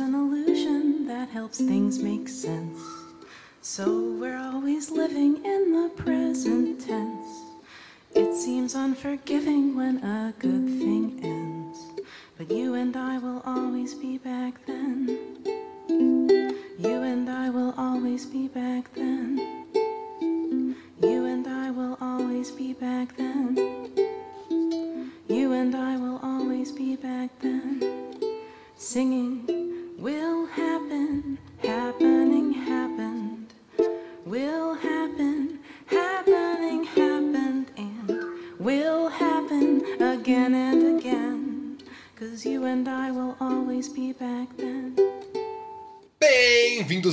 An illusion that helps things make sense. So we're always living in the present tense. It seems unforgiving when a good thing ends. But you and I will always be back then.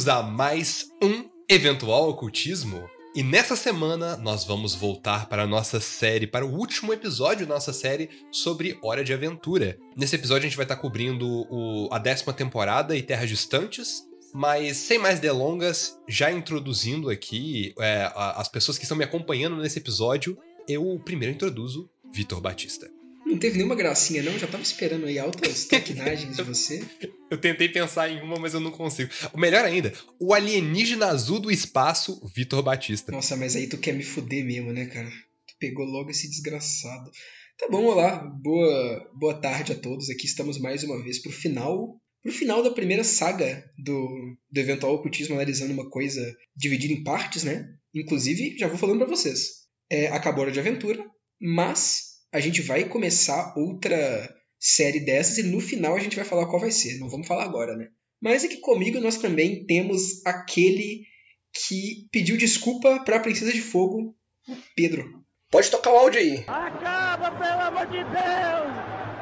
Bem-vindos a mais um Eventual Ocultismo. E nessa semana nós vamos voltar para a nossa série, para o último episódio da nossa série sobre Hora de Aventura. Nesse episódio a gente vai estar cobrindo o, a décima temporada e Terras Distantes, mas sem mais delongas, já introduzindo aqui é, as pessoas que estão me acompanhando nesse episódio, eu primeiro introduzo Vitor Batista. Não teve nenhuma gracinha, não? Já tava esperando aí altas traquinagens de você. Eu tentei pensar em uma, mas eu não consigo. Melhor ainda, o alienígena azul do espaço, Vitor Batista. Nossa, mas aí tu quer me fuder mesmo, né, cara? Tu pegou logo esse desgraçado. Tá bom, olá. Boa, boa tarde a todos. Aqui estamos mais uma vez pro final. Pro final da primeira saga do, do eventual ocultismo, analisando uma coisa dividida em partes, né? Inclusive, já vou falando para vocês. É, acabou a de aventura, mas a gente vai começar outra série dessas e no final a gente vai falar qual vai ser. Não vamos falar agora, né? Mas é que comigo nós também temos aquele que pediu desculpa pra Princesa de Fogo, Pedro. Pode tocar o áudio aí. Acaba, pelo amor de Deus!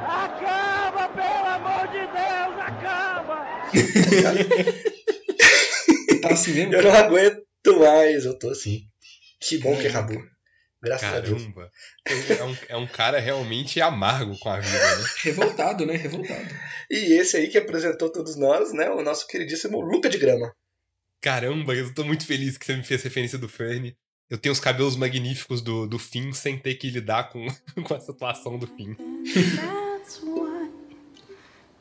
Acaba, pelo amor de Deus! Acaba! tá assim mesmo? Eu não aguento mais, eu tô assim. Que bom que acabou. Graças Caramba. É um, é um cara realmente amargo com a vida, né? Revoltado, né? Revoltado. E esse aí que apresentou todos nós, né? O nosso queridíssimo Luca de Grama. Caramba, eu tô muito feliz que você me fez referência do Fernie. Eu tenho os cabelos magníficos do, do Finn sem ter que lidar com, com a situação do Finn. That's why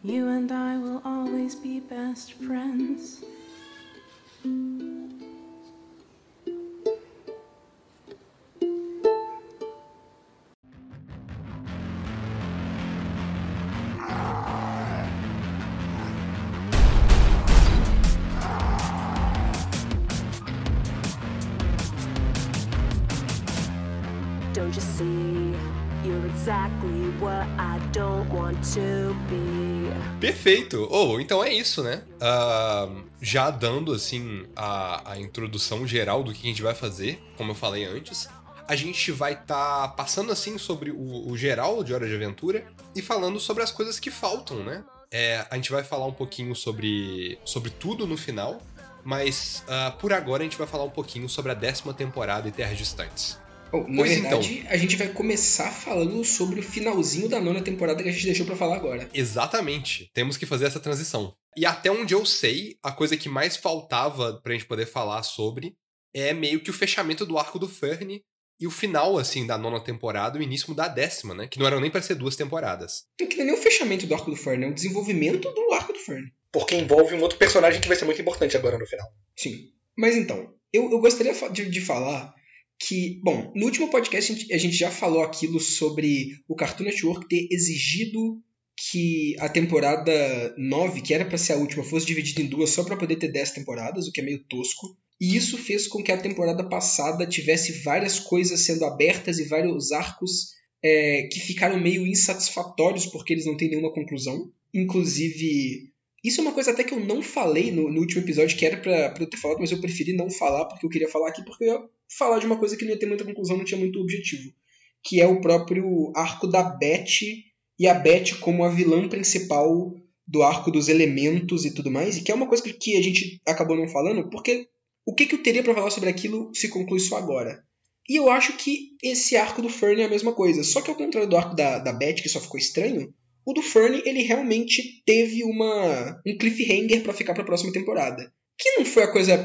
you and I will always be best friends. Perfeito! Ou, oh, então é isso, né? Uh, já dando, assim, a, a introdução geral do que a gente vai fazer, como eu falei antes, a gente vai estar tá passando, assim, sobre o, o, geral de Hora de Aventura e falando sobre as coisas que faltam, né? É, a gente vai falar um pouquinho sobre, sobre tudo no final, mas uh, por agora a gente vai falar um pouquinho sobre a décima temporada e Terras Distantes. Na pois verdade, então. a gente vai começar falando sobre o finalzinho da nona temporada que a gente deixou para falar agora. Exatamente. Temos que fazer essa transição. E até onde eu sei, a coisa que mais faltava pra gente poder falar sobre é meio que o fechamento do arco do Fernie e o final, assim, da nona temporada, o início da décima, né? Que não eram nem para ser duas temporadas. Não que nem o fechamento do arco do Fernie, é o desenvolvimento do arco do Fernie. Porque envolve um outro personagem que vai ser muito importante agora no final. Sim. Mas então, eu, eu gostaria de, de falar que, bom, no último podcast a gente, a gente já falou aquilo sobre o Cartoon Network ter exigido que a temporada 9, que era para ser a última, fosse dividida em duas só para poder ter 10 temporadas, o que é meio tosco. E isso fez com que a temporada passada tivesse várias coisas sendo abertas e vários arcos é, que ficaram meio insatisfatórios porque eles não têm nenhuma conclusão. Inclusive, isso é uma coisa até que eu não falei no, no último episódio, que era pra, pra eu ter falado, mas eu preferi não falar porque eu queria falar aqui, porque eu ia falar de uma coisa que não ia ter muita conclusão, não tinha muito objetivo. Que é o próprio arco da Beth e a Beth como a vilã principal do arco dos elementos e tudo mais, e que é uma coisa que a gente acabou não falando, porque o que, que eu teria para falar sobre aquilo se conclui só agora? E eu acho que esse arco do Fern é a mesma coisa, só que ao contrário do arco da, da Beth, que só ficou estranho, o do Fernie, ele realmente teve uma um cliffhanger para ficar para a próxima temporada. Que não foi a coisa,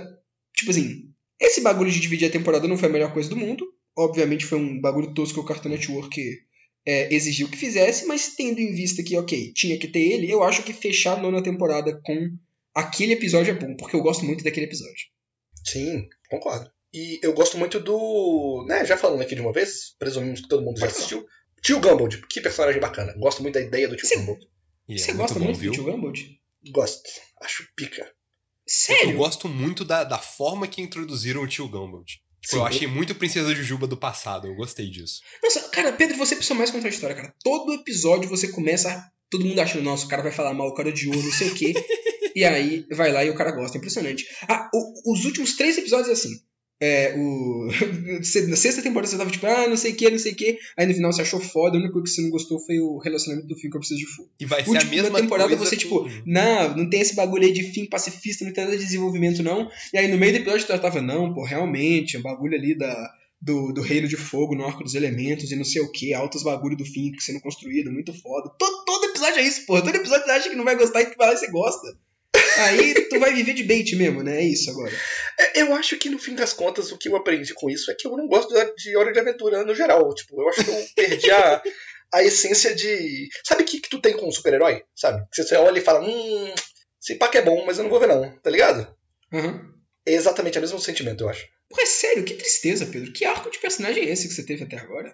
tipo assim, esse bagulho de dividir a temporada não foi a melhor coisa do mundo. Obviamente foi um bagulho tosco que o Cartoon Network é, exigiu que fizesse, mas tendo em vista que, ok, tinha que ter ele, eu acho que fechar a nona temporada com aquele episódio é bom, porque eu gosto muito daquele episódio. Sim, concordo. E eu gosto muito do. Né, já falando aqui de uma vez, presumimos que todo mundo já assistiu. Tio Gumball, que personagem bacana. Gosto muito da ideia do tio. Gumball. É Você muito gosta bom, muito viu? do Tio Gumball? Gosto. Acho pica. Sério? Eu gosto muito da, da forma que introduziram o tio Gumball. Tipo, Sim. eu achei muito Princesa Jujuba do passado, eu gostei disso. Nossa, cara, Pedro, você é a pessoa mais contraditória, cara. Todo episódio você começa, todo mundo achando, nossa, o cara vai falar mal, o cara odiou, não sei o quê. e aí vai lá e o cara gosta. Impressionante. Ah, o- os últimos três episódios é assim. É, o... Na sexta temporada você tava tipo, ah, não sei o que, não sei o que. Aí no final você achou foda, a única coisa que você não gostou foi o relacionamento do fim que eu preciso de fogo. E vai ser Última a mesma temporada você, tipo, não, não tem esse bagulho aí de fim pacifista, não tem nada de desenvolvimento, não. E aí no meio do episódio eu tava, não, pô, realmente, o bagulho ali da, do, do Reino de Fogo, no Arco dos Elementos e não sei o que, altos bagulho do fim sendo construído, muito foda. Todo, todo episódio é isso, pô. Todo episódio você acha que não vai gostar e tu vai lá e você gosta. Aí tu vai viver de bait mesmo, né? É isso agora. É, Eu acho que no fim das contas o que eu aprendi com isso é que eu não gosto de Hora de Aventura no geral. Tipo, eu acho que eu perdi a, a essência de. Sabe o que, que tu tem com um super-herói? Sabe? Que você olha e fala, hum, esse pack é bom, mas eu não vou ver não, tá ligado? Aham. É exatamente o mesmo sentimento, eu acho. Pô, é sério, que tristeza, Pedro. Que arco de personagem é esse que você teve até agora?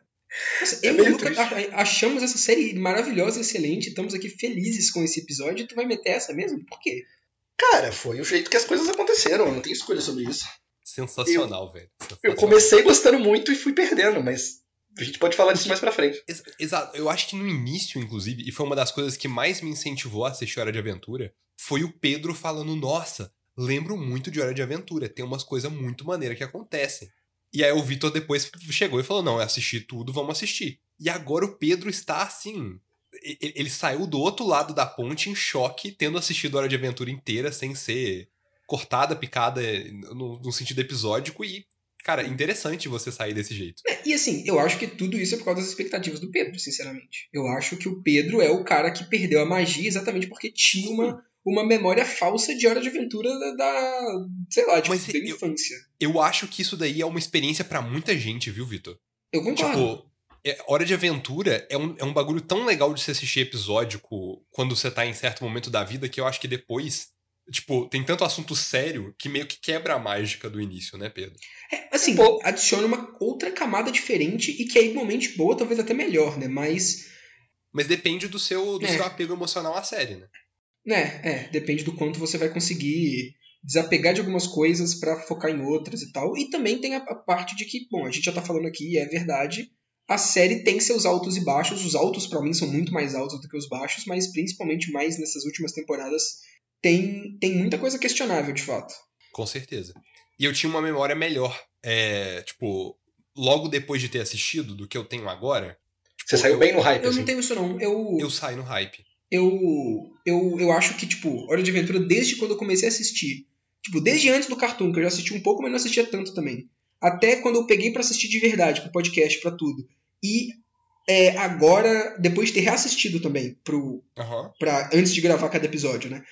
Nossa, É eu e Luca achamos essa série maravilhosa, excelente, estamos aqui felizes com esse episódio e tu vai meter essa mesmo? Por quê? Cara, foi o jeito que as coisas aconteceram, eu não tenho escolha sobre isso. Sensacional, velho. Eu Sensacional. comecei gostando muito e fui perdendo, mas a gente pode falar disso mais pra frente. Ex- Exato. Eu acho que no início, inclusive, e foi uma das coisas que mais me incentivou a assistir Hora de Aventura, foi o Pedro falando, nossa, lembro muito de Hora de Aventura, tem umas coisas muito maneiras que acontecem. E aí o Vitor depois chegou e falou, não, eu assisti tudo, vamos assistir. E agora o Pedro está assim... Ele saiu do outro lado da ponte em choque, tendo assistido Hora de Aventura inteira, sem ser cortada, picada no, no sentido episódico, e, cara, interessante você sair desse jeito. É, e assim, eu acho que tudo isso é por causa das expectativas do Pedro, sinceramente. Eu acho que o Pedro é o cara que perdeu a magia exatamente porque tinha uma, uma memória falsa de Hora de Aventura da, da- sei lá, tipo, Mas da eu- infância. Eu acho que isso daí é uma experiência pra muita gente, viu, Vitor? Eu concordo. Tipo, é- Hora de Aventura é um, é um bagulho tão legal de se assistir episódico quando você tá em certo momento da vida que eu acho que depois, tipo, tem tanto assunto sério que meio que quebra a mágica do início, né, Pedro? É, assim, Pô. adiciona uma outra camada diferente e que é igualmente boa, talvez até melhor, né? Mas, Mas depende do seu, do É. seu apego emocional à série, né? né, é, depende do quanto você vai conseguir desapegar de algumas coisas pra focar em outras e tal. E também tem a, a parte de que, bom, a gente já tá falando aqui, é verdade, a série tem seus altos e baixos. Os altos, pra mim, são muito mais altos do que os baixos, mas principalmente mais nessas últimas temporadas tem, tem muita coisa questionável, de fato. Com certeza. E eu tinha uma memória melhor, é, tipo, logo depois de ter assistido do que eu tenho agora. Você tipo, saiu eu- bem no hype, Eu assim. não tenho isso, não. Eu, Eu saí no hype. eu, eu, eu acho que, tipo, Hora de Aventura, desde quando eu comecei a assistir, tipo, desde antes do Cartoon, que eu já assisti um pouco, mas não assistia tanto também, até quando eu peguei pra assistir de verdade, pro podcast, pra tudo. E é, agora, depois de ter reassistido também, pro, Aham. pra, antes de gravar cada episódio, né?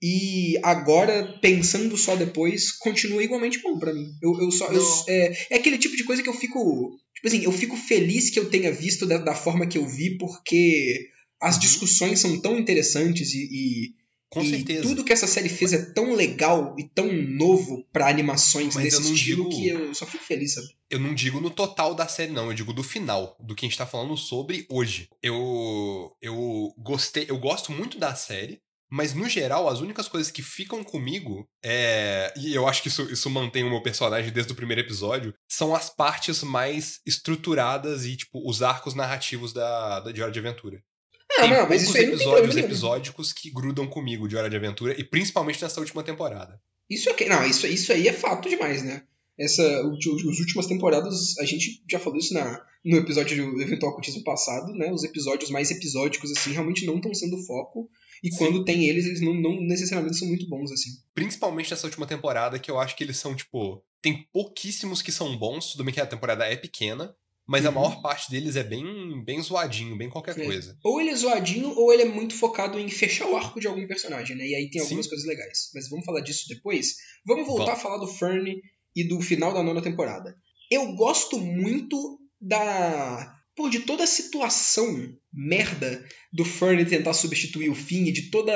E agora, pensando só depois, continua igualmente bom pra mim. Eu, eu só, eu- é, é aquele tipo de coisa que eu fico. Tipo assim, eu fico feliz que eu tenha visto da, da forma que eu vi, porque as Uhum. discussões são tão interessantes e, e, Com e certeza. tudo que essa série fez é tão legal e tão novo pra animações Mas desse eu não estilo digo- que eu só fico feliz, sabe? Eu não digo no total da série, não. Eu digo do final, do que a gente tá falando sobre hoje. Eu, eu gostei, eu gosto muito da série, mas no geral, as únicas coisas que ficam comigo é. E eu acho que isso, isso mantém o meu personagem desde o primeiro episódio. São as partes mais estruturadas e, tipo, os arcos narrativos da, da Hora de Aventura. Ah, tem não, mas poucos isso aí não tem episódios nenhum. episódicos que grudam comigo de Hora de Aventura, e principalmente nessa última temporada. Isso aqui, não, isso, isso aí é fato demais, né? Essa, os últimas temporadas, a gente já falou isso na, no episódio do Eventual Cultismo passado, né? Os episódios mais episódicos, assim, realmente não estão sendo foco. E Sim. quando tem eles, eles não, não necessariamente são muito bons, assim. Principalmente nessa última temporada, que eu acho que eles são, tipo. Tem pouquíssimos que são bons, tudo bem que a temporada é pequena, mas a Uhum. maior parte deles é bem, bem zoadinho, bem qualquer É. coisa. Ou ele é zoadinho, ou ele é muito focado em fechar o arco de algum personagem, né? E aí tem algumas Sim. coisas legais. Mas vamos falar disso depois. Vamos voltar Vamos. a falar do Fern e do final da nona temporada. Eu gosto muito da. pô, de toda a situação merda do Fernie tentar substituir o Finn e de toda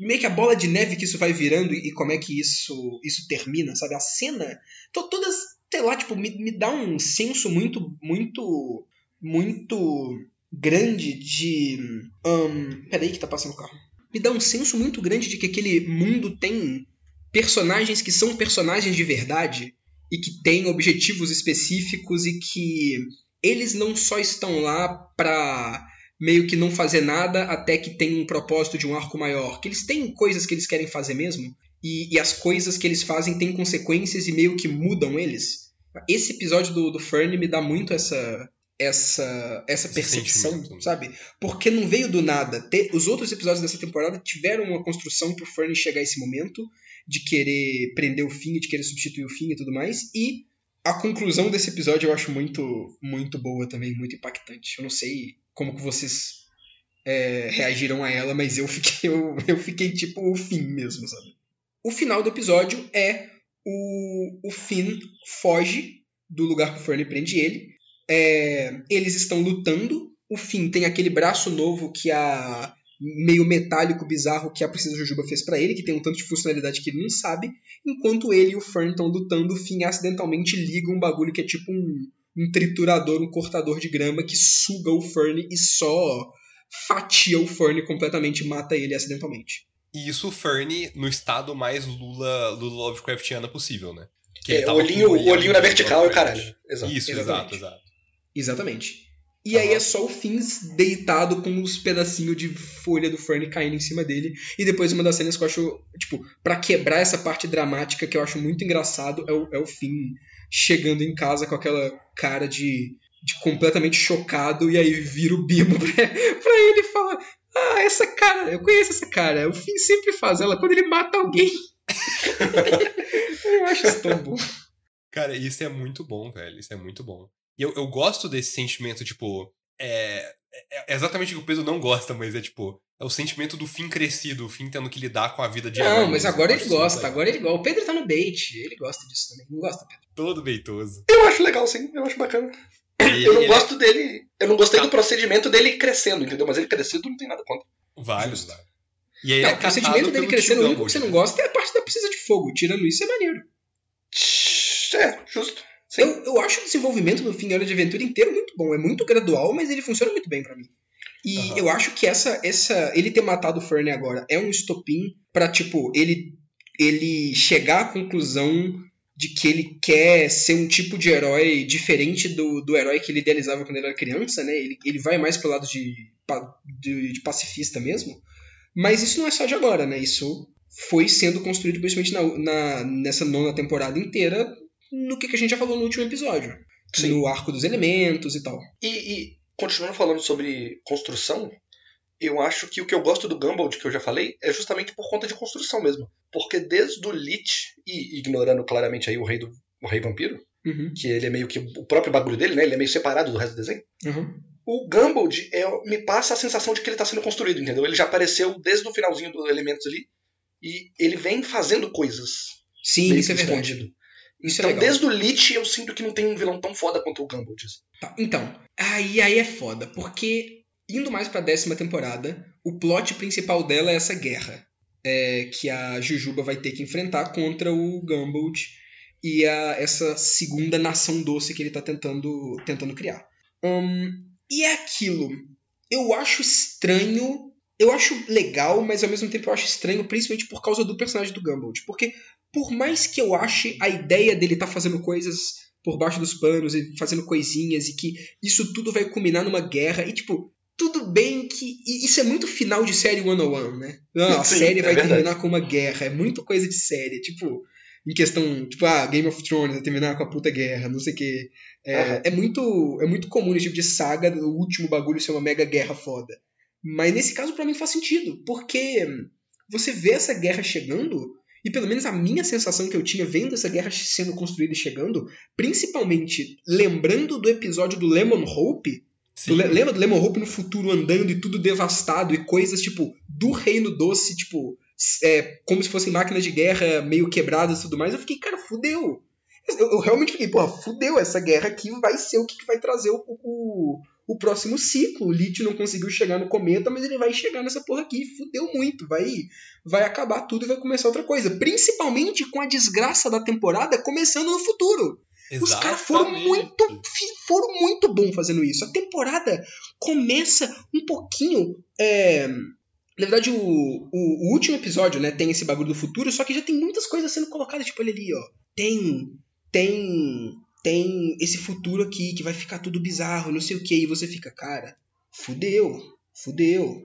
meio que a bola de neve que isso vai virando e como é que isso isso termina, sabe? A cena, to, todas, sei lá, tipo, me, me dá um senso muito muito muito grande de um, peraí que tá passando o carro. Me dá um senso muito grande de que aquele mundo tem personagens que são personagens de verdade e que têm objetivos específicos e que eles não só estão lá pra meio que não fazer nada até que tem um propósito de um arco maior. Que eles têm coisas que eles querem fazer mesmo e, e as coisas que eles fazem têm consequências e meio que mudam eles. Esse episódio do, do Fern me dá muito essa essa essa percepção, sabe? Porque não veio do nada. Te- Os outros episódios dessa temporada tiveram uma construção pro Fern chegar a esse momento de querer prender o fim, de querer substituir o fim e tudo mais. E a conclusão desse episódio eu acho muito muito boa também, muito impactante. Eu não sei como que vocês é, reagiram a ela, mas eu fiquei eu, eu fiquei tipo o fim mesmo, sabe? O final do episódio é o, o Finn foge do lugar que o Fernie prende ele. É, eles estão lutando. O Finn tem aquele braço novo que a meio metálico bizarro que a Princesa Jujuba fez pra ele, que tem um tanto de funcionalidade que ele não sabe. Enquanto ele e o Fern estão lutando, o Finn acidentalmente liga um bagulho que é tipo um, um triturador, um cortador de grama que suga o Fern e só fatia o Fern completamente mata ele acidentalmente. E isso o Fernie no estado mais Lula, Lula Lovecraftiana possível, né? Que É, ele o tava olhinho, com o olhinho na vertical e o caralho. Exato. Isso, Exatamente. exato, exato. Exatamente. E aí é só o Finn deitado com os pedacinhos de folha do Fern caindo em cima dele. E depois uma das cenas que eu acho, tipo, pra quebrar essa parte dramática que eu acho muito engraçado é o, é o Finn chegando em casa com aquela cara de, de completamente chocado e aí vira o Bimo pra, pra ele e fala: Ah, essa cara, eu conheço essa cara. O Finn sempre faz ela quando ele mata alguém. eu acho isso tão bom. Cara, isso é muito bom, velho. Isso é muito bom. E eu, eu gosto desse sentimento, tipo. É, é- é exatamente o que o Pedro não gosta, mas é tipo. É o sentimento do fim crescido, o fim tendo que lidar com a vida de Não, mas agora ele gosta, legal. agora ele gosta. O Pedro tá no bait, ele gosta disso também. Não gosta, Pedro? Todo beitoso. Eu acho legal, sim. Eu acho bacana. E Eu não ele é gosto dele. Eu não gostei Tá. do procedimento dele crescendo, entendeu? Mas ele crescido não tem nada contra. Justo. E aí Não, é o procedimento catado dele crescendo, o único que você não gosta é a parte da precisa de fogo. Tirando isso, é maneiro. É, justo. Sim. Eu, eu acho o desenvolvimento do fim de Hora de Aventura inteiro muito bom. É muito gradual, mas ele funciona muito bem pra mim. E Aham. eu acho que essa, essa ele ter matado o Fern agora é um estopim pra, tipo, ele, ele chegar à conclusão de que ele quer ser um tipo de herói diferente do, do herói que ele idealizava quando ele era criança, né? Ele, ele vai mais pro lado de, de, de pacifista mesmo. Mas isso não é só de agora, né? Isso foi sendo construído principalmente na, na- nessa nona temporada inteira, no que, que a gente já falou no último episódio. Sim. No arco dos elementos e tal. E, e, continuando falando sobre construção, eu acho que o que eu gosto do Gumball, que eu já falei, é justamente por conta de construção mesmo. Porque desde o Lich, e ignorando claramente aí o rei do o rei vampiro, Uhum, que ele é meio que o próprio bagulho dele, né? Ele é meio separado do resto do desenho. uhum. O Gumball é, me passa a sensação de que ele está sendo construído, entendeu? Ele já apareceu desde o finalzinho do Elementos ali, e ele vem fazendo coisas. Sim, isso é que verdade. escondido. Isso Então, é desde o Lich, eu sinto que não tem um vilão tão foda quanto o Gumball. Tá, então, aí, aí é foda, porque indo mais pra décima temporada, o plot principal dela é essa guerra é, que a Jujuba vai ter que enfrentar contra o Gumball e a, essa segunda nação doce que ele tá tentando, tentando criar. Hum, e é aquilo. Eu acho estranho. Eu acho legal, mas ao mesmo tempo eu acho estranho, principalmente por causa do personagem do Gumball. Porque, por mais que eu ache a ideia dele tá fazendo coisas por baixo dos panos e fazendo coisinhas e que isso tudo vai culminar numa guerra e tipo tudo bem que isso é muito final de série 101, né? Não, a Sim, série é vai verdade. terminar com uma guerra, é muito coisa de série, tipo em questão, tipo, ah, Game of Thrones vai terminar com a puta guerra, não sei o quê. É, Aham. é muito é muito comum esse tipo de saga do último bagulho ser uma mega guerra foda. Mas nesse caso pra mim faz sentido, porque você vê essa guerra chegando e pelo menos a minha sensação que eu tinha vendo essa guerra sendo construída e chegando, principalmente lembrando do episódio do Lemon Hope, do Le- lembra do Lemon Hope no futuro andando e tudo devastado e coisas tipo do Reino Doce, tipo, é, como se fossem máquinas de guerra meio quebradas e tudo mais. Eu fiquei, cara, fudeu. Eu, eu realmente fiquei, porra, fudeu, essa guerra aqui vai ser o que, que vai trazer o, o, o próximo ciclo. O Lich não conseguiu chegar no cometa, mas ele vai chegar nessa porra aqui. Fudeu muito. Vai, vai acabar tudo e vai começar outra coisa. Principalmente com a desgraça da temporada começando no futuro. Os caras foram muito, foram muito bom fazendo isso. A temporada começa um pouquinho. é, Na verdade, o, o, o último episódio, né, tem esse bagulho do futuro, só que já tem muitas coisas sendo colocadas, tipo, olha ali, ó. Tem. Tem. Tem esse futuro aqui que vai ficar tudo bizarro, não sei o que, e você fica, cara, fudeu, fudeu.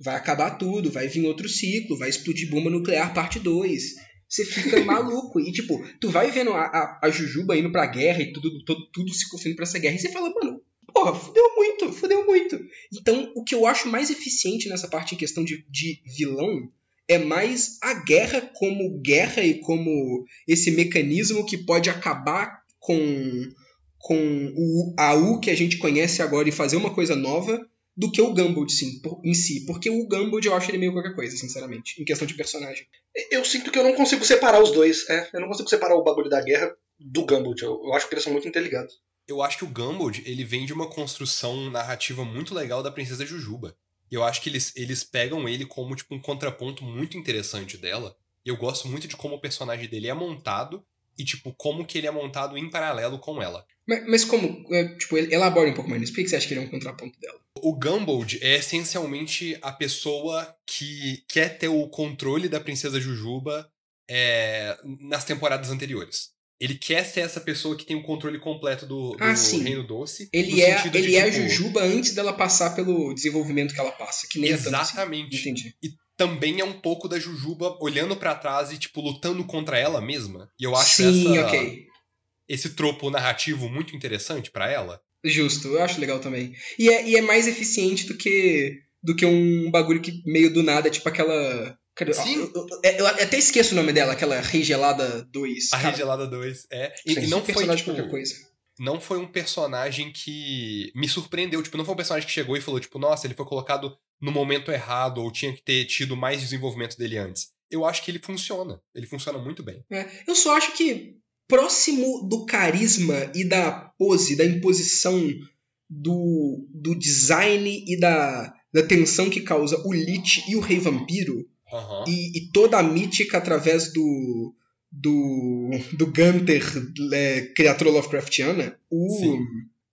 Vai acabar tudo, vai vir outro ciclo, vai explodir bomba nuclear parte 2 você fica maluco. E, tipo, tu vai vendo a, a, a Jujuba indo pra guerra e tudo, tudo, tudo se construindo pra essa guerra, e você fala, mano, porra, fudeu muito, fudeu muito. Então, o que eu acho mais eficiente nessa parte em questão de, de vilão é mais a guerra como guerra e como esse mecanismo que pode acabar com, com o, a U que a gente conhece agora e fazer uma coisa nova do que o Gumball sim, em si. Porque o Gumball eu acho ele meio qualquer coisa, sinceramente, em questão de personagem. Eu sinto que eu não consigo separar os dois. É, eu não consigo separar o bagulho da guerra do Gumball. Eu, eu acho que eles são muito interligados. Eu acho que o Gumball, ele vem de uma construção narrativa muito legal da Princesa Jujuba. E eu acho que eles, eles pegam ele como tipo um contraponto muito interessante dela. E eu gosto muito de como o personagem dele é montado e tipo como que ele é montado em paralelo com ela. Mas, mas como, é, tipo, elabora um pouco mais nisso. Por que que você acha que ele é um contraponto dela? O Gumball é essencialmente a pessoa que quer ter o controle da Princesa Jujuba é, nas temporadas anteriores. Ele quer ser essa pessoa que tem o controle completo do, do Ah. Reino Doce. Ele é, ele de, é a tipo, Jujuba antes dela passar pelo desenvolvimento que ela passa. Que nem tanto assim. Exatamente. Entendi. E também é um pouco da Jujuba olhando pra trás e, tipo, lutando contra ela mesma. E eu acho Sim, essa, ok. esse tropo narrativo muito interessante pra ela. Justo, eu acho legal também. E é, e é mais eficiente do que do que um bagulho que meio do nada, tipo aquela. Cadê? Sim. Eu, eu- eu até esqueço o nome dela, aquela Rei Gelada 2. A Cara, Regelada 2 é. E, sim, e não foi, personagem tipo, qualquer coisa. não foi um personagem que me surpreendeu. Tipo, não foi um personagem que chegou e falou, tipo, nossa, ele foi colocado no momento errado ou tinha que ter tido mais desenvolvimento dele antes. Eu acho que ele funciona. Ele funciona muito bem. É, eu só acho que próximo do carisma e da pose, da imposição do, do design e da, da tensão que causa o Lich e o Rei Vampiro, Aham. e, e toda a mítica através do do, do Gunter, é, criatura Lovecraftiana, o Sim.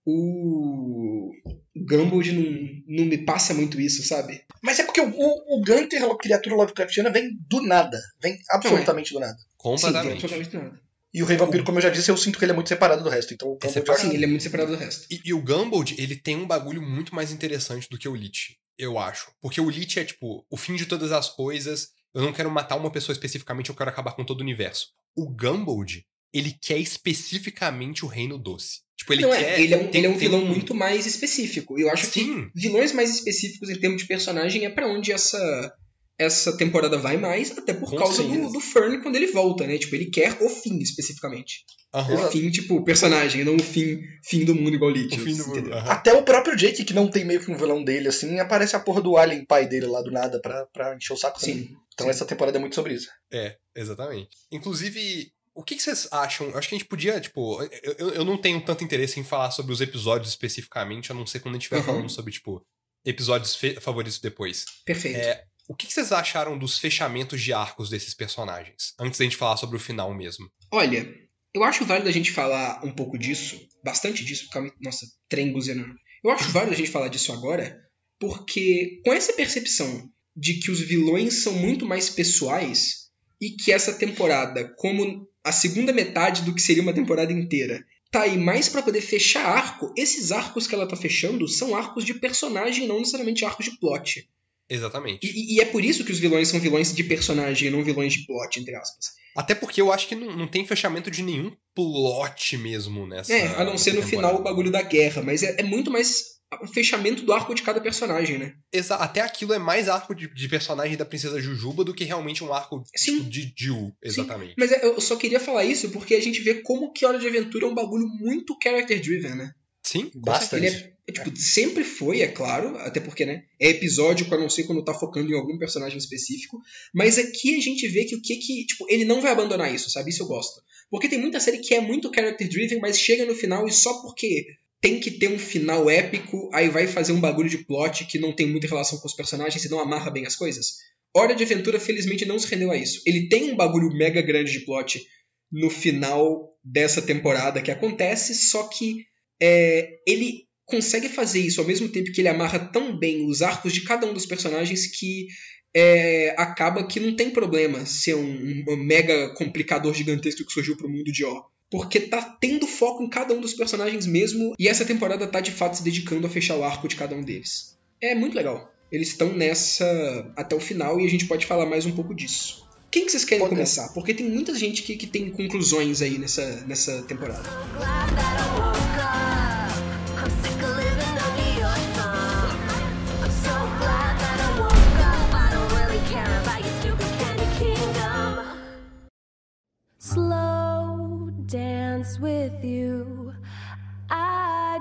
o Gumball não, não me passa muito isso, sabe? Mas é porque o, o, o Gunter, a criatura Lovecraftiana, vem do nada. Vem absolutamente do nada. Completamente. Sim, totalmente nada. E o Rei Vampiro, como eu já disse, eu sinto que ele é muito separado do resto. Então, o É separado. Sim, ele é muito separado do resto. E, e o Gumball, ele tem um bagulho muito mais interessante do que o Lich, eu acho. Porque o Lich é, tipo, o fim de todas as coisas. Eu não quero matar uma pessoa especificamente, eu quero acabar com todo o universo. O Gumball, ele quer especificamente o Reino Doce. Tipo, ele não quer. é, ele é um, tem- ele é um vilão muito mais específico. Eu acho Sim. que vilões mais específicos em termos de personagem é pra onde essa essa temporada vai mais, até por Com causa do, do Fern quando ele volta, né? Tipo, ele quer o fim especificamente. Aham. O fim, tipo, personagem, não o fim, fim do mundo igual Lich. O fim do mundo. aham. Até o próprio Jake, que não tem meio que um vilão dele, assim, aparece a porra do Alien pai dele lá do nada pra, pra encher o saco também. Sim. Então sim. essa temporada é muito sobre isso. É, exatamente. Inclusive, o que, que vocês acham? Acho que a gente podia, tipo. Eu, eu- não tenho tanto interesse em falar sobre os episódios especificamente, a não ser quando a gente estiver Uhum. falando sobre, tipo, episódios favoritos depois. Perfeito. É, o que, vocês acharam dos fechamentos de arcos desses personagens? Antes da gente falar sobre o final mesmo. Olha, eu acho válido a gente falar um pouco disso, bastante disso, aí, nossa, trem buzinando. Eu acho válido a gente falar disso agora, porque com essa percepção de que os vilões são muito mais pessoais e que essa temporada, como a segunda metade do que seria uma temporada inteira, tá aí mais pra poder fechar arco, esses arcos que ela tá fechando são arcos de personagem, não necessariamente arcos de plot. Exatamente. E, e é por isso que os vilões são vilões de personagem e não vilões de plot, entre aspas. Até porque eu acho que não, não tem fechamento de nenhum plot mesmo nessa. É, a não ser no final o bagulho da guerra, mas é, é muito mais o fechamento do arco de cada personagem, né? Exa- Até aquilo é mais arco de, de personagem da Princesa Jujuba do que realmente um arco Sim. tipo, de Jill, exatamente. Mas é, eu só queria falar isso porque a gente vê como que Hora de Aventura é um bagulho muito character driven, né? Sim, Bastante. Ele é, é, tipo, sempre foi, é claro, até porque, né? É episódico, a não ser quando tá focando em algum personagem específico. Mas aqui a gente vê que o que que. Tipo, ele não vai abandonar isso, sabe? Isso eu gosto. Porque tem muita série que é muito character driven, mas chega no final e só porque tem que ter um final épico, aí vai fazer um bagulho de plot que não tem muita relação com os personagens e não amarra bem as coisas. Hora de Aventura, felizmente, não se rendeu a isso. Ele tem um bagulho mega grande de plot no final dessa temporada que acontece, só que é, ele consegue fazer isso ao mesmo tempo que ele amarra tão bem os arcos de cada um dos personagens que é, acaba que não tem problema ser um, um mega complicador gigantesco que surgiu pro mundo de O. Porque tá tendo foco em cada um dos personagens mesmo, e essa temporada tá de fato se dedicando a fechar o arco de cada um deles. É muito legal. Eles estão nessa até o final e a gente pode falar mais um pouco disso. Quem que vocês querem Pode. começar? Porque tem muita gente que, que tem conclusões aí nessa, nessa temporada.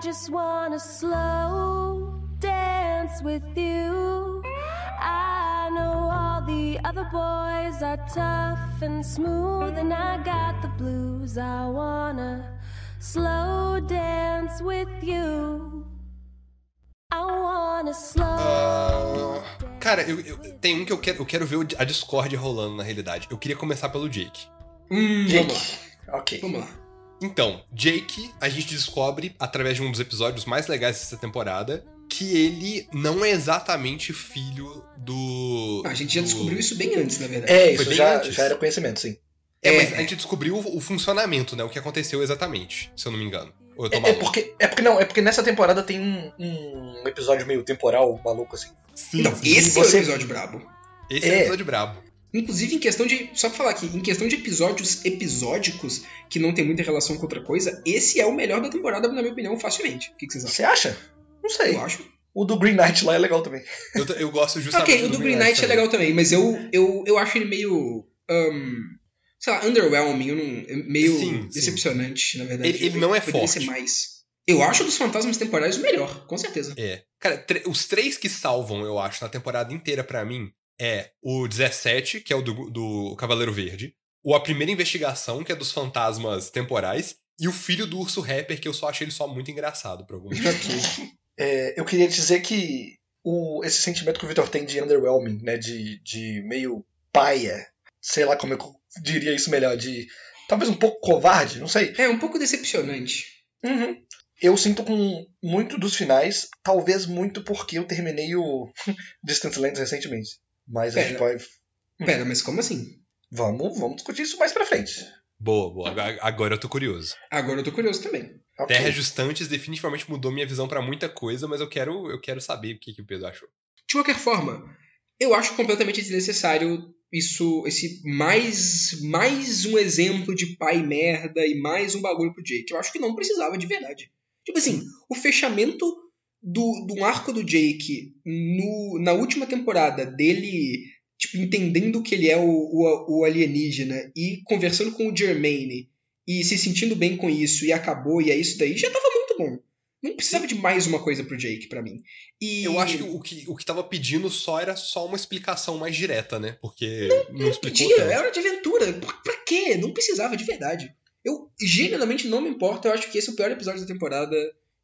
Just wanna slow dance with you. I know all the other boys are tough and smooth, and I got the blues. I wanna slow dance with you. I wanna slow. Ah, cara, eu, eu- tem um que eu quero, eu quero ver a Discord rolando na realidade. Eu queria começar pelo Jake. Hum, Jake. vamos lá. Ok. Vamos lá. Então, Jake, a gente descobre, através de um dos episódios mais legais dessa temporada, que ele não é exatamente filho do. Ah, a gente já do- descobriu isso bem antes, na verdade. É, Foi isso bem já, antes. já era conhecimento, sim. É, É. mas a gente descobriu o, funcionamento, né? O que aconteceu exatamente, se eu não me engano. Ou eu tô É, é porque, é porque não, é porque nessa temporada tem um, um episódio meio temporal, maluco assim. Sim, Não, sim. esse é o episódio brabo. Esse é, é. o episódio brabo. Inclusive, em questão de. Só pra falar aqui, em questão de episódios episódicos, que não tem muita relação com outra coisa, esse é o melhor da temporada, na minha opinião, facilmente. O que, que vocês acham? Você acha? Não sei. Eu acho. O do Green Knight lá é legal também. Eu, eu gosto justamente Ok, o do Green Knight é legal também, mas eu, eu, eu acho ele meio. ahn, sei lá, underwhelming, não, é meio Sim, sim. decepcionante, na verdade. Ele- ele não é Poderia forte. ser mais. Eu acho dos fantasmas temporais o melhor, com certeza. É. Cara, os três que salvam, eu acho, na temporada inteira pra mim é o 17, que é o do, do Cavaleiro Verde, o A Primeira Investigação, que é dos fantasmas temporais, e o filho do urso rapper, que eu só achei ele só muito engraçado, por algum motivo. É, eu queria dizer que o, esse sentimento que o Victor tem de underwhelming, né? De, de meio paia, sei lá como eu diria isso melhor, de talvez um pouco covarde, não sei. É um pouco decepcionante. Uhum. Eu sinto com muito dos finais, talvez muito porque eu terminei o Distant Lands recentemente. Mas a Pera. gente vai. Pera, mas como assim? Vamos, vamos discutir isso mais pra frente. Boa, boa. Agora- eu tô curioso. Agora eu tô curioso também. Ok. Terra Justantes definitivamente mudou minha visão pra muita coisa, mas eu quero, eu quero saber o que, que o Pedro achou. De qualquer forma, eu acho completamente desnecessário isso, esse mais mais um exemplo de pai merda e mais um bagulho pro Jake. Eu acho que não precisava de verdade. Tipo assim, o fechamento do, do arco do Jake no, na última temporada dele tipo, entendendo que ele é o, o, o alienígena e conversando com o Germaine e se sentindo bem com isso e acabou e é isso daí, já tava muito bom. Não precisava de mais uma coisa pro Jake, pra mim. E Eu acho que o que, o que tava pedindo só era só uma explicação mais direta, né? Porque não, Não explicou pedia, tanto. é hora de aventura. Pra quê? Não precisava, de verdade. Eu genuinamente não me importo, eu acho que esse é o pior episódio da temporada.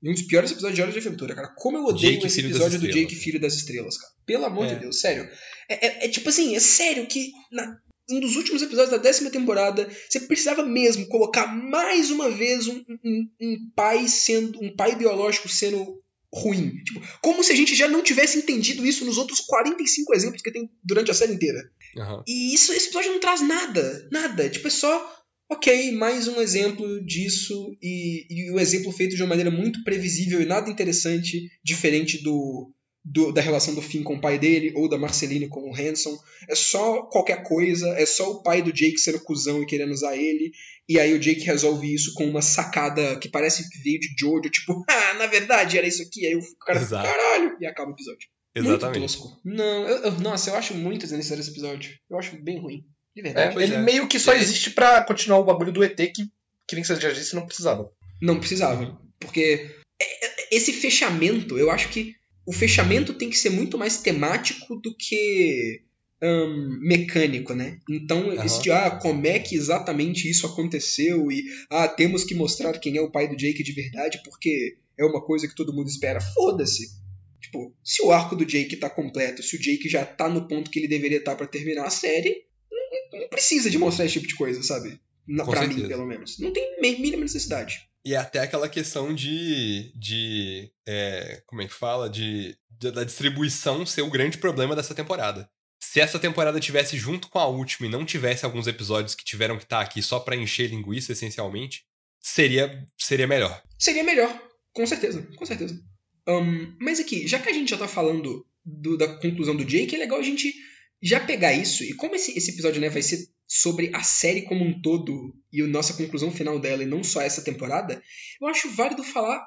E um dos piores episódios de Hora de Aventura, cara. Como eu odeio Jake, esse episódio do. Jake Filho das Estrelas, cara. Pelo amor É. de Deus, sério. É, é- é tipo assim, é sério que na, um dos últimos episódios da décima temporada, você precisava mesmo colocar mais uma vez um, um- um pai sendo. um pai biológico sendo ruim. Tipo, como se a gente já não tivesse entendido isso nos outros 45 exemplos que tem durante a série inteira. Aham. E isso, esse episódio não traz nada. Nada. Tipo, é só. Ok, mais um exemplo disso. E, e o exemplo feito de uma maneira muito previsível e nada interessante, diferente do, do- da relação do Finn com o pai dele, ou da Marceline com o Hanson. É só qualquer coisa, é só o pai do Jake sendo cuzão e querendo usar ele. E aí o Jake resolve isso com uma sacada que parece que veio de Jojo, tipo, ah, na verdade era isso aqui. Aí o cara, Exato. caralho, e acaba o episódio. Exatamente. Muito tosco. Não, eu, eu- nossa, eu acho muito desnecessário esse episódio. Eu acho bem ruim. De É, verdade. pois ele é. meio que só É. existe pra continuar o bagulho do ET que, que nem você já disse, não precisava. Não precisava. Porque é- é- esse fechamento, eu acho que o fechamento tem que ser muito mais temático do que ahn, mecânico, né? Então, Aham. esse de, ah, como é que exatamente isso aconteceu e, ah, temos que mostrar quem é o pai do Jake de verdade, porque é uma coisa que todo mundo espera. Foda-se. Tipo, se o arco do Jake tá completo, se o Jake já tá no ponto que ele deveria estar pra terminar a série, não, precisa de mostrar esse tipo de coisa, sabe? Na, pra mim, certeza. pelo menos. Não tem mínima necessidade. E é até aquela questão de. de é, como é que fala? De, de- da distribuição ser o grande problema dessa temporada. Se essa temporada tivesse junto com a última e não tivesse alguns episódios que tiveram que estar aqui só pra encher linguiça, essencialmente, seria, seria melhor. Seria melhor, com certeza, com certeza. Ahn, mas aqui, já que a gente já tá falando do- da conclusão do Jake, é legal a gente já pegar isso, e como esse, esse episódio né, vai ser sobre a série como um todo e a nossa conclusão final dela, e não só essa temporada, eu acho válido falar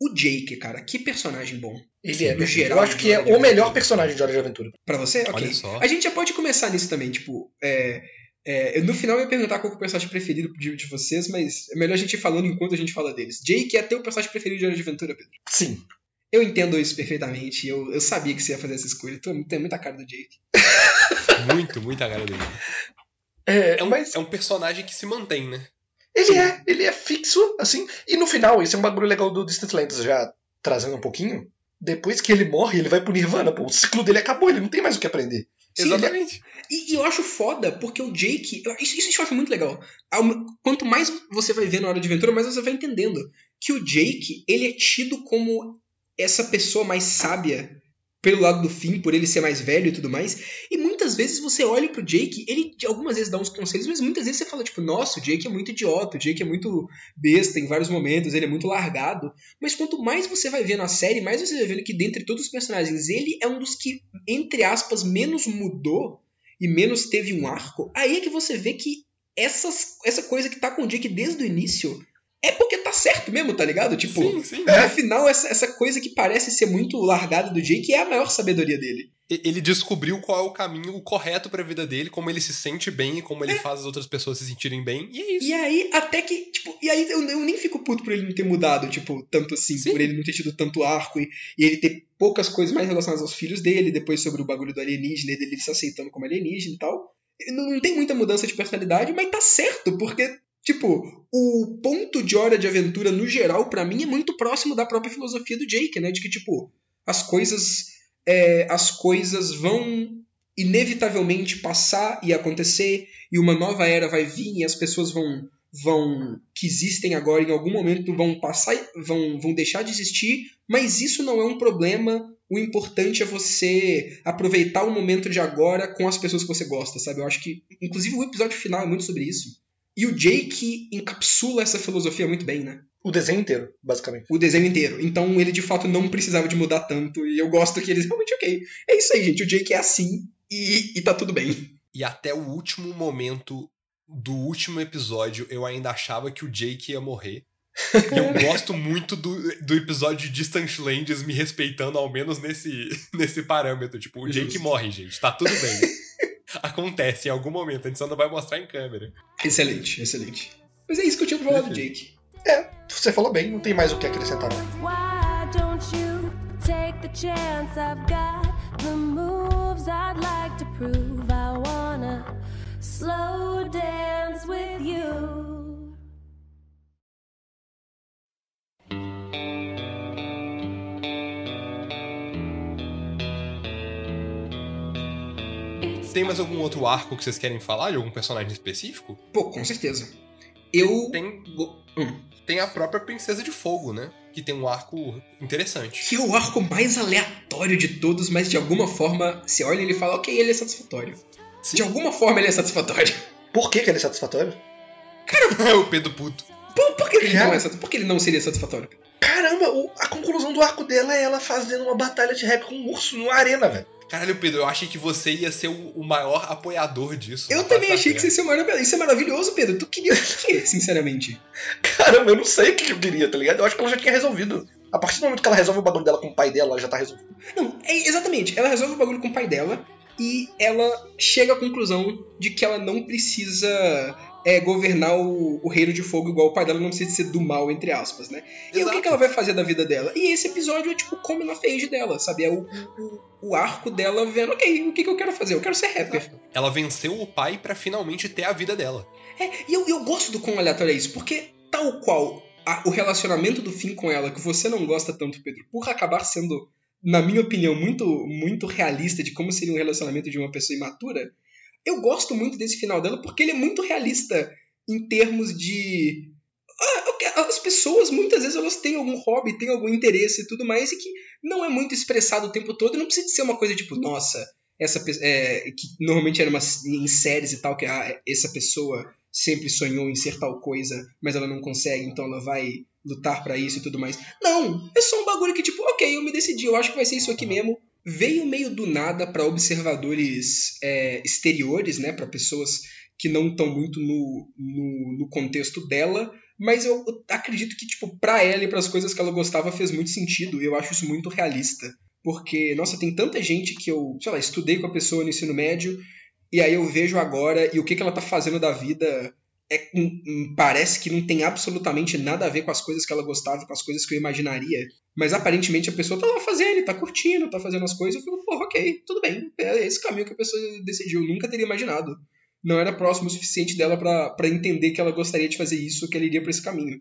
o Jake, cara. Que personagem bom. Ele Sim, é no geral, Eu acho que é de o melhor personagem de Hora de Aventura. Pra você? Ok. Olha só. A gente já pode começar nisso também, tipo, é, é, no final eu ia perguntar qual que é o personagem preferido de, de vocês, mas é melhor a gente ir falando enquanto a gente fala deles. Jake é teu personagem preferido de Hora de Aventura, Pedro. Sim. Eu entendo isso perfeitamente. Eu, eu sabia que você ia fazer essa escolha. Tu tem muita cara do Jake. Muito, muita cara dele. É, É um, mas é um personagem que se mantém, né? ele é, ele é fixo, assim. E no final, isso é um bagulho legal do Distant Lands, já trazendo um pouquinho. Depois que ele morre, ele vai pro Nirvana, pô. O ciclo dele acabou, ele não tem mais o que aprender. Sim, é- Exatamente. E, e eu acho foda, porque o Jake. Isso, isso eu acho muito legal. Quanto mais você vai ver na hora de aventura, mais você vai entendendo que o Jake, ele é tido como essa pessoa mais sábia pelo lado do fim, por ele ser mais velho e tudo mais. E muitas vezes você olha pro Jake, ele algumas vezes dá uns conselhos, mas muitas vezes você fala, tipo, nossa, o Jake é muito idiota, o Jake é muito besta em vários momentos, ele é muito largado. Mas quanto mais você vai ver na série, mais você vai vendo que dentre todos os personagens, ele é um dos que, entre aspas, menos mudou e menos teve um arco. Aí é que você vê que essas, essa coisa que tá com o Jake desde o início é porque tá certo mesmo, tá ligado? Tipo, sim, sim. no final, essa, essa coisa que parece ser muito largada do Jake é a maior sabedoria dele. Ele descobriu qual é o caminho correto pra vida dele, como ele se sente bem e como É. ele faz as outras pessoas se sentirem bem. E é isso. E aí, até que, tipo, e aí eu, eu nem fico puto por ele não ter mudado, tipo, tanto assim, Sim. por ele não ter tido tanto arco e, e ele ter poucas coisas mais relacionadas aos filhos dele, depois sobre o bagulho do alienígena, e dele se aceitando como alienígena e tal. Não, não tem muita mudança de personalidade, mas tá certo, porque, tipo, o ponto de hora de aventura no geral, pra mim, é muito próximo da própria filosofia do Jake, né? De que, tipo, as coisas. é, as coisas vão inevitavelmente passar e acontecer, e uma nova era vai vir e as pessoas vão vão que existem agora em algum momento vão passar vão, vão deixar de existir mas isso não é um problema o importante é você aproveitar o momento de agora com as pessoas que você gosta sabe eu acho que inclusive o episódio final é muito sobre isso e o Jake encapsula essa filosofia muito bem né O desenho inteiro, basicamente. o desenho inteiro então ele de fato não precisava de mudar tanto e eu gosto que eles realmente ok é isso aí gente o Jake é assim e, e tá tudo bem E até o último momento do último episódio, eu ainda achava que o Jake ia morrer. E eu gosto muito do, do episódio de Distant Lands me respeitando, ao menos nesse, nesse parâmetro. Tipo, o Jake Justo. morre, gente. Tá tudo bem. Acontece em algum momento, a gente só não vai mostrar em câmera. excelente excelente mas é isso que eu tinha pra falar do Jake Você falou bem, não tem mais o que acrescentar. Why don't you take the chance I've got? The moves I'd like to prove. I wanna slow dance with you. Tem mais algum outro arco que vocês querem falar de algum personagem específico? Pô, com certeza. Eu. Tem, Hum. tem a própria Princesa de Fogo, né? Que tem um arco interessante. Que é o arco mais aleatório de todos, mas de alguma forma, você olha e ele fala, ok, ele é satisfatório. De alguma forma ele é satisfatório. Por que, que ele é satisfatório? o Pedro Puto. Por, por que ele não é satisfatório? Por que ele não seria satisfatório? Caramba, o- a conclusão do arco dela é ela fazendo uma batalha de rap com um urso numa arena, velho. Caralho, Pedro, eu achei que você ia ser o, o maior apoiador disso. Eu também achei que você ia ser maravilhoso. Isso é maravilhoso, Pedro. Tu queria o sinceramente? Caramba, eu não sei o que eu queria, tá ligado? Eu acho que ela já tinha resolvido. A partir do momento que ela resolve o bagulho dela com o pai dela, ela já tá resolvido. Não, é exatamente. Ela resolve o bagulho com o pai dela e ela chega à conclusão de que ela não precisa é, governar o, o reino de fogo igual o pai dela, não precisa ser do mal, entre aspas, né? E o Exato. que, que ela vai fazer da vida dela? E esse episódio é tipo come na face dela, sabe? É o, o, o arco dela vendo, ok, o que, que eu quero fazer? Eu quero ser rapper. Ela venceu o pai pra finalmente ter a vida dela. É, e eu, eu gosto do quão aleatório é isso, porque tal qual a- o relacionamento do Finn com ela, que você não gosta tanto, Pedro, por acabar sendo, na minha opinião, muito, muito realista de como seria um relacionamento de uma pessoa imatura, eu gosto muito desse final dela porque ele é muito realista em termos de. Ah, As pessoas, muitas vezes, elas têm algum hobby, têm algum interesse e tudo mais, e que não é muito expressado o tempo todo, não precisa ser uma coisa tipo, nossa, essa é, que normalmente era uma, em séries e tal, que ah, essa pessoa sempre sonhou em ser tal coisa, mas ela não consegue, então ela vai lutar pra isso e tudo mais. Não, é só um bagulho que tipo, ok, eu me decidi, eu acho que vai ser isso aqui mesmo. Veio meio do nada pra observadores é, exteriores, né, Pra pessoas que não estão muito no, no, no contexto dela, mas eu acredito que tipo para ela e para as coisas que ela gostava fez muito sentido. E eu acho isso muito realista, porque nossa, tem tanta gente que eu, sei lá, estudei com a pessoa no ensino médio e aí eu vejo agora e o que, que ela tá fazendo da vida é, hum, hum, parece que não tem absolutamente nada a ver com as coisas que ela gostava, com as coisas que eu imaginaria. Mas aparentemente a pessoa tá lá fazendo, tá curtindo, tá fazendo as coisas. Eu fico, porra, ok, tudo bem. É esse caminho que a pessoa decidiu. Eu nunca teria imaginado. Não era próximo o suficiente dela pra pra entender que ela gostaria de fazer isso, que ela iria pra esse caminho.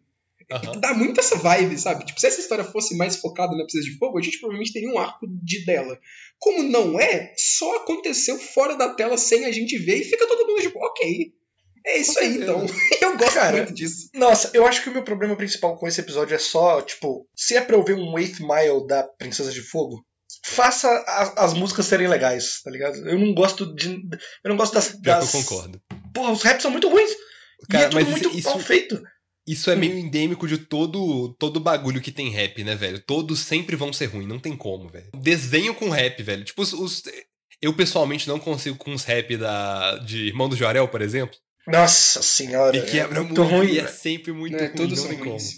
Aham. Dá muito essa vibe, sabe? Tipo, se essa história fosse mais focada na Precisa de Fogo, a gente provavelmente teria um arco de dela. Como não é, só aconteceu fora da tela sem a gente ver e fica todo mundo tipo, ok. É isso aí, então. Eu gosto Cara, muito disso. Nossa, eu acho que o meu problema principal com esse episódio é só, tipo, se é pra eu ver um Eighth Mile da Princesa de Fogo, faça a- as músicas serem legais, tá ligado? Eu não gosto de. Eu não gosto das. Das... eu concordo. Porra, os raps são muito ruins. Cara, e é tudo mas muito isso- mal feito. Isso é meio endêmico de todo todo bagulho que tem rap, né, velho? Todos sempre vão ser ruins, não tem como, velho. Desenho com rap, velho. Tipo, os, os- eu pessoalmente não consigo com os rap da, de Irmão do Jorel, por exemplo. Nossa senhora. Me quebra é muito, muito ruim. e é sempre muito Né, ruim, todos não são ruins.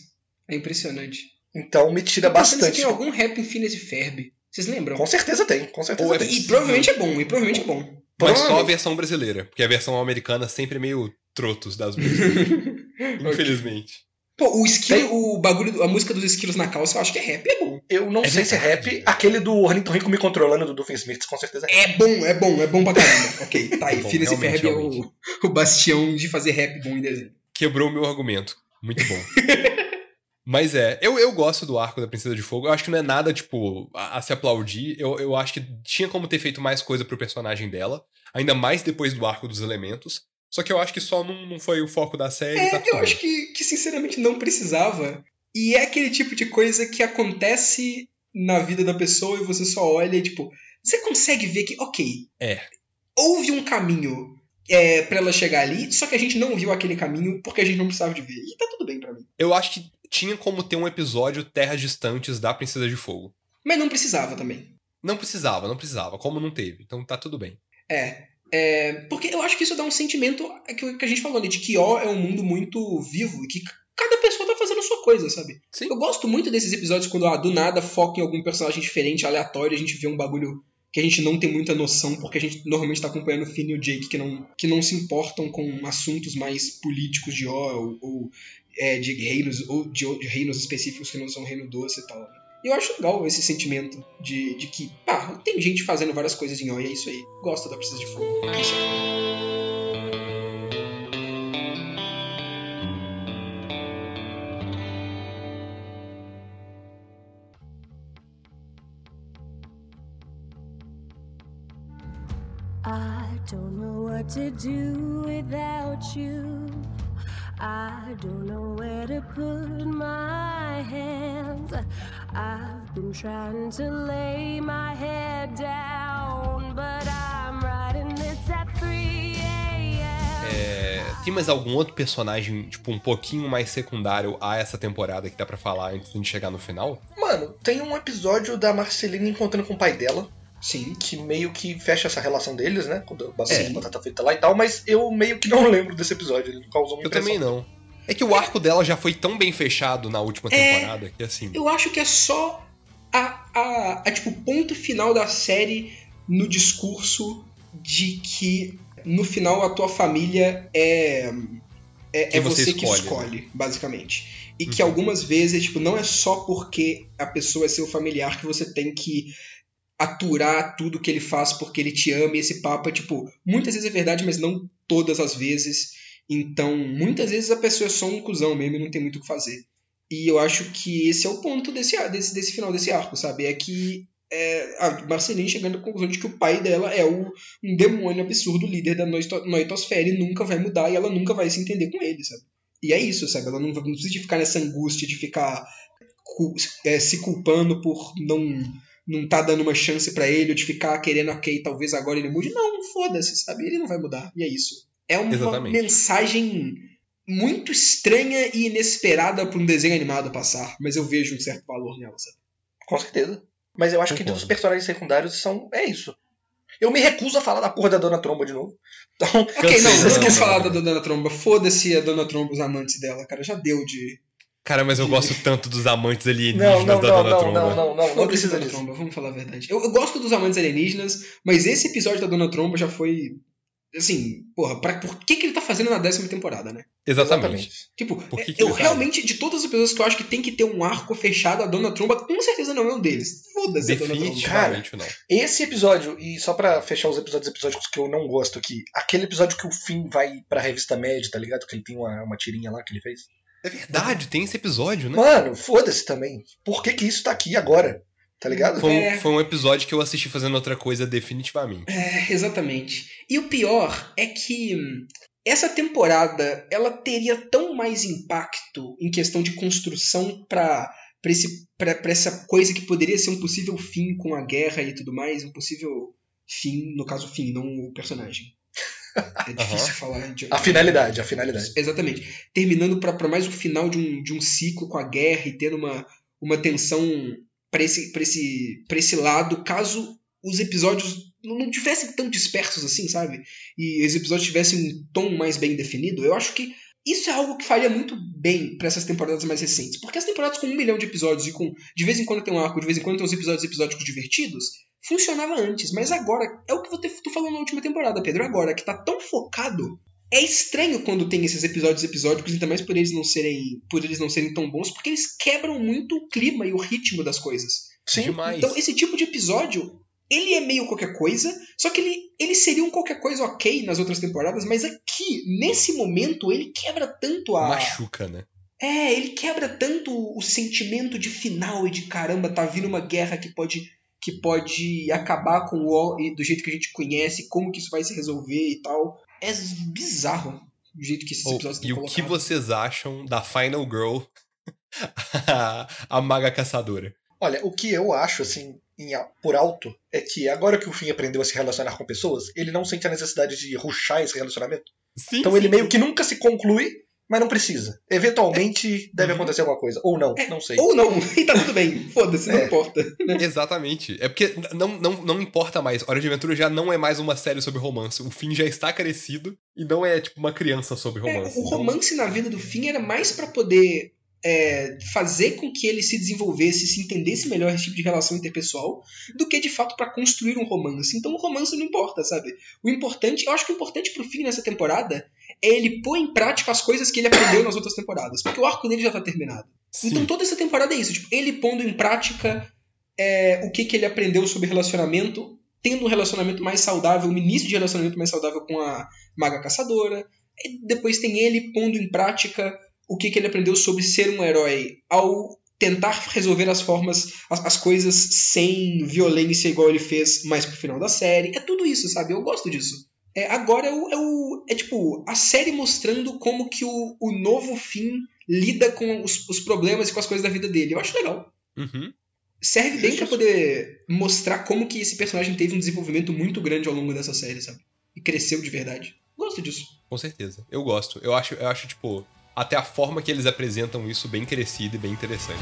É impressionante. Então me tira se bastante. tem algum rap em Phineas e Ferb. Vocês lembram? Com certeza tem, com certeza Ou é tem. E provavelmente é bom, e provavelmente é bom. Mas só a versão brasileira, porque a versão americana sempre é meio trotos das músicas. Infelizmente. Pô, o esquilo, o bagulho, a música dos esquilos na calça, eu acho que é rap, é bom. Eu não É sei se é rap. Aquele do Ornitorrinco me controlando do Doofenshmirtz, com certeza é. É bom, é bom, é bom pra caramba. ok, tá aí. É e Ferb é o, o bastião de fazer rap bom em desenho. Quebrou o meu argumento. Muito bom. Mas é, eu, eu gosto do arco da Princesa de Fogo. Eu acho que não é nada, tipo, a, a se aplaudir. Eu, eu acho que tinha como ter feito mais coisa pro personagem dela. Ainda mais depois do arco dos elementos. Só que eu acho que só não, não foi o foco da série. É, tá eu acho que, que sinceramente não precisava. E é aquele tipo de coisa que acontece na vida da pessoa e você só olha e, tipo, você consegue ver que, ok. É. Houve um caminho é, para ela chegar ali, só que a gente não viu aquele caminho porque a gente não precisava de ver. E tá tudo bem pra mim. Eu acho que tinha como ter um episódio Terras Distantes da Princesa de Fogo. Mas não precisava também. Não precisava, não precisava. Como não teve. Então tá tudo bem. É. é, porque eu acho que isso dá um sentimento que, que a gente falou, né? De que ó é um mundo muito vivo e que cada pessoa tá fazendo a sua coisa, sabe? Sim. Eu gosto muito desses episódios quando ah, do nada foca em algum personagem diferente, aleatório, a gente vê um bagulho que a gente não tem muita noção, porque a gente normalmente tá acompanhando o Finn e o Jake, que não, que não se importam com assuntos mais políticos de ó, ou, ou, é, de reinos, ou de, de reinos específicos que não são reino doce e tal. Eu acho legal esse sentimento de, de que, pá, tem gente fazendo várias coisas em e é isso aí. Gosto da Princesa de Fogo. É isso aí. Don't know what to do without you. I don't know where to put my hands. I've been trying to lay my head down, but I'm writing this at 3 a.m. É, tem mais algum outro personagem, tipo, um pouquinho mais secundário a essa temporada que dá pra falar antes de chegar no final? Mano, tem um episódio da Marcelina encontrando com o pai dela, Sim. que meio que fecha essa relação deles, né? Quando a batata, É. batata frita lá e tal, mas eu meio que não lembro desse episódio, ele não causou uma Eu também impressão. não. É que o arco dela já foi tão bem fechado na última É. temporada que assim. Eu acho que é só a, a, a, tipo, ponto final da série no discurso de que no final a tua família é é, é você você, que escolhe, né? escolhe, basicamente. E que Uhum. algumas vezes, tipo, não é só porque a pessoa é seu familiar que você tem que aturar tudo que ele faz porque ele te ama e esse papo é tipo, muitas vezes é verdade, mas não todas as vezes. Então, muitas vezes a pessoa é só um cuzão mesmo e não tem muito o que fazer. E eu acho que esse é o ponto desse, desse, desse final desse arco, sabe? É que é, a Marceline chegando à conclusão de que o pai dela é o, um demônio absurdo, líder da noito, noitosfera e nunca vai mudar e ela nunca vai se entender com ele, sabe? E é isso, sabe? Ela não, não precisa ficar nessa angústia de ficar é, se culpando por não não tá dando uma chance para ele, ou de ficar querendo, ok, talvez agora ele mude. Não, foda-se, sabe? Ele não vai mudar. E é isso. É uma Exatamente. mensagem muito estranha e inesperada para um desenho animado passar, mas eu vejo um certo valor nela, sabe? Com certeza. Mas eu acho que Concordo. os personagens secundários são. É isso. Eu me recuso a falar da porra da Dona Tromba de novo. Então, Ok, não, não não, falar da Dona Tromba. Foda-se a Dona Tromba, os amantes dela, cara. Já deu de. Cara, mas eu gosto tanto dos amantes alienígenas não, da não, Dona não, Tromba. não, não, não, não precisa da Dona disso. Tromba, vamos falar a verdade. Eu, eu gosto dos amantes alienígenas, mas esse episódio da Dona Tromba já foi. Assim, porra, pra, por que, que ele tá fazendo na décima temporada, né? Exatamente. Tipo, Por que que eu tá realmente, de todas as pessoas que eu acho que tem que ter um arco fechado, a Dona Tromba com certeza não é um deles. Foda-se a Dona Tromba. Definitivamente não. Esse episódio, e só pra fechar os episódios episódicos que eu não gosto aqui, aquele episódio que o Finn vai pra revista Mad, tá ligado? Que ele tem uma, uma tirinha lá que ele fez. É verdade, tem esse episódio, né? Mano, foda-se também. Por que que isso tá aqui agora? Tá ligado? Foi, um- É. foi um episódio que eu assisti fazendo outra coisa definitivamente. É, exatamente. E o pior é que essa temporada ela teria tão mais impacto em questão de construção pra, pra, esse, pra, pra essa coisa que poderia ser um possível fim com a guerra e tudo mais, um possível fim, no caso fim, não o personagem. É difícil falar de A finalidade, a finalidade. Exatamente. Terminando para mais o final de um, de um ciclo com a guerra e tendo uma, uma tensão para esse, pra esse, esse lado, caso os episódios não não tivessem tão dispersos assim, sabe? E os episódios tivessem um tom mais bem definido. Eu acho que isso é algo que faria muito bem para essas temporadas mais recentes. Porque as temporadas com um milhão de episódios e com de vez em quando tem um arco, de vez em quando tem uns episódios episódicos divertidos, funcionava antes. Mas agora, é o que eu tô falando na última temporada, Pedro. Agora, que tá tão focado é estranho quando tem esses episódios episódicos, ainda mais por eles não serem, por eles não serem tão bons, porque eles quebram muito o clima e o ritmo das coisas. Sim. Demais. Então esse tipo de episódio, ele é meio qualquer coisa, só que ele, ele seria um qualquer coisa ok nas outras temporadas, mas aqui, nesse momento, ele quebra tanto a. Machuca, né? É, ele quebra tanto o sentimento de final e de caramba, tá vindo uma guerra que pode que pode acabar com o e do jeito que a gente conhece, como que isso vai se resolver e tal. É bizarro o jeito que esses Oh, episódios e estão o que vocês acham da Final Girl, a, a maga caçadora? Olha, o que eu acho, assim, em, por alto, é que agora que o Finn aprendeu a se relacionar com pessoas, ele não sente a necessidade de ruxar esse relacionamento. Sim, Então sim. ele meio que nunca se conclui, mas não precisa. Eventualmente deve Uhum. acontecer alguma coisa. Ou não, É, não sei. Ou não, e tá tudo bem, foda-se, não É. importa. Exatamente. É porque não, não, não importa mais. Hora de Aventura já não é mais uma série sobre romance. O fim já está crescido e não é tipo uma criança sobre É, romance. o Então, romance na vida do Finn era mais pra poder é, fazer com que ele se desenvolvesse, se entendesse melhor esse tipo de relação interpessoal, do que de fato pra construir um romance. Então o romance não importa, sabe? O importante, eu acho que o importante pro Finn nessa temporada é ele pôr em prática as coisas que ele aprendeu nas outras temporadas, porque o arco dele já tá terminado. sim. Então toda essa temporada é isso, tipo, ele pondo em prática é, o que, que ele aprendeu sobre relacionamento, tendo um relacionamento mais saudável, um início de relacionamento mais saudável com a maga caçadora. E depois tem ele pondo em prática o que, que ele aprendeu sobre ser um herói ao tentar resolver as formas, as, as coisas sem violência igual ele fez mais pro final da série. É tudo isso, sabe? Eu gosto disso. É, agora é, o, é, o- é tipo a série mostrando como que o, o novo fim lida com os, os problemas e com as coisas da vida dele. Eu acho legal. Uhum. Serve bem pra poder mostrar como que esse personagem teve um desenvolvimento muito grande ao longo dessa série, sabe? E cresceu de verdade. Gosto disso. Com certeza. Eu gosto. Eu acho, eu acho, tipo, até a forma que eles apresentam isso bem crescida e bem interessante.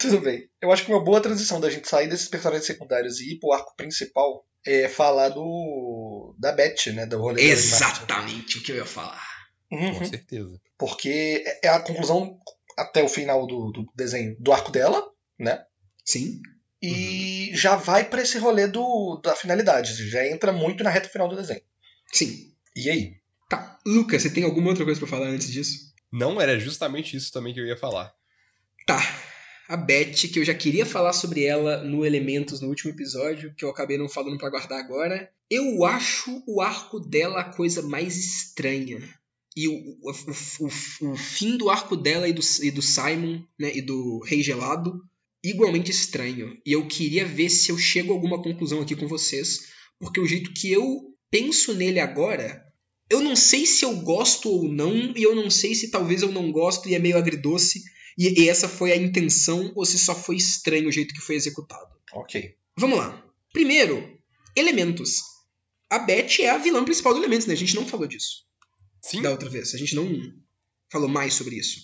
Tudo bem. Eu acho que uma boa transição da gente sair desses personagens secundários e ir pro arco principal é falar do. da Beth, né? Do rolê Exatamente o que eu ia falar. Uhum. Com certeza. Porque é a conclusão até o final do, do desenho do arco dela, né? Sim. E já vai pra esse rolê do, da finalidade. Já entra muito na reta final do desenho. Sim. E aí? Tá. Lucas, você tem alguma outra coisa pra falar antes disso? Não era justamente isso também que eu ia falar. Tá. A Beth, que eu já queria falar sobre ela no Elementos no último episódio, que eu acabei não falando pra guardar agora. Eu acho o arco dela a coisa mais estranha. E o, o, o, o- o fim do arco dela e do, e do Simon, né, e do Rei Gelado, igualmente estranho. E eu queria ver se eu chego a alguma conclusão aqui com vocês, porque o jeito que eu penso nele agora, eu não sei se eu gosto ou não, e eu não sei se talvez eu não gosto e é meio agridoce, e, e essa foi a intenção ou se só foi estranho o jeito que foi executado. Ok. Vamos lá. Primeiro, elementos. A Beth é a vilã principal do Elementos, né? A gente não falou disso Sim, da outra vez. A gente não falou mais sobre isso.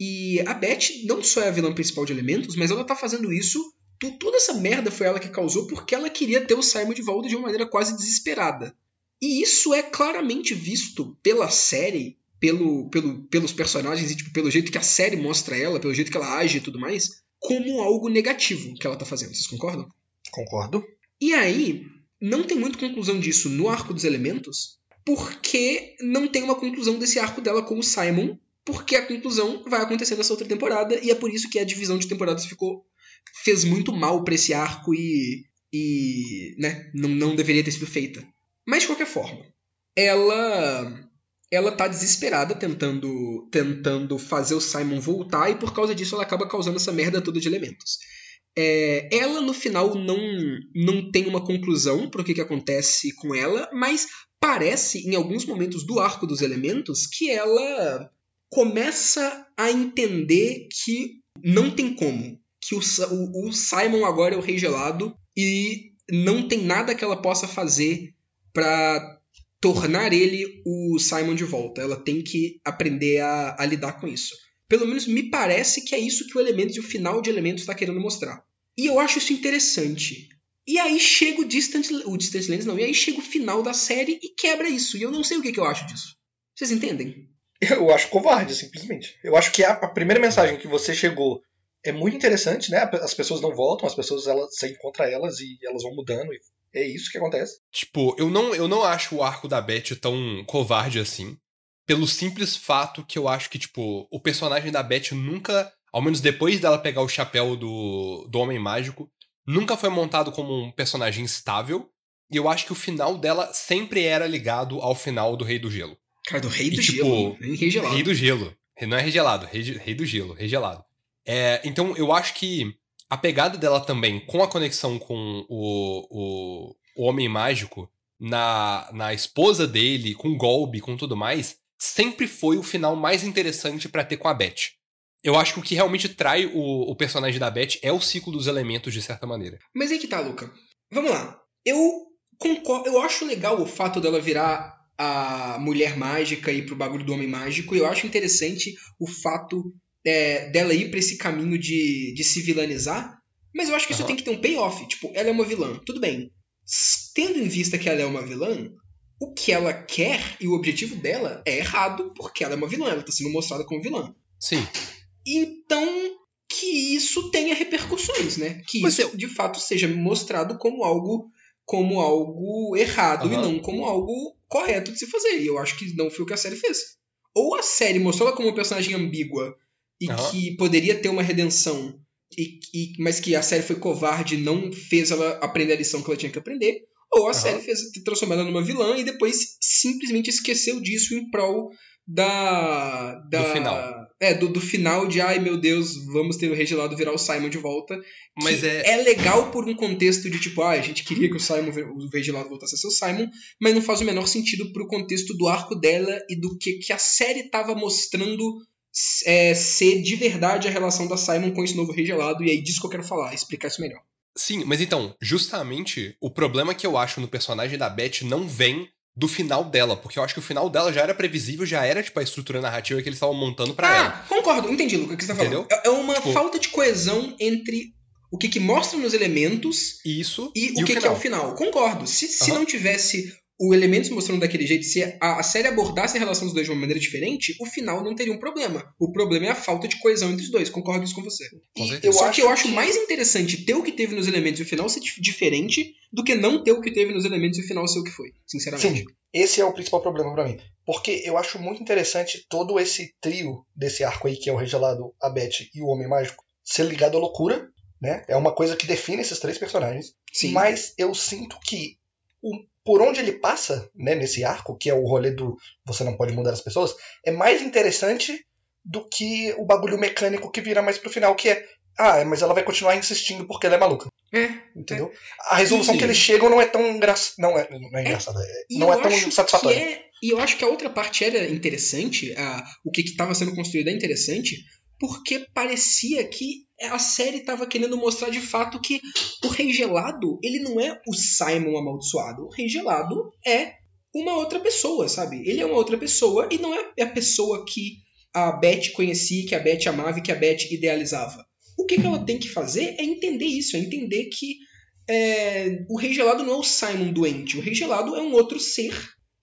E a Beth não só é a vilã principal de Elementos, mas ela tá fazendo isso. tu- Toda essa merda foi ela que causou porque ela queria ter o Simon de volta de uma maneira quase desesperada. E isso é claramente visto pela série, pelo, pelo, pelos personagens e tipo, pelo jeito que a série mostra ela, pelo jeito que ela age e tudo mais, como algo negativo que ela tá fazendo. Vocês concordam? Concordo. E aí, não tem muita conclusão disso no arco dos elementos, porque não tem uma conclusão desse arco dela com o Simon, porque a conclusão vai acontecer nessa outra temporada, e é por isso que a divisão de temporadas ficou. fez muito mal pra esse arco e. e. né, não, não deveria ter sido feita. Mas de qualquer forma, ela. Ela tá desesperada tentando tentando fazer o Simon voltar e por causa disso ela acaba causando essa merda toda de elementos. É, ela no final não, não tem uma conclusão para o que, que acontece com ela, mas parece em alguns momentos do arco dos elementos que ela começa a entender que não tem como, que o, o, o Simon agora é o rei gelado e não tem nada que ela possa fazer para tornar ele o Simon de volta. Ela tem que aprender a, a lidar com isso. Pelo menos me parece que é isso que o Elementos e o final de Elementos está querendo mostrar. E eu acho isso interessante. E aí chega o Distant, o Distant Lands, não, e aí chega o final da série e quebra isso. E eu não sei o que, que eu acho disso. Vocês entendem? Eu acho covarde, simplesmente. Eu acho que a, a primeira mensagem que você chegou é muito interessante, né? As pessoas não voltam, as pessoas elas, você encontra elas e elas vão mudando. E é isso que acontece. Tipo, eu não, eu não acho o arco da Beth tão covarde assim. Pelo simples fato que eu acho que, tipo, o personagem da Beth nunca, ao menos depois dela pegar o chapéu do, do Homem Mágico, nunca foi montado como um personagem estável. E eu acho que o final dela sempre era ligado ao final do Rei do Gelo. Cara, do Rei E, do tipo, Gelo. Nem Rei. Rei do Gelo. Não é rei gelado, rei, rei do gelo, rei gelado. É, então eu acho que a pegada dela também, com a conexão com o, o, Homem Mágico, na, na esposa dele, com o Golbe, com tudo mais, sempre foi o final mais interessante pra ter com a Beth. Eu acho que o que realmente trai o, o personagem da Beth é o ciclo dos elementos, de certa maneira. Mas aí que tá, Luca. Vamos lá. Eu concordo. Eu acho legal o fato dela virar a mulher mágica e pro bagulho do homem mágico. Eu acho interessante o fato é, dela ir pra esse caminho de, de se vilanizar. Mas eu acho que isso Aham. tem que ter um payoff. Tipo, ela é uma vilã. Tudo bem. Tendo em vista que ela é uma vilã, o que ela quer e o objetivo dela é errado, porque ela é uma vilã. Ela tá sendo mostrada como vilã. Sim. Então, que isso tenha repercussões, né? Que Mas isso, de fato, seja mostrado como algo como algo errado e Aham. não como algo correto de se fazer. E eu acho que não foi o que a série fez. Ou a série mostrou ela como uma personagem ambígua e Aham. que poderia ter uma redenção, e, e- mas que a série foi covarde e não fez ela aprender a lição que ela tinha que aprender. Ou a Aham. série fez transformou ela numa vilã e depois simplesmente esqueceu disso em prol da. da Do final. É, do, do final de ai meu Deus, vamos ter o Rei Gelado virar o Simon de volta. Mas que é. é legal por um contexto de tipo, ah, a gente queria que o Simon, o Rei Gelado voltasse a ser o Simon, mas não faz o menor sentido pro contexto do arco dela e do que, que a série tava mostrando é, ser de verdade a relação da Simon com esse novo Rei Gelado, e aí disso que eu quero falar, explicar isso melhor. Sim, mas então, justamente, o problema que eu acho no personagem da Beth não vem do final dela, porque eu acho que o final dela já era previsível, já era, tipo, a estrutura narrativa que eles estavam montando pra ela. Ah, concordo, entendi, Luca, o que você tá falando. Entendeu? É é uma Tipo- falta de coesão entre o que, que mostra nos elementos Isso e, o que, que é o final. Concordo. Se, se Aham. não tivesse o elementos mostrando daquele jeito, se a, a série abordasse a relação dos dois de uma maneira diferente, o final não teria um problema. O problema é a falta de coesão entre os dois. Concordo isso com você. E eu Só acho que eu acho mais interessante ter o que teve nos elementos e o final ser dif- diferente do que não ter o que teve nos elementos e o final ser o que foi. Sinceramente. Sim, esse é o principal problema pra mim. Porque eu acho muito interessante todo esse trio desse arco aí, que é o Regelado, a Beth e o Homem Mágico, ser ligado à loucura, né? É uma coisa que define esses três personagens. Sim. Mas eu sinto que o- por onde ele passa, né, nesse arco, que é o rolê do você não pode mudar as pessoas, é mais interessante do que o bagulho mecânico que vira mais pro final, que é ah, mas ela vai continuar insistindo porque ela é maluca. É. Entendeu? A resolução Sim. que eles chegam não é tão engraçada. Não é, não é engraçada. é- não é tão satisfatória. é- e eu acho que a outra parte era interessante, a, o que estava sendo construído é interessante, porque parecia que a série estava querendo mostrar de fato que o Rei Gelado, ele não é o Simon amaldiçoado. O Rei Gelado é uma outra pessoa, sabe? Ele é uma outra pessoa e não é a pessoa que a Beth conhecia, que a Beth amava e que a Beth idealizava. O que, que ela tem que fazer é entender isso, é entender que é, o Rei Gelado não é o Simon doente. O Rei Gelado é um outro ser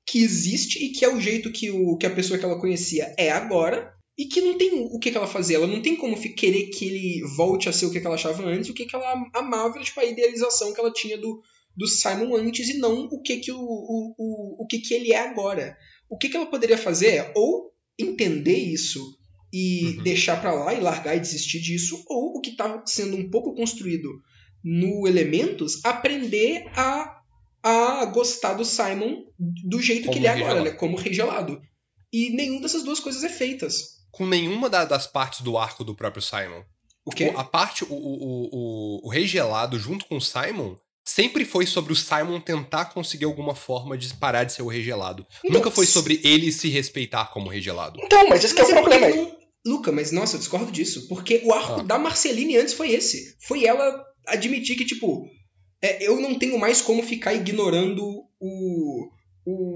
que existe e que é o jeito que, o, que a pessoa que ela conhecia é agora e que não tem o que, que ela fazer. Ela não tem como querer que ele volte a ser o que, que ela achava antes, o que, que ela amava, tipo, a idealização que ela tinha do, do Simon antes e não o que, que, o, o, o, o que, que ele é agora. O que, que ela poderia fazer é ou entender isso e Uhum. deixar pra lá e largar e desistir disso, ou o que estava sendo um pouco construído no Elementos, aprender a, a gostar do Simon do jeito Como que ele é agora, né? Como rei gelado. E nenhuma dessas duas coisas é feitas. Com nenhuma da- das partes do arco do próprio Simon. O quê? A parte, o, o, o, o, Rei Gelado junto com o Simon, sempre foi sobre o Simon tentar conseguir alguma forma de parar de ser o Rei Gelado. Então, Nunca foi sobre ele se respeitar como Rei Gelado. Então, mas esse que é o problema porque aí. não- Luca, mas nossa, eu discordo disso. Porque o arco Ah. da Marceline antes foi esse. Foi ela admitir que, tipo, é, eu não tenho mais como ficar ignorando o, o,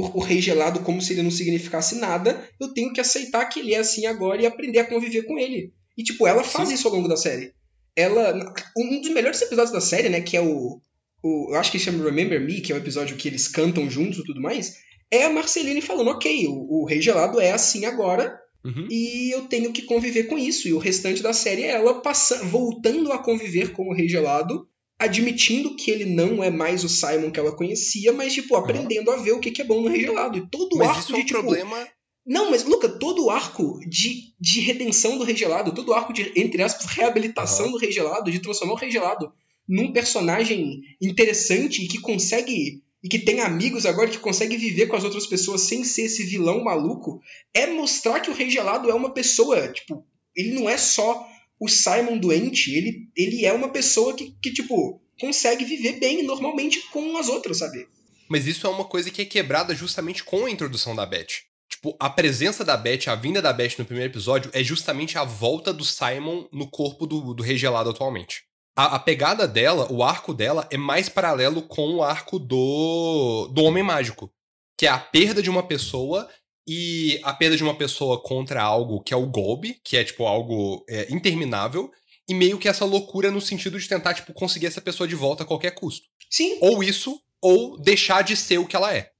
o, o rei gelado como se ele não significasse nada. Eu tenho que aceitar que ele é assim agora e aprender a conviver com ele. E, tipo, ela faz Sim. isso ao longo da série. Ela. Um dos melhores episódios da série, né? Que é o. o eu acho que chama Remember Me, que é o episódio que eles cantam juntos e tudo mais. É a Marceline falando, ok, o, o rei gelado é assim agora, Uhum. e eu tenho que conviver com isso. E o restante da série é ela passando, voltando a conviver com o Rei Gelado, admitindo que ele não é mais o Simon que ela conhecia, mas, tipo, aprendendo a ver o que que é bom no Rei Gelado. E todo o Mas arco isso é de, um tipo, problema. Não, mas, Luca, todo o arco de, de redenção do Rei Gelado, todo o arco de, entre aspas, reabilitação Aham. do Rei Gelado, de transformar o Rei Gelado num personagem interessante e que consegue. E que tem amigos agora que consegue viver com as outras pessoas sem ser esse vilão maluco, é mostrar que o Rei Gelado é uma pessoa, tipo, ele não é só o Simon doente, ele, ele é uma pessoa que, que, tipo, consegue viver bem normalmente com as outras, sabe? Mas isso é uma coisa que é quebrada justamente com a introdução da Beth. Tipo, a presença da Beth, a vinda da Beth no primeiro episódio é justamente a volta do Simon no corpo do, do Rei Gelado atualmente. A, a pegada dela, o arco dela, é mais paralelo com o arco do, do Homem Mágico. Que é a perda de uma pessoa e a perda de uma pessoa contra algo que é o Golbe, que é, tipo, algo é, interminável, e meio que essa loucura no sentido de tentar, tipo, conseguir essa pessoa de volta a qualquer custo. Sim, Ou isso, ou deixar de ser o que ela é.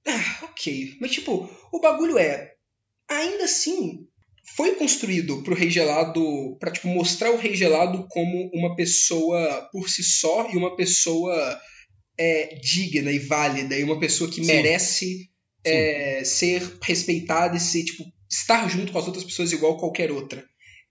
ok. Mas, tipo, o bagulho é. Ainda assim, foi construído pro Rei Gelado, pra tipo, mostrar o Rei Gelado como uma pessoa por si só e uma pessoa é, digna e válida, e uma pessoa que Sim. merece é, ser respeitada e ser, tipo, estar junto com as outras pessoas igual qualquer outra.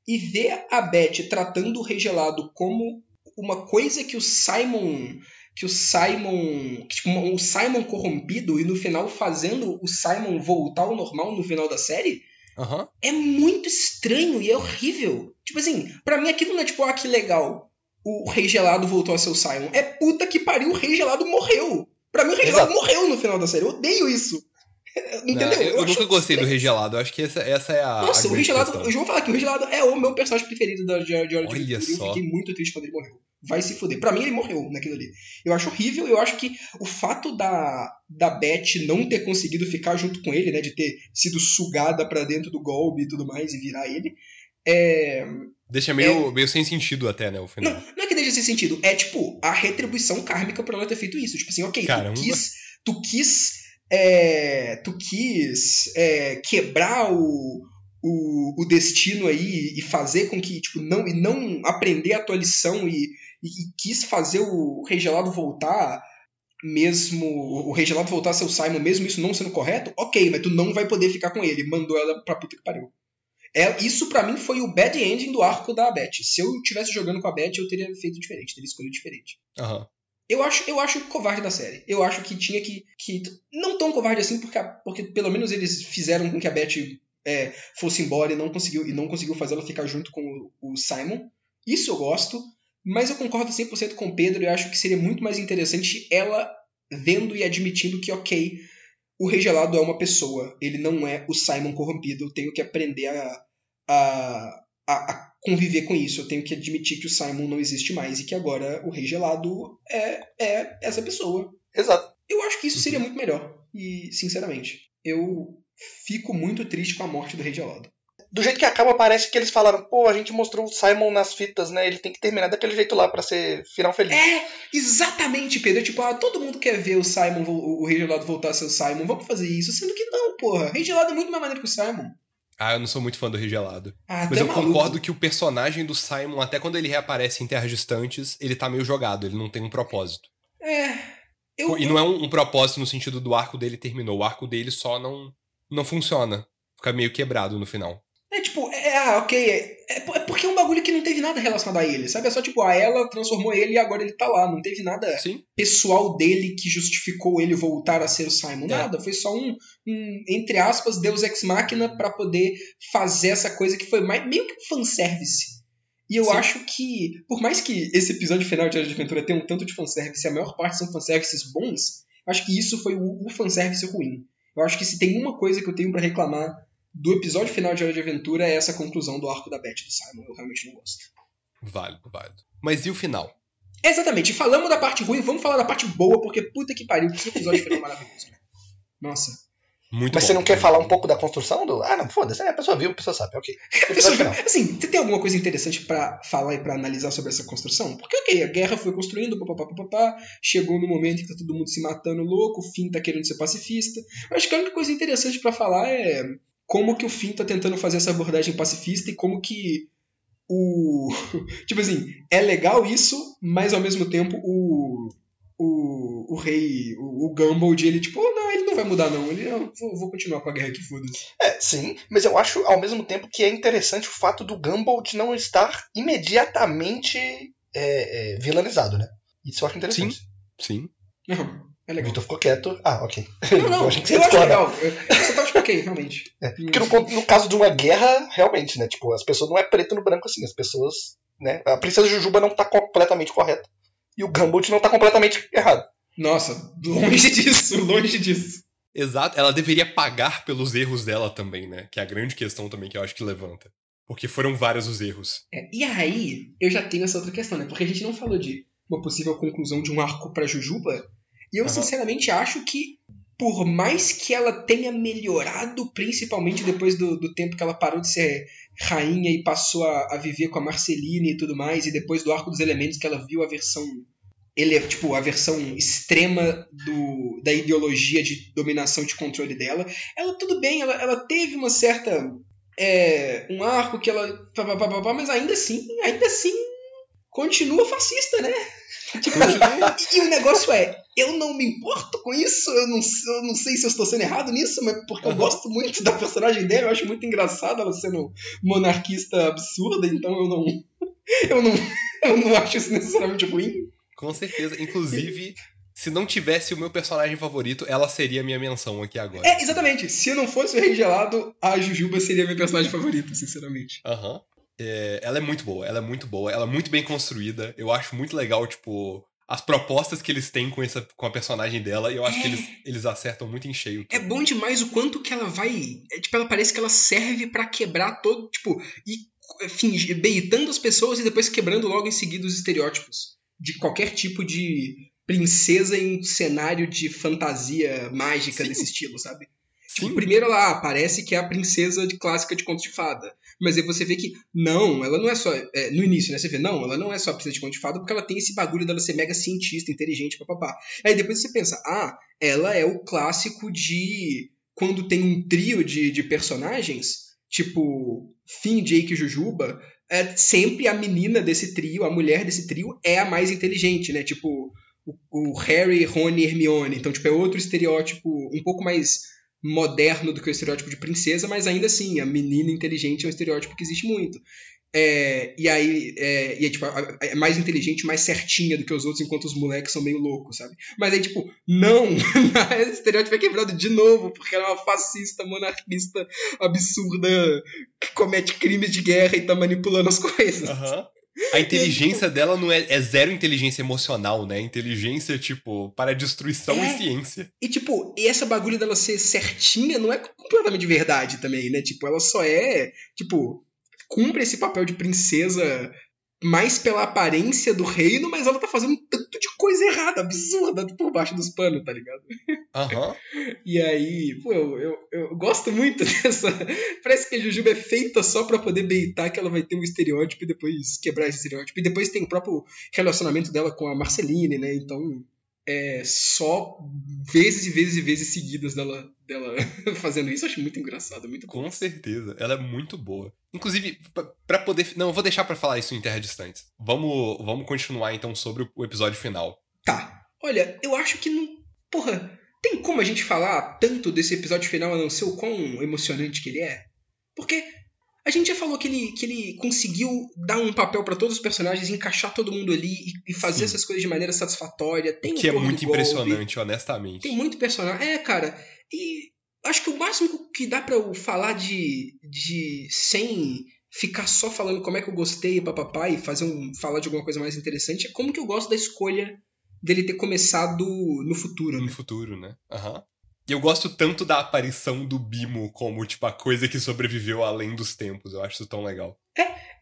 E ver a Beth tratando o Rei Gelado como uma coisa que o Simon que o Simon, tipo, um Simon corrompido e no final fazendo o Simon voltar ao normal no final da série, Aham. é muito estranho e é horrível. Tipo assim, pra mim aquilo não é tipo, ah, que legal. O Rei Gelado voltou a ser o Simon. É puta que pariu, o Rei Gelado morreu. Pra mim o Rei Exato. Gelado morreu no final da série. Eu odeio isso. Não, Entendeu? eu, eu acho nunca gostei do estranho. Rei Gelado. Eu acho que essa, essa é a. Nossa, a o Rei grande Gelado, questão. eu vou falar que o Rei Gelado é o meu personagem preferido da de, de de Olha só. Eu fiquei muito triste quando ele morreu. Vai se fuder. Pra mim, ele morreu naquilo ali. Eu acho horrível. Eu acho que o fato da, da Beth não ter conseguido ficar junto com ele, né? De ter sido sugada pra dentro do golpe e tudo mais e virar ele. É. Deixa meio, meio sem sentido até, né? O final. Não, não é que deixa esse sentido. É tipo a retribuição kármica por ela ter feito isso. Tipo assim, ok, Caramba. tu quis. Tu quis. É, tu quis é, quebrar o, o, o destino aí e fazer com que, tipo, não, e não aprender a tua lição e, e, e quis fazer o Rei Gelado voltar mesmo o Rei Gelado voltar a ser o Simon, mesmo isso não sendo correto, ok, mas tu não vai poder ficar com ele. Mandou ela pra puta que pariu. É, isso pra mim foi o bad ending do arco da Beth. Se eu tivesse jogando com a Beth, eu teria feito diferente, teria escolhido diferente. Aham. Eu acho, eu acho covarde da série. Eu acho que tinha que. que não tão covarde assim, porque, porque pelo menos eles fizeram com que a Beth é, fosse embora e não conseguiu, e não conseguiu fazer ela ficar junto com o, o Simon. Isso eu gosto. Mas eu concordo 100% com o Pedro e acho que seria muito mais interessante ela vendo e admitindo que, ok, o Rei Gelado é uma pessoa, ele não é o Simon corrompido, eu tenho que aprender a, a, a, a conviver com isso, eu tenho que admitir que o Simon não existe mais e que agora o Rei Gelado é, é essa pessoa. Exato. Eu acho que isso seria muito melhor, e sinceramente, eu fico muito triste com a morte do Rei Gelado. Do jeito que acaba, parece que eles falaram, pô, a gente mostrou o Simon nas fitas, né? Ele tem que terminar daquele jeito lá pra ser final feliz. É, exatamente, Pedro. Tipo, ah, todo mundo quer ver o Simon, o Rei Gelado voltar a ser o Simon. Vamos fazer isso. Sendo que não, porra. Rei Gelado é muito mais maneiro que o Simon. Ah, eu não sou muito fã do Rei Gelado. Ah, Mas eu maluco. concordo que o personagem do Simon, até quando ele reaparece em Terras Distantes, ele tá meio jogado, ele não tem um propósito. É. Eu, E não é um, um propósito no sentido do arco dele terminou. O arco dele só não, não funciona. Fica meio quebrado no final. Ah, ok. É, é por- porque é um bagulho que não teve nada relacionado a ele, sabe? É só tipo, ah, ela transformou ele e agora ele tá lá. Não teve nada Sim. pessoal dele que justificou ele voltar a ser o Simon. É. Nada. Foi só um, um, entre aspas, Deus Ex Machina pra poder fazer essa coisa que foi mais, meio que um fanservice. E eu Sim. acho que, por mais que esse episódio final de Hora de Aventura tenha um tanto de fanservice, a maior parte são fanservices bons, acho que isso foi o, o fanservice ruim. Eu acho que se tem uma coisa que eu tenho pra reclamar do episódio final de Hora de Aventura é essa conclusão do arco da Beth do Simon. Eu realmente não gosto. Válido, válido. Mas e o final? Exatamente, falamos da parte ruim, vamos falar da parte boa, porque puta que pariu, que episódio final maravilhoso. cara. Nossa. Muito Mas bom. você não quer falar um pouco da construção do. Ah, não, foda-se. É, a pessoa viu, a pessoa sabe, ok. Episódio final. assim, você tem alguma coisa interessante pra falar e pra analisar sobre essa construção? Porque, ok, a guerra foi construindo, papapá, papapá, chegou no momento em que tá todo mundo se matando louco, o Finn tá querendo ser pacifista. Eu acho que a única coisa interessante pra falar é como que o Finn tá tentando fazer essa abordagem pacifista e como que o. tipo assim, é legal isso, mas ao mesmo tempo o. O, o rei, o, o Gumball, ele tipo, "Oh, não, ele não vai mudar não, ele, eu vou, vou continuar com a guerra aqui, foda-se. É, sim, mas eu acho ao mesmo tempo que é interessante o fato do Gumball de não estar imediatamente é, é, vilanizado, né? Isso eu acho interessante. Sim. Não, é legal. Vitor ficou quieto. Ah, ok. Não, não, Eu achei que você eu ia acho legal. Eu eu só acho que ok, realmente. É, Porque no, no caso de uma guerra, realmente, né? Tipo, as pessoas não é preto no branco assim. As pessoas, né? A princesa Jujuba não tá completamente correta. E o Gumball não tá completamente errado. Nossa, longe disso, longe disso. Exato. Ela deveria pagar pelos erros dela também, né? Que é a grande questão também que eu acho que levanta. Porque foram vários os erros. É, e aí, eu já tenho essa outra questão, né? Porque a gente não falou de uma possível conclusão de um arco pra Jujuba. E eu, Aham. sinceramente, acho que, por mais que ela tenha melhorado, principalmente depois do, do tempo que ela parou de ser rainha e passou a, a viver com a Marceline e tudo mais, e depois do arco dos elementos que ela viu a versão. Ele é, tipo, a versão extrema do, da ideologia de dominação e de controle dela. Ela, tudo bem, ela, ela teve uma certa é, um arco que ela. mas ainda assim, ainda assim, continua fascista, né? Tipo, e o negócio é, eu não me importo com isso, eu não, eu não sei se eu estou sendo errado nisso, mas porque eu Uhum. gosto muito da personagem dela, eu acho muito engraçado ela sendo monarquista absurda, então eu não. Eu não, eu não acho isso necessariamente ruim. Com certeza. Inclusive, se não tivesse o meu personagem favorito, ela seria a minha menção aqui agora. É, exatamente. Se eu não fosse o Rei Gelado, a Jujuba seria minha personagem favorita, sinceramente. Aham. É, ela é muito boa, ela é muito boa, ela é muito bem construída. Eu acho muito legal, tipo, as propostas que eles têm com, essa, com a personagem dela, e eu acho que É. eles, eles acertam muito em cheio. É bom demais o quanto que ela vai. é, tipo, ela parece que ela serve pra quebrar todo. Tipo, e fingir, beitando as pessoas e depois quebrando logo em seguida os estereótipos de qualquer tipo de princesa em cenário de fantasia mágica Sim. desse estilo, sabe? Sim, Tipo, primeiro ela ah, parece que é a princesa de clássica de contos de fada. Mas aí você vê que, não, ela não é só. é, no início, né? Você vê, não, ela não é só a princesa de contos de fada porque ela tem esse bagulho dela ser mega cientista, inteligente, papapá. Aí depois você pensa, ah, ela é o clássico de. Quando tem um trio de, de personagens, tipo Finn, Jake e Jujuba, é sempre a menina desse trio, a mulher desse trio, é a mais inteligente, né? Tipo, o, o Harry, Rony e Hermione. Então, tipo, é outro estereótipo um pouco mais moderno do que o estereótipo de princesa, mas ainda assim, a menina inteligente é um estereótipo que existe muito. É, e aí, é, e é, tipo, é mais inteligente, mais certinha do que os outros, enquanto os moleques são meio loucos, sabe? Mas aí, tipo, não! Esse estereótipo é quebrado de novo, porque ela é uma fascista, monarquista, absurda, que comete crimes de guerra e tá manipulando as coisas. Aham. A inteligência dela não é, é zero inteligência emocional, né? Inteligência, tipo, para destruição É. e ciência. E, tipo, e essa bagulho dela ser certinha não é completamente verdade também, né? Tipo, ela só é, tipo, cumpre esse papel de princesa mais pela aparência do reino, mas ela tá fazendo um tanto de coisa errada, absurda por baixo dos panos, tá ligado? Aham. E aí, pô, eu, eu, eu gosto muito dessa. Parece que a Jujuba é feita só pra poder beitar que ela vai ter um estereótipo e depois quebrar esse estereótipo. E depois tem o próprio relacionamento dela com a Marceline, né? Então, é só vezes e vezes e vezes seguidas dela, dela fazendo isso. Eu acho muito engraçado, muito bom. Com certeza. Ela é muito boa. Inclusive, p- pra poder. Não, eu vou deixar pra falar isso em Terra Distante. Vamos, vamos continuar então sobre o episódio final. Tá. Olha, eu acho que não. Porra, tem como a gente falar tanto desse episódio final a não ser o quão emocionante que ele é? Porque a gente já falou que ele, que ele conseguiu dar um papel pra todos os personagens, encaixar todo mundo ali e, e fazer Sim. essas coisas de maneira satisfatória. Tem Que é muito golpe, impressionante, honestamente. Tem muito personagem. É, cara. E acho que o máximo que dá pra eu falar de. de. sem ficar só falando como é que eu gostei, papapá, e fazer um. falar de alguma coisa mais interessante, é como que eu gosto da escolha dele ter começado no futuro, No né? futuro, né? Aham. E eu gosto tanto da aparição do Bimo como, tipo, a coisa que sobreviveu além dos tempos. Eu acho isso tão legal.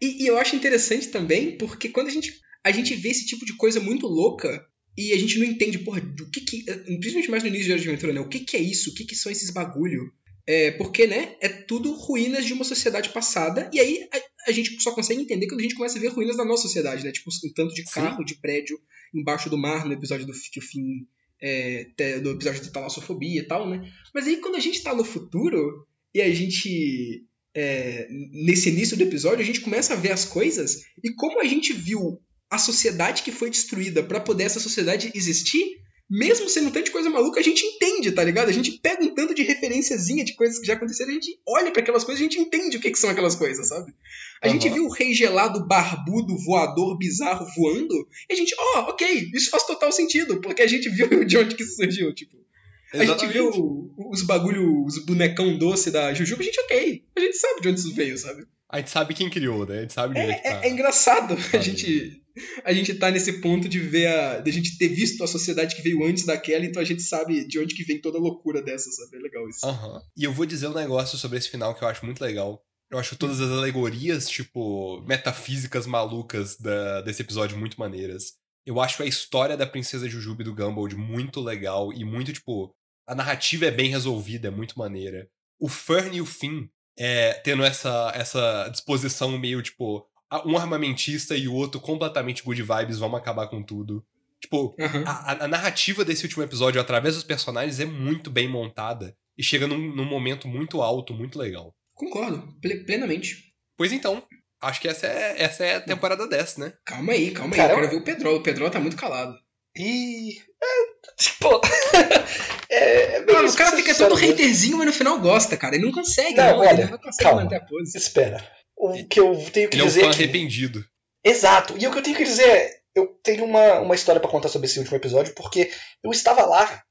E, e eu acho interessante também, porque quando a gente, a gente vê esse tipo de coisa muito louca e a gente não entende, porra, do que que. Principalmente mais no início de Aventura, né? O que que é isso? O que que são esses bagulho? É, porque, né? É tudo ruínas de uma sociedade passada. E aí a, a gente só consegue entender quando a gente começa a ver ruínas da nossa sociedade, né? Tipo, um tanto de Sim. carro, de prédio embaixo do mar, no episódio do que o fim. É, do episódio da talassofobia e tal, né? Mas aí quando a gente tá no futuro e a gente é, nesse início do episódio, a gente começa a ver as coisas e como a gente viu a sociedade que foi destruída pra poder essa sociedade existir, mesmo sendo um tanto de coisa maluca, a gente entende, tá ligado? A gente pega um tanto de referenciazinha de coisas que já aconteceram, a gente olha pra aquelas coisas e a gente entende o que, que são aquelas coisas, sabe? A gente Aham. viu o rei gelado, barbudo, voador, bizarro voando, e a gente, ó, ok, isso faz total sentido, porque a gente viu de onde que isso surgiu, tipo. A gente viu os bagulho, os bonecão doce da Jujuba, a gente, ok. A gente sabe de onde isso veio, sabe? A gente sabe quem criou, né? A gente sabe de onde é que tá. É, é engraçado a gente, a gente tá nesse ponto de ver a. de a gente ter visto a sociedade que veio antes daquela, então a gente sabe de onde que vem toda a loucura dessa, sabe? É legal isso. Aham. E eu vou dizer um negócio sobre esse final que eu acho muito legal. Eu acho todas as alegorias, tipo, metafísicas malucas da, desse episódio muito maneiras. Eu acho a história da princesa Jujube do Gumball muito legal e muito, tipo, a narrativa é bem resolvida, é muito maneira. O Fern e o Finn é, tendo essa, essa disposição meio, tipo, um armamentista e o outro completamente good vibes, vamos acabar com tudo. Tipo, Aham. a, a- a narrativa desse último episódio, através dos personagens, é muito bem montada e chega num, num momento muito alto, muito legal. Concordo, ple- plenamente. Pois então, acho que essa é, essa é a temporada 10, né? Calma aí, calma aí. Cara, eu quero ver o Pedro. O Pedro tá muito calado. E. É, tipo. é, é bem Mano, o cara fica todo haterzinho, mas no final gosta, cara. Ele não consegue, Não, não. olha, ele não consegue calma. manter a pose. Espera. O que eu tenho que Ele é um dizer fã é que- arrependido. Exato. E o que eu tenho que dizer é, eu tenho uma, uma história pra contar sobre esse último episódio, porque eu estava lá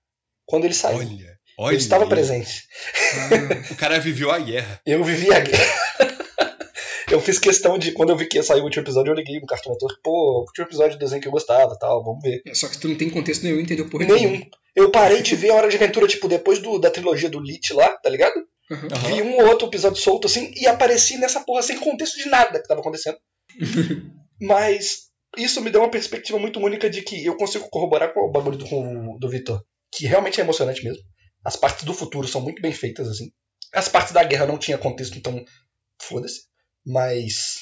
quando ele saiu. Olha, olha. eu estava presente. Ah, O cara viveu a guerra. Eu vivi a guerra. eu fiz questão de, quando eu vi que ia sair o último episódio, eu liguei no Cartoon Network, pô, o último episódio do desenho que eu gostava tal, vamos ver. só que tu não tem contexto nenhum, entendeu? Porra Nenhum. Eu parei de ver a Hora de Aventura, tipo, depois do, da trilogia do Lit lá, tá ligado? Aham. Vi um ou outro episódio solto assim e apareci nessa porra sem contexto de nada que tava acontecendo. Mas isso me deu uma perspectiva muito única de que eu consigo corroborar com o bagulho do, com o- do Vitor. Que realmente é emocionante mesmo. As partes do futuro são muito bem feitas, assim. As partes da guerra não tinha contexto, então foda-se. Mas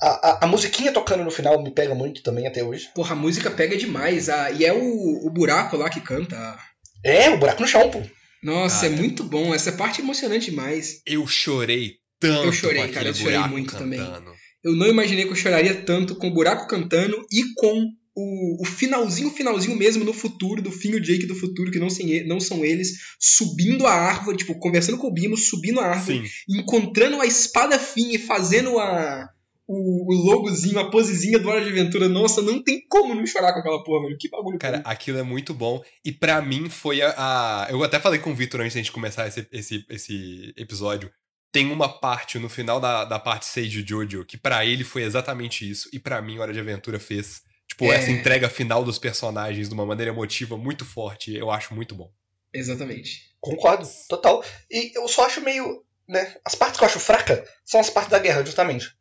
a, a, a musiquinha tocando no final me pega muito também até hoje. Porra, a música pega demais. Ah, e é o, o buraco lá que canta. É, o buraco no chão, pô. Nossa, Cara. é muito bom. Essa parte é emocionante demais. Eu chorei tanto Eu chorei, cara, eu chorei muito também. cantando. Eu não imaginei que eu choraria tanto com o buraco cantando e com o, o finalzinho, finalzinho mesmo no futuro, do e o Jake do futuro, que não, sem, não são eles, subindo a árvore, tipo, conversando com o Bimo, subindo a árvore, Sim. encontrando a espada Finn e fazendo a. O, o logozinho, a posezinha do Hora de Aventura. Nossa, não tem como não chorar com aquela porra, velho. Que bagulho. Cara, aquilo é muito bom. E pra mim foi a. a- Eu até falei com o Victor antes da gente começar esse, esse, esse episódio. Tem uma parte no final da, da parte 6 de Jojo que pra ele foi exatamente isso. E pra mim, Hora de Aventura fez. Tipo, É. essa entrega final dos personagens de uma maneira emotiva muito forte. Eu acho muito bom. Exatamente. Concordo, total. E eu só acho meio. Né, as partes que eu acho fraca são as partes da guerra, justamente.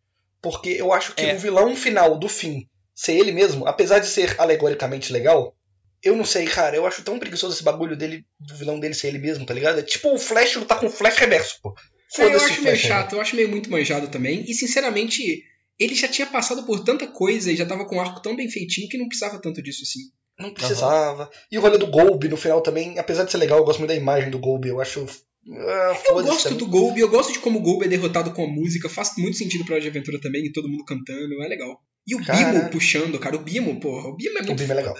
Porque eu acho que É. o vilão final do fim ser ele mesmo, apesar de ser alegoricamente legal, eu não sei, cara. Eu acho tão preguiçoso esse bagulho dele, do vilão dele ser ele mesmo, tá ligado? É tipo o Flash lutar com o Flash reverso, pô. É, eu acho meio chato, eu acho meio muito manjado também. E sinceramente, ele já tinha passado por tanta coisa e já tava com um arco tão bem feitinho que não precisava tanto disso assim. Não precisava. E o rolê do Golby no final também, apesar de ser legal, eu gosto muito da imagem do Golby. Eu acho. Ah, Eu gosto também. do Golby, eu gosto de como o Golby é derrotado com a música, faz muito sentido pra Hora de Aventura também, e todo mundo cantando, é legal. E o Bimo Caralho. puxando, cara, o Bimo, porra, o Bimo é O muito Bim é legal.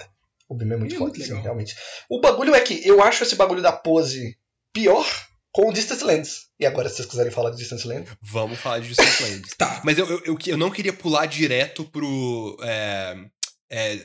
O Bim é muito Bim é foda, muito sim, legal. realmente. O bagulho é que eu acho esse bagulho da pose pior com o Distance Lands. E agora, se vocês quiserem falar de Distance Lands. Vamos falar de Distance Lands. Tá, Mas eu, eu, eu, eu não queria pular direto pro. É, é,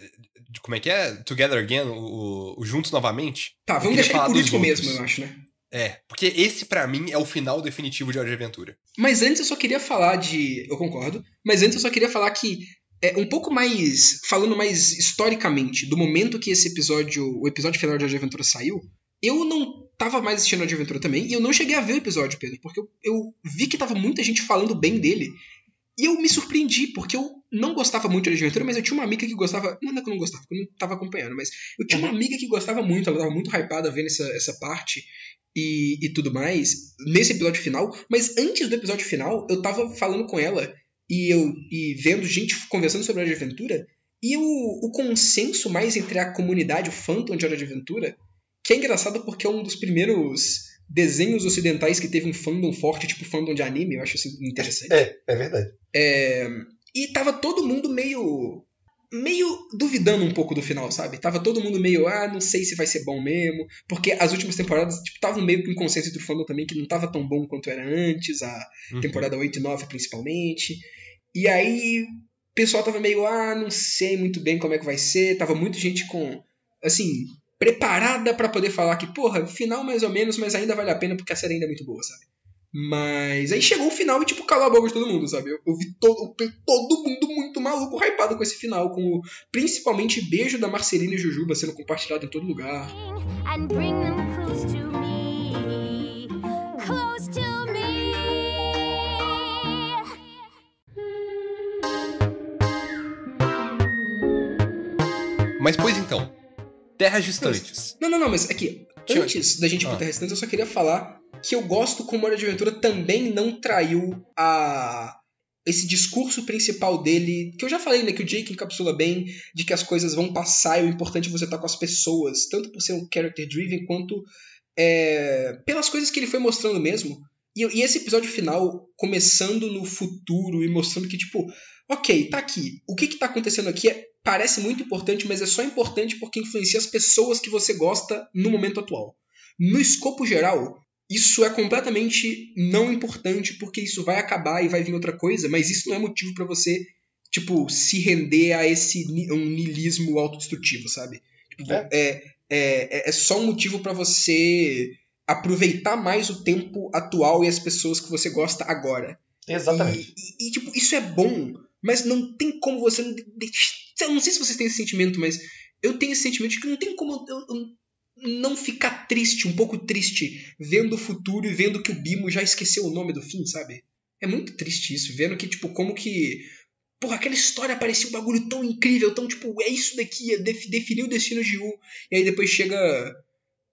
como é que é? Together Again, o, o Juntos Novamente. tá, vamos deixar ele por último mesmo, eu acho, né? É, porque esse pra mim é o final definitivo de Hora de Aventura. Mas antes eu só queria falar de. Eu concordo. Mas antes eu só queria falar que. É, um pouco mais. Falando mais historicamente, do momento que esse episódio. O episódio final de Hora de Aventura saiu. Eu não tava mais assistindo Hora de Aventura também. E eu não cheguei a ver o episódio, Pedro. Porque eu, eu vi que tava muita gente falando bem dele. E eu me surpreendi, porque eu não gostava muito de Hora de Aventura, mas eu tinha uma amiga que gostava. Não é que eu não gostava, porque eu não tava acompanhando, mas eu tinha uma amiga que gostava muito, ela tava muito hypada vendo essa, essa parte e, e tudo mais, nesse episódio final. Mas antes do episódio final, eu tava falando com ela e eu e vendo gente conversando sobre Hora de Aventura. E o, o consenso mais entre a comunidade, o fandom de Hora de Aventura, que é engraçado porque é um dos primeiros desenhos ocidentais que teve um fandom forte, tipo fandom de anime, eu acho assim, interessante. É, é verdade. É, e tava todo mundo meio. meio duvidando um pouco do final, sabe? Tava todo mundo meio, ah, não sei se vai ser bom mesmo. Porque as últimas temporadas, tipo, estavam meio que um consenso entre o fandom também que não tava tão bom quanto era antes, a Uhum. temporada 8 e 9 principalmente. E aí, o pessoal tava meio, ah, não sei muito bem como é que vai ser. Tava muita gente com, assim, preparada pra poder falar que, porra, final mais ou menos, mas ainda vale a pena porque a série ainda é muito boa, sabe? Mas aí chegou o final e, tipo, calou a boca de todo mundo, sabe? Eu, eu vi todo, todo mundo muito maluco, hypado com esse final, com o, principalmente beijo da Marcelina e Jujuba sendo compartilhado em todo lugar. and bring them close to me. Close to me. Mas pois então, Terras Distantes. Não, não, não, mas aqui, Tinha- antes da gente ir pro Ah. Terra Distante, eu só queria falar que eu gosto como Hora de Aventura também não traiu a esse discurso principal dele, que eu já falei, né, que o Jake encapsula bem, de que as coisas vão passar e o importante é você estar com as pessoas, tanto por ser um character driven quanto é, pelas coisas que ele foi mostrando mesmo. E, e esse episódio final, começando no futuro e mostrando que, tipo, ok, tá aqui. O que que tá acontecendo aqui é, parece muito importante, mas é só importante porque influencia as pessoas que você gosta no momento atual. No escopo geral, isso é completamente não importante porque isso vai acabar e vai vir outra coisa, mas isso não é motivo para você, tipo, se render a esse um niilismo autodestrutivo, sabe? Tipo, É. é, é, é só um motivo para você aproveitar mais o tempo atual e as pessoas que você gosta agora. Exatamente. E, e- e, tipo, isso é bom, mas não tem como você. não sei se vocês têm esse sentimento, mas eu tenho esse sentimento de que não tem como eu, eu não ficar triste, um pouco triste, vendo o futuro e vendo que o Bimo já esqueceu o nome do fim, sabe? É muito triste isso, vendo que, tipo, como que. Porra, aquela história parecia um bagulho tão incrível, tão, tipo, é isso daqui, é def- definir o destino de U. E aí depois chega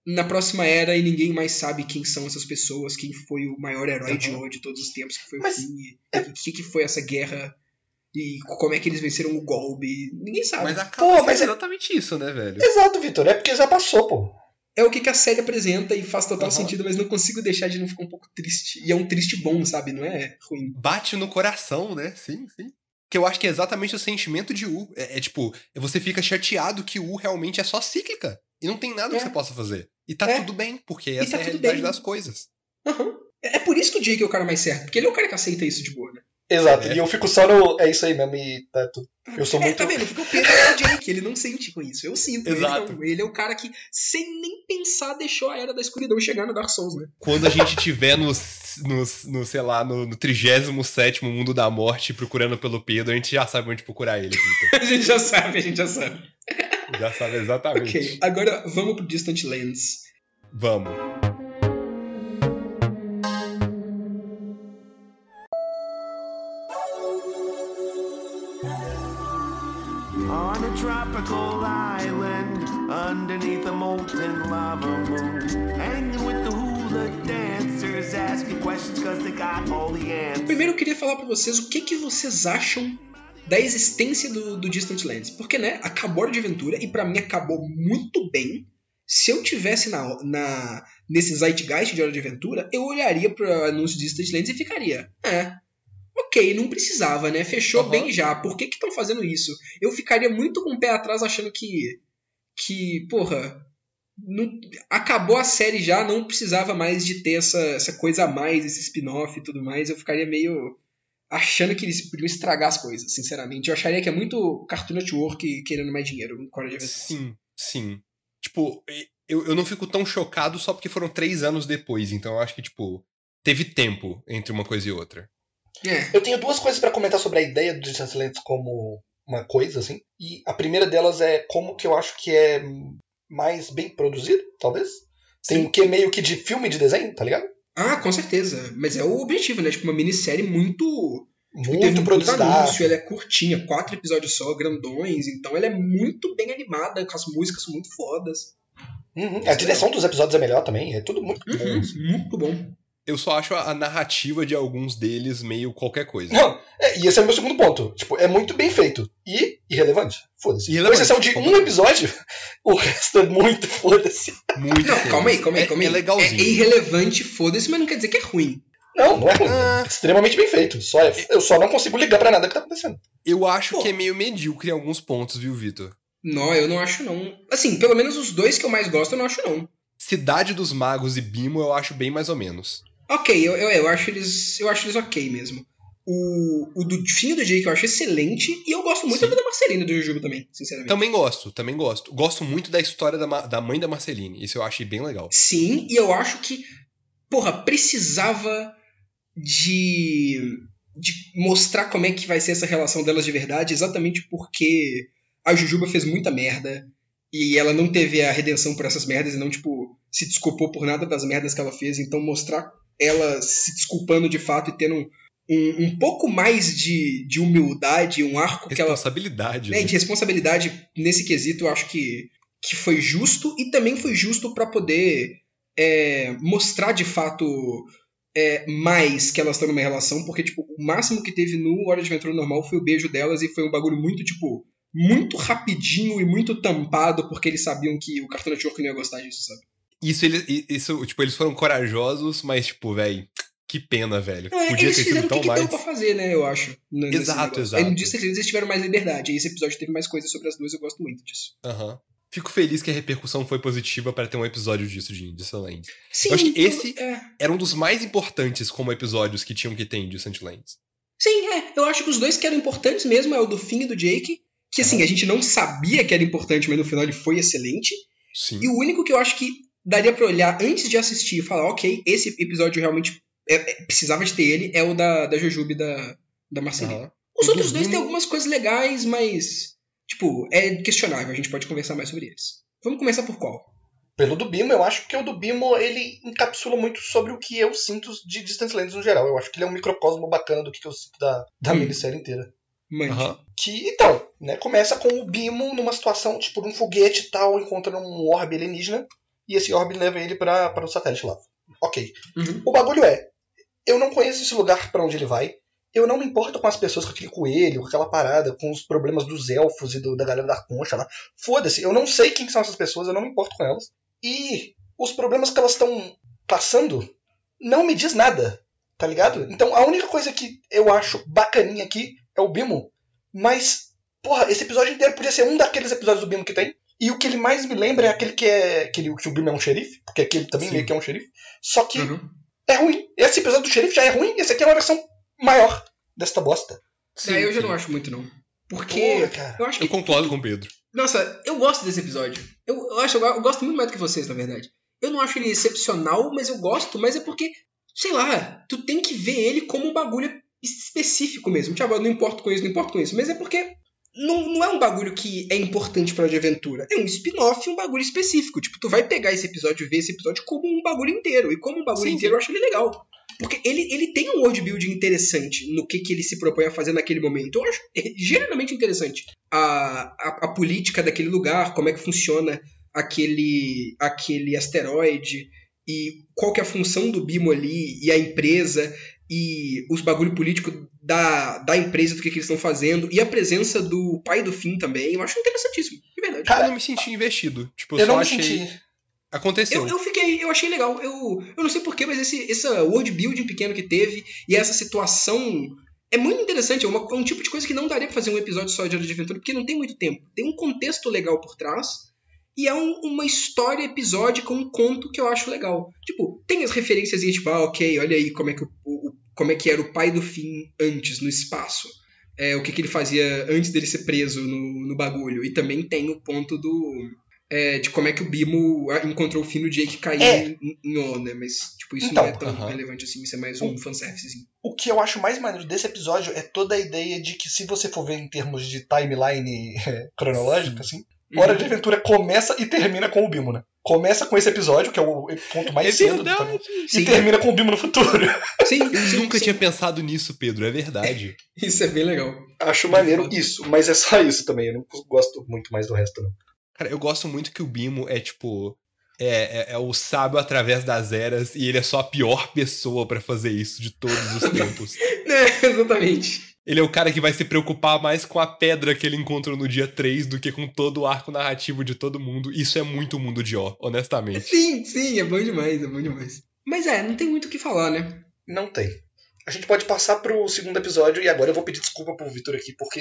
na próxima era e ninguém mais sabe quem são essas pessoas, quem foi o maior herói de Uhum. hoje de todos os tempos, que foi Mas- o fim, e o que, que foi essa guerra, e como é que eles venceram o golpe. Ninguém sabe. Mas acaba Pô, sendo mas é- exatamente isso, né, velho? Exato, Vitor. É porque já passou, pô. É o que, que a série apresenta e faz total Uhum. sentido, mas não consigo deixar de não ficar um pouco triste. E é um triste bom, sabe? Não é ruim. Bate no coração, né? Sim, sim. Que eu acho que é exatamente o sentimento de U. É, é tipo, você fica chateado que U realmente é só cíclica. E não tem nada É. que você possa fazer. E tá É. tudo bem, porque essa tá é a realidade bem. das coisas. Aham. É é por isso que o Jake é o cara mais certo, porque ele é o cara que aceita isso de boa, né? Exato. É. E eu fico só no. É isso aí mesmo. E tá tudo. Eu sou É, muito. tá vendo? Porque o Pedro é o Jake, ele não sente com isso. Eu sinto. Ele Exato. não. Ele, é o cara que, sem nem pensar, deixou a Era da Escuridão chegar no Dark Souls, né? Quando a gente tiver no, no, no sei lá, no, no 37 Mundo da Morte procurando pelo Pedro, a gente já sabe onde procurar ele, Vitor. A gente já sabe, a gente já sabe. Já sabe exatamente. Ok, agora vamos pro Distant Lands. Vamos. Tropical island, underneath a molten lava moon, hanging with the hula dancers, asking questions cause they got all the answers. Primeiro eu queria falar pra vocês o que, que vocês acham da existência do, do Distant Lands. Porque, né, acabou de aventura e pra mim acabou muito bem. Se eu tivesse na, na, nesse Zeitgeist de Hora de Aventura, eu olharia pro anúncio de Distant Lands e ficaria. É. Ok, não precisava, né? Fechou Uhum. bem já. Por que estão fazendo isso? Eu ficaria muito com o pé atrás achando que. Que, porra. não- acabou a série já, não precisava mais de ter essa, essa coisa a mais, esse spin-off e tudo mais. Eu ficaria meio achando que eles podiam estragar as coisas, sinceramente. Eu acharia que é muito Cartoon Network querendo mais dinheiro. Sim, sim. Tipo, eu, eu não fico tão chocado só porque foram três anos depois. Então eu acho que, tipo, teve tempo entre uma coisa e outra. É. Eu tenho duas coisas pra comentar sobre a ideia do Distance como uma coisa, assim. E a primeira delas é como que eu acho que é mais bem produzido, talvez. Tem Sim. o que meio que de filme de desenho, tá ligado? Ah, com certeza. Mas é o objetivo, né? Tipo, uma minissérie muito. Teve Muito um produzida. anúncio, ela é curtinha, quatro episódios só, grandões, então ela é muito bem animada, com as músicas são muito fodas. Uhum. A direção dos episódios é melhor também, é tudo muito bom. Uhum, assim. muito bom. Eu só acho a, a narrativa de alguns deles meio qualquer coisa. Não, é, e esse é o meu segundo ponto. Tipo, é muito bem feito. E irrelevante. Foda-se. Com Irrelevante, exceção de um episódio, o resto é muito foda-se. Muito Não, foda. calma aí, calma aí, É- calma aí. É legalzinho. É irrelevante, foda-se, mas não quer dizer que é ruim. Não, não é ruim. Ah. É extremamente bem feito. Só é- eu só não consigo ligar pra nada que tá acontecendo. Eu acho Pô. que é meio medíocre em alguns pontos, viu, Vitor? Não, eu não acho não. Assim, pelo menos os dois que eu mais gosto, eu não acho não. Cidade dos Magos e Bimo eu acho bem mais ou menos. Ok, eu, eu, eu acho eles. Eu acho eles ok mesmo. O, o do fim do Jake eu acho excelente e eu gosto muito Sim. da Marcelina do Jujuba também, sinceramente. Também gosto, também gosto. Gosto muito da história da, da mãe da Marceline. Isso eu achei bem legal. Sim, e eu acho que, porra, precisava de, de mostrar como é que vai ser essa relação delas de verdade, exatamente porque a Jujuba fez muita merda e ela não teve a redenção por essas merdas e não, tipo, se desculpou por nada das merdas que ela fez. Então, mostrar ela se desculpando de fato e tendo um, um, um pouco mais de, de humildade, um arco que ela Responsabilidade. né, né? de responsabilidade nesse quesito, eu acho que, que foi justo e também foi justo para poder é, mostrar de fato é, mais que elas estão numa relação, porque tipo, o máximo que teve no Hora de Aventura Normal foi o beijo delas e foi um bagulho muito, tipo, muito rapidinho e muito tampado, porque eles sabiam que o Cartoon Network não ia gostar disso, sabe? Isso, eles, isso, tipo, eles foram corajosos, mas, tipo, velho, Que pena, velho. É, Podia eles ter sido tão que, que mais. deu pra fazer, né, eu acho. n- nesse Exato, exato. No Distance Lands eles tiveram mais liberdade. E esse episódio teve mais coisas sobre as duas, eu gosto muito disso. Aham. Fico feliz que a repercussão foi positiva para ter um episódio disso de Disneyland. Sim, acho que esse- É. Era um dos mais importantes como episódios que tinham que ter em Disneyland. Sim, é. Eu acho que os dois que eram importantes mesmo é o do Finn e do Jake. Que assim, a gente não sabia que era importante, mas no final ele foi excelente. Sim. E o único que eu acho que daria pra olhar antes de assistir e falar, ok, esse episódio realmente é- é- precisava de ter ele, é o da, da Jujube da, da Marceline. Aham. Os outros do dois têm algumas coisas legais, mas. Tipo, é questionável, a gente pode conversar mais sobre eles. Vamos começar por qual? Pelo do Bimo, eu acho que o do Bimo ele encapsula muito sobre o que eu sinto de Distance Lands no geral. Eu acho que ele é um microcosmo bacana do que eu sinto da, da Hum. minissérie inteira. Mande. Aham. Que, então, né, começa com o Bimo numa situação, tipo, num foguete e tal, encontra um orbe alienígena, e esse orbe leva ele para o satélite lá. Ok. Uhum. O bagulho é, eu não conheço esse lugar pra onde ele vai, eu não me importo com as pessoas com aquele coelho, com aquela parada, com os problemas dos elfos e do- da galera da concha lá. Foda-se, eu não sei quem que são essas pessoas, eu não me importo com elas. E os problemas que elas estão passando não me diz nada, tá ligado? Então a única coisa que eu acho bacaninha aqui é o Bimo, mas, porra, esse episódio inteiro podia ser um daqueles episódios do Bimo que tem. E o que ele mais me lembra é aquele que é. Aquele, que o Bimo é um xerife, porque aquele também Sim. meio que é um xerife. Só que Uhum. é ruim. Esse episódio do xerife já é ruim, esse aqui é uma versão maior desta bosta. Sim, É, eu já sim. não acho muito, não. Porque. Porra, eu acho que. Eu concordo com o Pedro. Nossa, eu gosto desse episódio. Eu, eu acho, eu gosto muito mais do que vocês, na verdade. Eu não acho ele excepcional, mas eu gosto, mas é porque, sei lá, tu tem que ver ele como um bagulho específico mesmo. Eu não importo com isso, não importo com isso. Mas é porque não, não é um bagulho que é importante pra de aventura. É um spin-off, um bagulho específico. Tipo, tu vai pegar esse episódio e ver esse episódio como um bagulho inteiro. E como um bagulho Sim, inteiro, eu acho ele legal. Porque ele, ele tem um world building interessante no que, que ele se propõe a fazer naquele momento. Eu acho genuinamente interessante. A, a, a política daquele lugar, como é que funciona aquele, aquele asteroide, e qual que é a função do Bimo ali, e a empresa, e os bagulho político da, da empresa, do que, que eles estão fazendo, e a presença do pai do Finn também. Eu acho interessantíssimo, de verdade. Cara, eu não me senti investido. Tipo, eu, Eu só não me achei. senti. Aconteceu. Eu, eu fiquei, eu achei legal. Eu, eu não sei porquê, mas esse essa world building pequeno que teve e essa situação é muito interessante. É, uma- é um tipo de coisa que não daria pra fazer um episódio só de Hora de Aventura, porque não tem muito tempo. Tem um contexto legal por trás e é um- uma história episódica, um conto que eu acho legal. Tipo, tem as referências e tipo, ah, ok, olha aí como é que, o- como é que era o pai do Finn antes no espaço. É, o que, que ele fazia antes dele ser preso no, no bagulho. E também tem o ponto do é, de como é que o Bimo ah, encontrou o fim do Jake cair É. em, em On, né? Mas, tipo, isso Então, não é tão aham. relevante assim, isso é mais um fanservicezinho. O que eu acho mais maneiro desse episódio é toda a ideia de que, se você for ver em termos de timeline eh, cronológica, assim, Hora Uhum. de Aventura começa e termina com o Bimo, né? Começa com esse episódio, que é o ponto mais É cedo do verdade. e termina com o Bimo no futuro. sim, Eu sim, nunca sim. tinha pensado nisso, Pedro. É verdade. Isso é bem legal. Acho maneiro isso, mas é só isso também. Eu não gosto muito mais do resto, não. Cara, eu gosto muito que o Bimo é tipo. É, é, é o sábio através das eras e ele é só a pior pessoa pra fazer isso de todos os tempos. É, exatamente. Ele é o cara que vai se preocupar mais com a pedra que ele encontrou no dia 3 do que com todo o arco narrativo de todo mundo. Isso é muito mundo de ó, honestamente. Sim, sim, é bom demais, é bom demais. Mas é, não tem muito o que falar, né? Não tem. A gente pode passar pro segundo episódio e agora eu vou pedir desculpa pro Vitor aqui, porque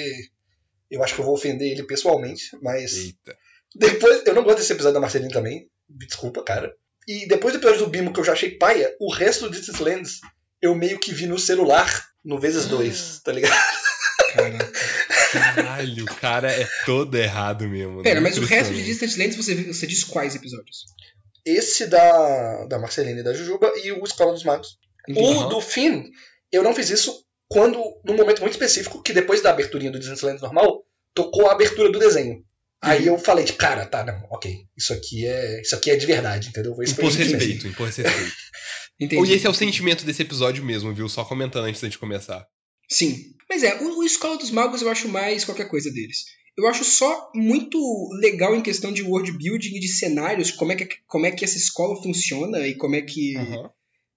eu acho que eu vou ofender ele pessoalmente, mas Eita. depois. Eu não gosto desse episódio da Marceline também. Me desculpa, cara. E depois do episódio do Bimo, que eu já achei paia, o resto do Distance Lands eu meio que vi no celular no vezes dois, tá ligado? Caraca. Caralho, o cara é todo errado mesmo. Pera, né? mas o resto de. Distant Lands você, você diz quais episódios? Esse da, da Marceline e da Jujuba e o Escola dos Magos. O Aham. do Finn, eu não fiz isso quando, num momento muito específico, que depois da aberturinha do Distance Lands normal, tocou a abertura do desenho. Aí eu falei, tipo, cara, tá, não, ok. Isso aqui é, isso aqui é de verdade, entendeu? O sentimento. respeito, impôs respeito. Entendi. E esse é o sentimento desse episódio mesmo, viu? Só comentando antes da gente começar. Sim. Mas é, o, o Escola dos Magos eu acho mais qualquer coisa deles. Eu acho só muito legal em questão de world building e de cenários, como é que, como é que essa escola funciona e como é que. Aham.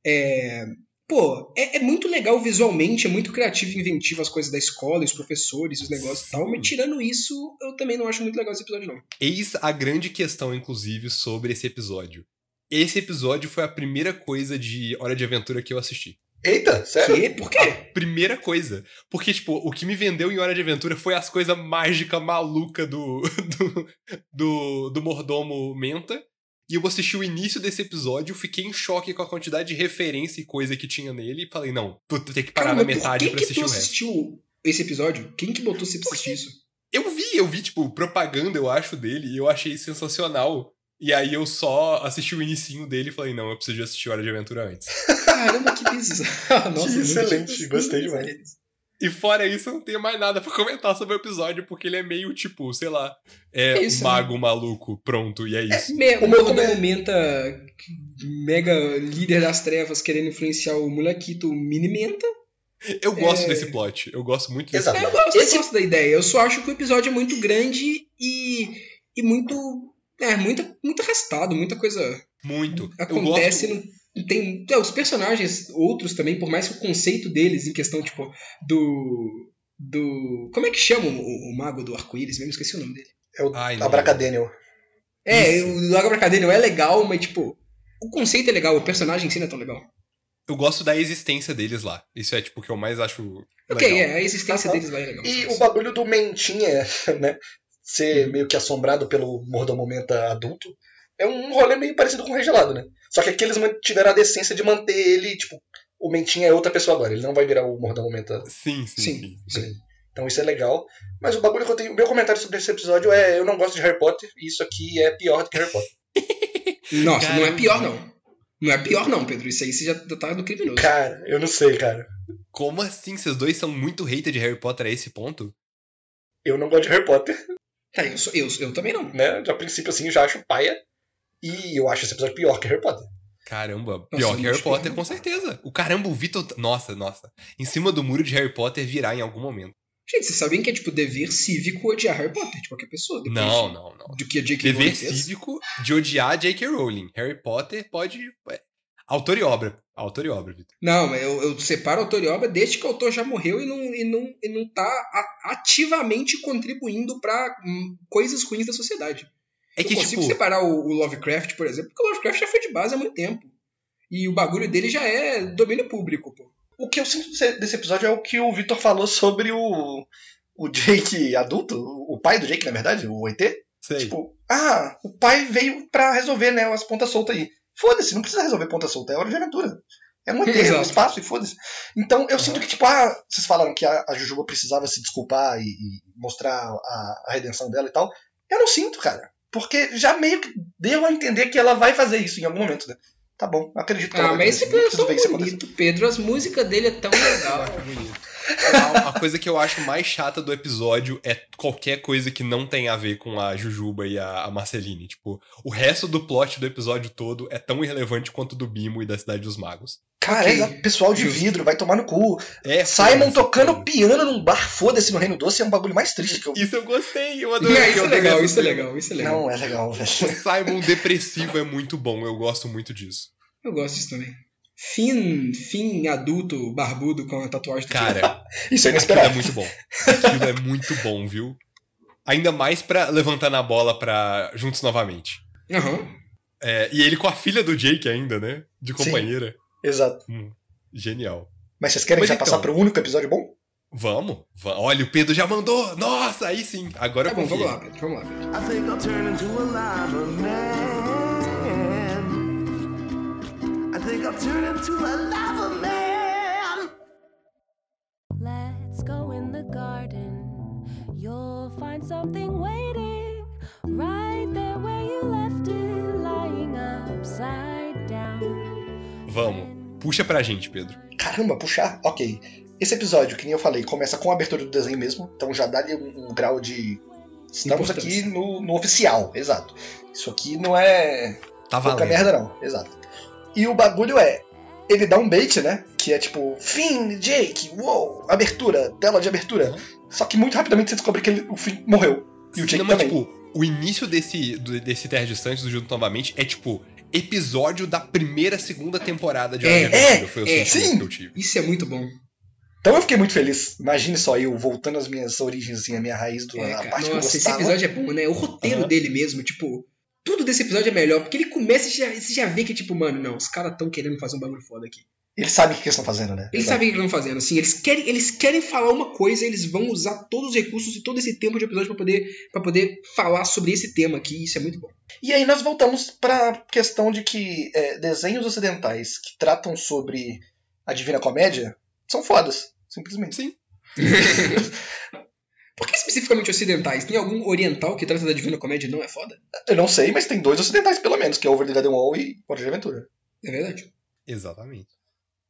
É, pô, é, é muito legal visualmente, é muito criativo e inventivo as coisas da escola, os professores, os negócios e tal, mas tirando isso, eu também não acho muito legal esse episódio, não. Eis a grande questão, inclusive, sobre esse episódio. Esse episódio foi a primeira coisa de Hora de Aventura que eu assisti. Eita, sério? Que? Por quê? A primeira coisa. Porque, tipo, o que me vendeu em Hora de Aventura foi as coisas mágicas maluca do, do, do, do mordomo Menta. E eu assisti o início desse episódio, fiquei em choque com a quantidade de referência e coisa que tinha nele, e falei, não, tu tem que parar Caramba, na metade por pra que assistir que o resto. assistiu esse episódio? Quem que botou você pra assistir isso? Eu vi, eu vi, tipo, propaganda, eu acho, dele, e eu achei sensacional. E aí eu só assisti o inicinho dele e falei, não, eu preciso de assistir Hora de Aventura antes. Caramba, que bizarro. Nossa, muito excelente, gostei demais. E fora isso, eu não tenho mais nada pra comentar sobre o episódio, porque ele é meio, tipo, sei lá, é, É isso, mago maluco, pronto, e é isso. Me, O o meu Menta, mega líder das trevas, querendo influenciar o molequito Mini Menta. Eu gosto É. desse plot, eu gosto muito desse Exato. É, eu plot. gosto, eu gosto da ideia. Eu só acho que o episódio é muito grande e, e muito. É, muito, muito arrastado, muita coisa Muito. Eu acontece. gosto... Não, não tem, é, os personagens, outros também, por mais que o conceito deles, em questão, tipo, do. Do. Como é que chama o, o mago do arco-íris? Mesmo esqueci o nome dele. É o Ai. Abracadaniel. É, Isso. o Lago Abracadabra é legal, mas, tipo, o conceito é legal, o personagem em si não é tão legal. Eu gosto da existência deles lá. Isso é, tipo, o que eu mais acho Ok, legal. é, a existência deles lá é legal. E o bagulho do Mentinha, né? Ser Uhum. meio que assombrado pelo mordomo Menta adulto. É um rolê meio parecido com o Regelado, né? Só que aqui eles tiveram a decência de manter ele, tipo, o Mentinha é outra pessoa agora. Ele não vai virar o mordomo Menta Sim, sim, Sim. sim. Sim. Então isso é legal. Mas o bagulho que eu tenho. Meu comentário sobre esse episódio é: eu não gosto de Harry Potter e isso aqui é pior do que Harry Potter. Nossa, não é Caramba. pior, não. Não é pior, não, Pedro. Isso aí você já tá no criminoso. Cara, eu não sei, cara. Como assim? Vocês dois são muito hater de Harry Potter a esse ponto? Eu não gosto de Harry Potter, Tá, eu, sou, eu, eu também não. né? A princípio, assim, eu já acho paia. E eu acho esse episódio pior que Harry Potter. Caramba, pior que Harry Potter, pior. com certeza. O caramba, o Vitor. Nossa, nossa. Em cima do muro de Harry Potter virá em algum momento. Gente, vocês sabem que é, tipo, dever cívico odiar Harry Potter de qualquer pessoa. Não, não, não. Do que a J.K. Dever Rowling cívico de odiar J.K. Rowling. Harry Potter pode. Autor e obra. Autor e obra, Vitor. Não, mas eu, eu separo autor e obra desde que o autor já morreu e não, e não, e não tá ativamente contribuindo pra hum, coisas ruins da sociedade. É que, eu consigo tipo. separar o, o Lovecraft, por exemplo, porque o Lovecraft já foi de base há muito tempo. E o bagulho dele já é domínio público, pô. O que eu sinto desse, episódio é o que o Victor falou sobre o. O Jake adulto, o pai do Jake, na verdade, o ET. Sei. Tipo, ah, o pai veio pra resolver, né, as pontas soltas aí. Foda-se, não precisa resolver ponta solta, é hora de aventura. É um ET, é um Exato. espaço e foda-se. Então eu sinto que, tipo, ah, vocês falaram que a, a Jujuba precisava se desculpar e, e mostrar a, a redenção dela e tal. Eu não sinto, cara. Porque já meio que deu a entender que ela vai fazer isso em algum momento, né? Tá bom, acredito que ela Ah, vai mas esse fazer isso. Não episódio é tão bonito, Pedro. As músicas dele é tão legal. bonito. A, a coisa que eu acho mais chata do episódio é qualquer coisa que não tem a ver com a Jujuba e a, a Marceline. Tipo, o resto do plot do episódio todo é tão irrelevante quanto o do Bimo e da Cidade dos Magos. Cara, Ok. exato, pessoal de vidro, vai tomar no cu. É, Simon tocando piano num bar, foda-se, no Reino Doce, é um bagulho mais triste que eu. Isso eu gostei, eu adorei. aí, isso eu é legal, isso é legal, isso é legal. Não, é legal, velho. O Simon depressivo é muito bom, eu gosto muito disso. Eu gosto disso também. Finn, Finn adulto, barbudo com a tatuagem do Cara, Isso é aquilo é inesperado. muito bom. Aquilo é muito bom, viu? Ainda mais pra levantar na bola pra Juntos Novamente. Aham. É, e ele com a filha do Jake ainda, né? De Sim. companheira. Exato. Hum, genial. Mas vocês querem Mas já então. passar pro único episódio bom? Vamos, va- olha, o Pedro já mandou. Nossa, aí sim. Agora Tá eu bom, vamos lá, Pedro, vamos lá, Pedro. I think I'll turn into a lava man. Think I'll turn into a lava man. Let's go in the garden. You'll find something waiting right there where you left it, lying upside down. Vamos. Puxa pra gente, Pedro. Caramba, puxar? Ok. Esse episódio, que nem eu falei, começa com a abertura do desenho mesmo, então já dá-lhe um, um grau de. Estamos aqui no, no oficial, exato. Isso aqui não é Tá pouca valendo. merda, não, exato. E o bagulho é. Ele dá um bait, né? Que é tipo, Finn, Jake, uou, abertura, tela de abertura. Só que muito rapidamente você descobre que ele- o Finn morreu. E o Jake Não, mas, também. tipo, o início desse, desse Terra Distante do Junto Novamente é, tipo, episódio da primeira, segunda temporada de É, Aventura. é, Foi o é. Sim. que eu tive. Isso é muito bom. Então eu fiquei muito feliz. Imagine só eu voltando às minhas origens, assim, a minha raiz, do, É, a parte que eu Nossa, esse gostava. episódio é bom, né? O roteiro Aham. dele mesmo, tipo, tudo desse episódio é melhor, porque ele começa e já, você já vê que, tipo, mano, não, os caras tão querendo fazer um bagulho foda aqui. Eles sabem o que eles estão fazendo, né? Eles Exato. sabem o que eles estão fazendo, assim, eles querem, eles querem falar uma coisa, eles vão usar todos os recursos e todo esse tempo de episódio pra poder, pra poder falar sobre esse tema aqui, isso é muito bom. E aí nós voltamos pra questão de que é, desenhos ocidentais que tratam sobre a Divina Comédia são fodas, simplesmente. Sim. Por que especificamente ocidentais? Tem algum oriental que trata da Divina Comédia e não é foda? Eu não sei, mas tem dois ocidentais pelo menos, que é Over the Garden Wall e Hora de Aventura. É verdade. Exatamente.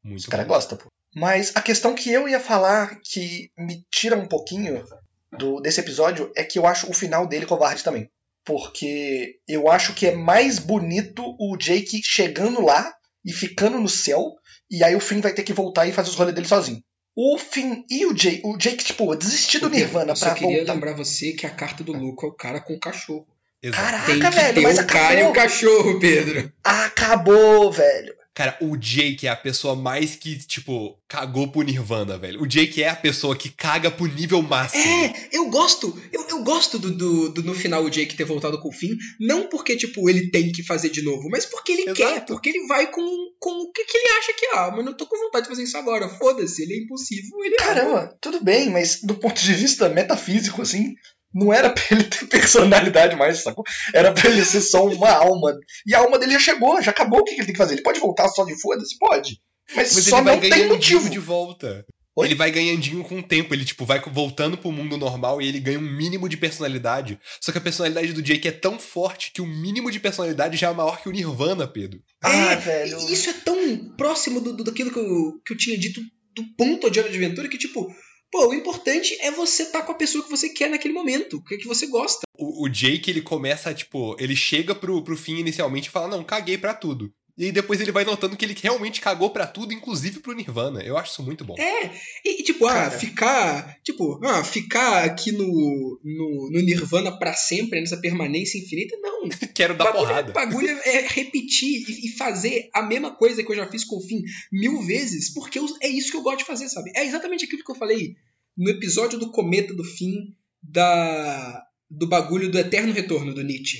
Muito Os caras gostam, pô. Mas a questão que eu ia falar que me tira um pouquinho do, desse episódio é que eu acho o final dele covarde também. Porque eu acho que é mais bonito o Jake chegando lá e ficando no céu, e aí o Finn vai ter que voltar e fazer os rolês dele sozinho. O Finn e o Jake, o Jake, tipo, desistir do Nirvana Eu só pra queria voltar. lembrar você que a carta do Luke é o cara com o cachorro. Exato. Caraca, Tem que velho, ter mas o cara e acabou. o cachorro, Pedro. Acabou, velho. Cara, o Jake é a pessoa mais que, tipo, cagou pro Nirvana, velho. O Jake é a pessoa que caga pro nível máximo. É, eu gosto, eu, eu gosto do, do, do, no final o Jake ter voltado com o fim, não porque, tipo, ele tem que fazer de novo, mas porque ele Exato. quer, porque ele vai com, com o que, que ele acha que é. Ah, mas eu tô com vontade de fazer isso agora, foda-se, ele é impossível, ele é. Caramba, tudo bem, mas do ponto de vista metafísico, assim, não era pra ele ter personalidade mais, sacou? Era pra ele ser só uma alma. E a alma dele já chegou, já acabou. O que ele tem que fazer? Ele pode voltar só de foda-se? Pode. Mas, Mas só ele vai não tem motivo. de volta. Oi? Ele vai ganhandinho com o tempo, ele tipo vai voltando pro mundo normal e ele ganha um mínimo de personalidade. Só que a personalidade do Jake é tão forte que o mínimo de personalidade já é maior que o Nirvana, Pedro. Ah, É, velho. e Isso é tão próximo do, do- daquilo que eu, que eu tinha dito do ponto de Hora de Aventura que, tipo, pô, o importante é você estar com a pessoa que você quer naquele momento, que, que você gosta. O, o Jake, ele começa, tipo, ele chega pro, pro fim inicialmente e fala, não, caguei pra tudo. E aí depois ele vai notando que ele realmente cagou pra tudo, inclusive pro Nirvana. Eu acho isso muito bom. É, e, e, tipo, ah, ficar. Tipo, ah, ficar aqui no, no, no Nirvana pra sempre, nessa permanência infinita, não. Quero dar bagulho, porrada. bagulho é repetir e, e fazer a mesma coisa que eu já fiz com o fim mil vezes, porque eu- é isso que eu gosto de fazer, sabe? É exatamente aquilo que eu falei no episódio do Cometa do fim da do bagulho do Eterno Retorno do Nietzsche.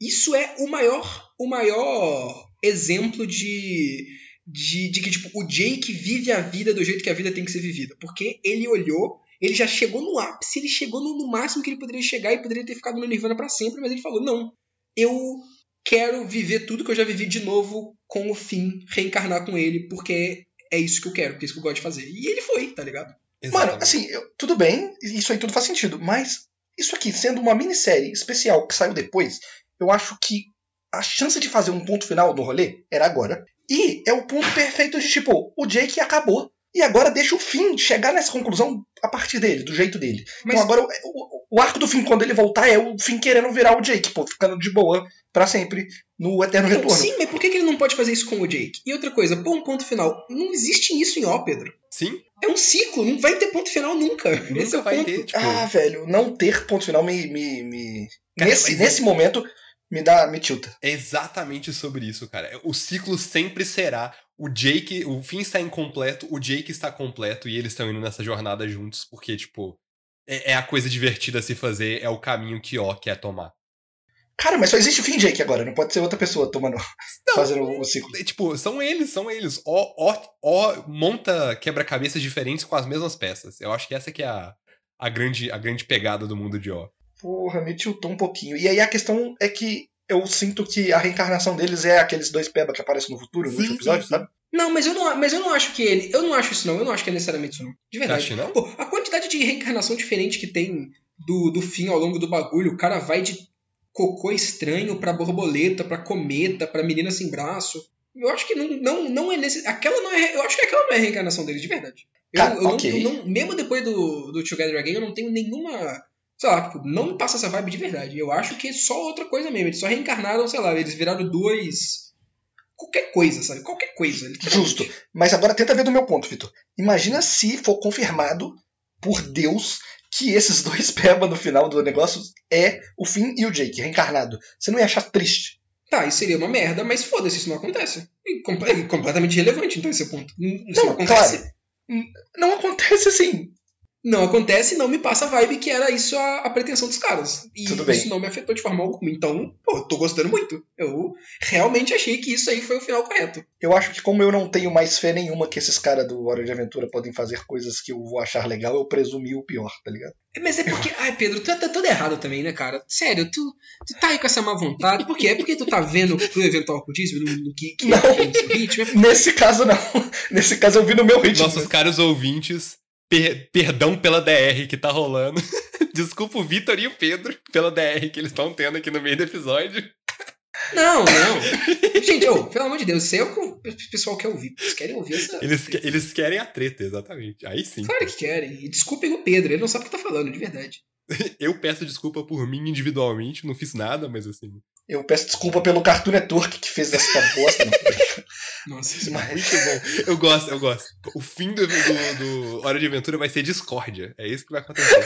Isso é o maior o maior exemplo de de, de que tipo, o Jake vive a vida do jeito que a vida tem que ser vivida. Porque ele olhou, ele já chegou no ápice, ele chegou no, no máximo que ele poderia chegar e poderia ter ficado no Nirvana pra sempre, mas ele falou: não, eu quero viver tudo que eu já vivi de novo com o fim, reencarnar com ele, porque é isso que eu quero, porque é isso que eu gosto de fazer. E ele foi, tá ligado? Mano, Exatamente. assim, eu- tudo bem, isso aí tudo faz sentido, mas isso aqui, sendo uma minissérie especial que saiu depois, eu acho que a chance de fazer um ponto final no rolê era agora. E é o ponto perfeito de tipo, o Jake acabou. E agora deixa o fim chegar nessa conclusão a partir dele, do jeito dele. Mas Então agora o, o- o arco do fim, quando ele voltar, é o fim querendo virar o Jake, pô, ficando de boa pra sempre no Eterno Então, Retorno. sim, mas por que ele não pode fazer isso com o Jake? E outra coisa, pô, um ponto final. Não existe isso em Ó, Pedro. Sim, É um ciclo, não vai ter ponto final nunca. Esse é nunca o vai ponto. ter, tipo... Ah, velho, não ter ponto final me. me, me- Cara, nesse, nesse é- momento, me dá. me tilta. É exatamente sobre isso, cara. O ciclo sempre será o Jake, o fim está incompleto, o Jake está completo e eles estão indo nessa jornada juntos, porque, tipo, é, é a coisa divertida a se fazer, é o caminho que ó quer tomar. Cara, mas só existe o fim Jake agora, não pode ser outra pessoa tomando. fazendo o ciclo. É, Tipo, são eles, são eles. Ó, ó, ó monta quebra-cabeças diferentes com as mesmas peças. Eu acho que essa que é a, a, grande, a grande pegada do mundo de ó. Porra, me tiltou um pouquinho. E aí a questão é que eu sinto que a reencarnação deles é aqueles dois peba que aparecem no futuro, no Sim, último episódio, sim, sabe? Não, mas eu não, mas eu não acho que ele. Eu não acho isso, não. Eu não acho que é necessariamente isso, não. De verdade. não? Pô, a quantidade de reencarnação diferente que tem do, do fim ao longo do bagulho, o cara vai de cocô estranho pra borboleta, pra cometa, pra menina sem braço. Eu acho que não, não, não é nesse. Aquela não é. Eu acho que aquela não é a reencarnação dele, de verdade. Eu, eu não- ok. eu não, mesmo depois do, do Together Again, eu não tenho nenhuma. Sei lá, tipo, não me passa essa vibe de verdade. Eu acho que é só outra coisa mesmo. Eles só reencarnaram, sei lá, eles viraram dois. Qualquer coisa, sabe? Qualquer coisa. Justo. Mas agora tenta ver do meu ponto, Vitor. Imagina se for confirmado por Deus que esses dois peba no final do negócio é o Finn e o Jake, reencarnado. Você não ia achar triste? Tá, isso seria uma merda, mas foda-se, isso não acontece. É completamente irrelevante, então, esse é ponto. Isso não, Não, acontece. claro. Não acontece assim. Não acontece, não me passa a vibe que era isso a, a pretensão dos caras. E Tudo bem. isso não me afetou de forma alguma. Então, pô, eu tô gostando muito. Eu realmente achei que isso aí foi o final correto. Eu acho que como eu não tenho mais fé nenhuma que esses caras do Hora de Aventura podem fazer coisas que eu vou achar legal, eu presumi o pior, tá ligado? Mas é porque. Ai, Pedro, tu tá todo errado também, né, cara? Sério, tu, tu tá aí com essa má vontade. Por quê? É porque tu tá vendo pro eventual ocultismo no, no que, que Não. é no ritmo? É porque- Nesse caso, não. Nesse caso, eu vi no meu ritmo. Nossos caros ouvintes, per- perdão pela DR que tá rolando. Desculpa o Vitor e o Pedro pela DR que eles estão tendo aqui no meio do episódio. Não, não. Gente, ô, pelo amor de Deus, é o que o pessoal quer ouvir. Eles querem ouvir essa. Eles, que- eles querem a treta, exatamente. Aí sim. Claro que querem. E desculpem o Pedro, ele não sabe o que tá falando, de verdade. Eu peço desculpa por mim individualmente, não fiz nada, mas assim. Eu peço desculpa pelo Cartoon Network que fez essa bosta. Nossa, isso Mas- Muito bom. Eu gosto, eu gosto. O fim do, do, do Hora de Aventura vai ser discórdia. É isso que vai acontecer.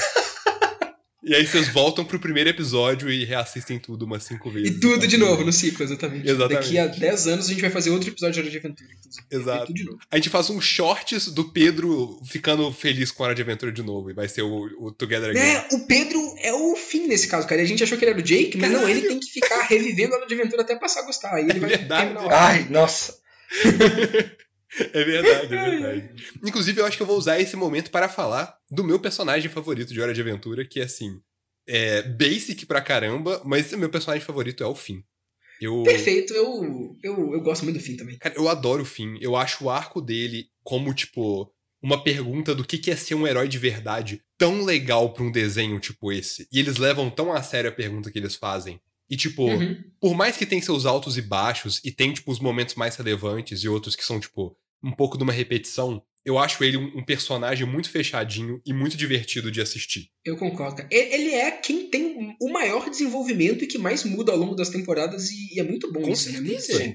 E aí vocês voltam pro primeiro episódio e reassistem tudo umas cinco vezes. E tudo de novo no ciclo, exatamente. Exatamente. Daqui a 10 anos a gente vai fazer outro episódio de Hora de Aventura, inclusive. Exato. E tudo de novo. A gente faz um shorts do Pedro ficando feliz com a Hora de Aventura de novo. E vai ser o, o Together Again. É, o Pedro é o fim nesse caso, cara. A gente achou que ele era o Jake, mas não, ele tem que ficar revivendo a Hora de Aventura até passar a gostar. Aí ele vai verdade. Ai, nossa. É verdade, é verdade. Inclusive, eu acho que eu vou usar esse momento para falar do meu personagem favorito de Hora de Aventura, que é assim. É basic pra caramba, mas meu personagem favorito é o Finn. Eu, Perfeito, eu, eu, eu gosto muito do fim também. cara, eu adoro o Finn. Eu acho o arco dele como, tipo, uma pergunta do que que é ser um herói de verdade tão legal pra um desenho tipo esse. E eles levam tão a sério a pergunta que eles fazem. E, tipo, Uhum. por mais que tem seus altos e baixos, e tem, tipo, os momentos mais relevantes e outros que são, tipo, um pouco de uma repetição, eu acho ele um, um personagem muito fechadinho e muito divertido de assistir. Eu concordo. cara. Ele é quem tem o maior desenvolvimento e que mais muda ao longo das temporadas, e, e é muito bom Com isso, né? Certeza. bom.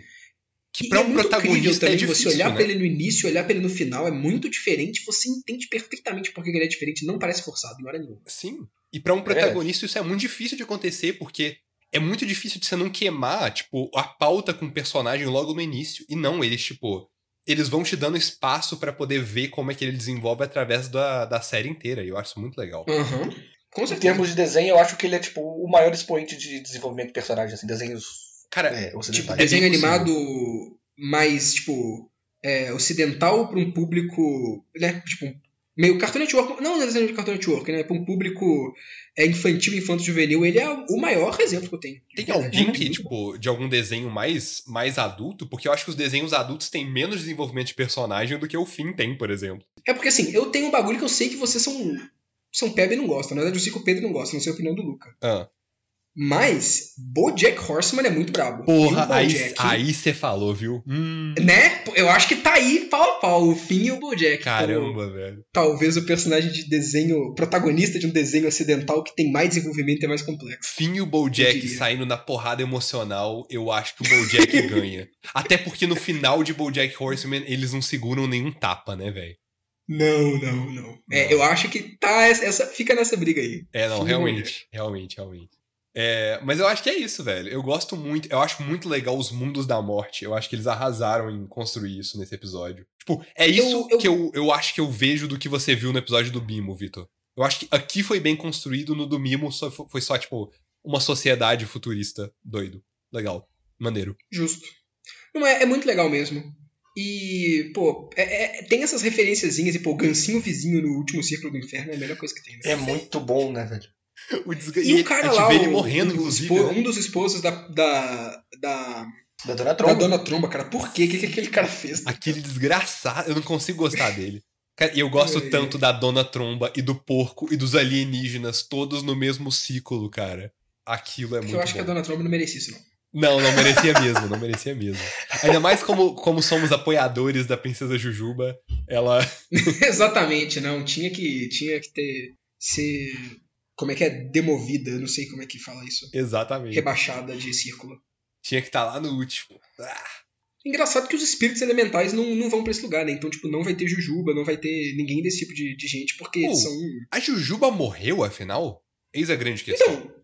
Que E pra é um muito protagonista incrível também é difícil, você olhar né? pra ele no início, olhar pra ele no final, é muito diferente, você entende perfeitamente por que ele é diferente, não parece forçado em hora nenhuma. Sim. E pra um protagonista isso é muito difícil de acontecer, porque é muito difícil de você não queimar, tipo, a pauta com o personagem logo no início. E não, eles, tipo, eles vão te dando espaço pra poder ver como é que ele desenvolve através da, da série inteira. E eu acho isso muito legal. Aham. Com Em certeza. termos de desenho, eu acho que ele é tipo o maior expoente de desenvolvimento de personagem, assim, desenhos Cara, é, Tipo, é desenho possível. animado mais, tipo, é, ocidental pra um público, né, tipo, meio Cartoon Network, não desenho de Cartoon Network, né, pra um público é, infantil, infanto-juvenil, ele é o maior exemplo que eu tenho. de Tem alguém Muito, que, muito bom. tipo, de algum desenho mais, mais adulto? Porque eu acho que os desenhos adultos têm menos desenvolvimento de personagem do que o Finn tem, por exemplo. É porque, assim, eu tenho um bagulho que eu sei que vocês são, são peba e não gostam. Na verdade, eu sei que o Pedro não gosta, não sei a opinião do Luca. Ah. Mas, Bojack Horseman é muito brabo. Porra, Bojack, aí você falou, viu? Hum, Né? Eu acho que tá aí pau a pau, o Finn e o Bojack. como- caramba, velho. talvez o personagem de desenho, protagonista de um desenho ocidental que tem mais desenvolvimento e é mais complexo. Finn e o Bojack saindo na porrada emocional, eu acho que o Bojack ganha. Até porque no final de Bojack Horseman, eles não seguram nenhum tapa, né, velho? Não, não, não. É, Não. eu acho que tá essa, essa- fica nessa briga aí. É, não, realmente. Realmente, realmente. É, mas eu acho que é isso, velho. Eu gosto muito, eu acho muito legal os mundos da morte. Eu acho que eles arrasaram em construir isso nesse episódio. Tipo, é isso eu- que eu, eu acho que eu vejo do que você viu no episódio do Bimo, Vitor. Eu acho que aqui foi bem construído, no do Mimo só, fo- foi só, tipo, uma sociedade futurista doido. Legal. Maneiro. Justo. Não, é, é muito legal mesmo. E, pô, é- é- tem essas referenciazinhas e, pô, o Gancinho Vizinho no último Círculo do Inferno é a melhor coisa que tem. Né? É muito bom, né, velho? O desga... E, o cara lá, ele o- morrendo, o inclusive. né? um dos esposos da, da, da, Da Dona da Tromba. Dona Tromba, cara. Por quê? O que, que aquele cara fez? Aquele desgraçado, eu não consigo gostar dele. Cara, e eu gosto Ai, tanto da Dona Tromba e do porco e dos alienígenas, todos no mesmo ciclo, cara. Aquilo é muito eu acho que a bom. Dona Tromba não merecia isso, não. Não, não merecia mesmo, não merecia mesmo. Ainda mais como, como somos apoiadores da Princesa Jujuba, ela. Exatamente, não. Tinha que, tinha que ter. ser. Como é que é? Demovida, eu não sei como é que fala isso. Exatamente. Rebaixada de círculo. Tinha que estar lá no último. Ah, Engraçado que os espíritos elementais não, não vão pra esse lugar, né? Então, tipo, não vai ter Jujuba, não vai ter ninguém desse tipo de, de gente, porque Pô, são. a Jujuba morreu, afinal? Eis a grande questão. Então,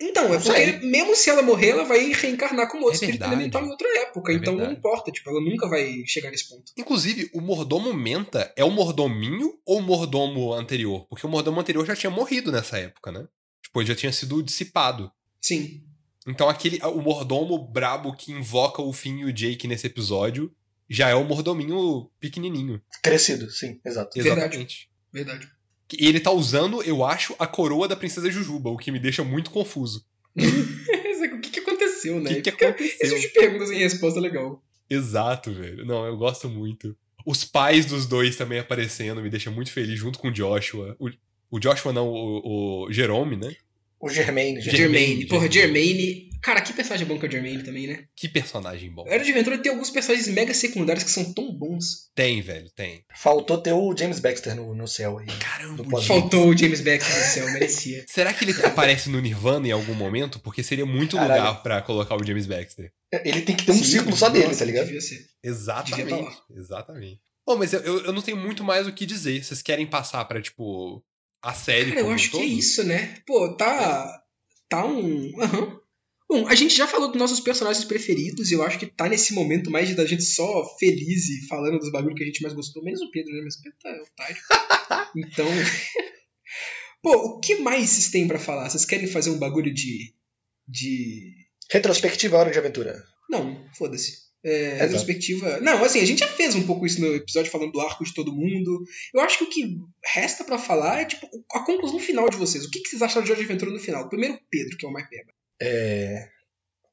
Então, é Não porque sei. mesmo se ela morrer, ela vai reencarnar como outro É espírito verdade. elemental em outra época. É então não verdade. importa, tipo, ela nunca vai chegar nesse ponto. Inclusive, o mordomo Menta é o mordominho ou o mordomo anterior? Porque o mordomo anterior já tinha morrido nessa época, né? Tipo, ele já tinha sido dissipado. Sim. Então aquele o mordomo brabo que invoca o Finn e o Jake nesse episódio já é o mordominho pequenininho. Crescido, sim, exato. Verdade. Exatamente. Verdade. E ele tá usando, eu acho, a coroa da princesa Jujuba, o que me deixa muito confuso. o que, que aconteceu, O né? que, que Fica- aconteceu? Esse tipo de perguntas em resposta é legal. Exato, velho. Não, eu gosto muito. Os pais dos dois também aparecendo me deixa muito feliz, junto com o Joshua. O, o Joshua não, o, o Jerome, né? O Germaine. Germaine, Germaine. Porra, Germaine. Cara, que personagem bom que é o Germaine também, né? Que personagem bom. Era de Aventura tem alguns personagens mega secundários que são tão bons. Tem, velho, tem. Faltou ter o James Baxter no, no céu aí. Caramba. Faltou o James Baxter no céu, merecia. Será que ele aparece no Nirvana em algum momento? Porque seria muito Caralho. lugar pra colocar o James Baxter. Ele tem que ter um Sim, círculo só dele, tá ligado? Devia ser. Devia Exatamente. lá. Exatamente. Bom, mas eu, eu, eu não tenho muito mais o que dizer. Vocês querem passar pra, tipo, a série Cara, eu como acho que é todo? isso, né? Pô, tá. Tá um. Aham. Bom, a gente já falou dos nossos personagens preferidos e eu acho que tá nesse momento mais de da gente só feliz e falando dos bagulhos que a gente mais gostou, menos o Pedro, né? Mas o Pedro tá otário. Então. Pô, o que mais vocês têm pra falar? Vocês querem fazer um bagulho de. de. Retrospectiva Hora de Aventura. Não, foda-se. É, retrospectiva. Não, assim, a gente já fez um pouco isso no episódio falando do arco de todo mundo. Eu acho que o que resta pra falar é, tipo, a conclusão final de vocês. O que, que vocês acharam de Hora de Aventura no final? Primeiro, Pedro, que é o mais peba. É...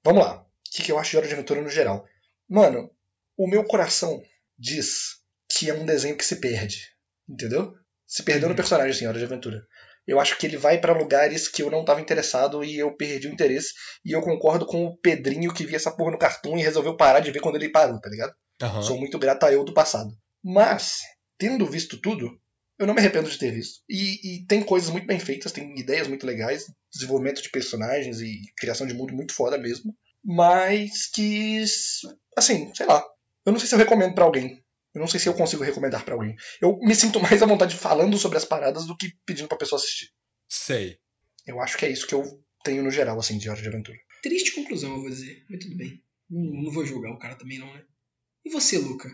Vamos lá. O que, que eu acho de Hora de Aventura no geral? Mano, o meu coração diz que é um desenho que se perde. Entendeu? Se perdeu no personagem, assim, Hora de Aventura. Eu acho que ele vai pra lugares que eu não tava interessado e eu perdi o interesse. E eu concordo com o Pedrinho que via essa porra no cartoon e resolveu parar de ver quando ele parou, tá ligado? Aham. Sou muito grato a eu do passado. Mas, tendo visto tudo, eu não me arrependo de ter visto. E, e tem coisas muito bem feitas, tem ideias muito legais, desenvolvimento de personagens e criação de mundo muito foda mesmo. Mas que, assim, sei lá. Eu não sei se eu recomendo pra alguém. Eu não sei se eu consigo recomendar pra alguém. Eu me sinto mais à vontade falando sobre as paradas do que pedindo pra pessoa assistir. Sei. Eu acho que é isso que eu tenho no geral, assim, de Hora de Aventura. Triste conclusão, eu vou dizer. Mas tudo bem. Não, não vou julgar o cara também, não, né? E você, Luca?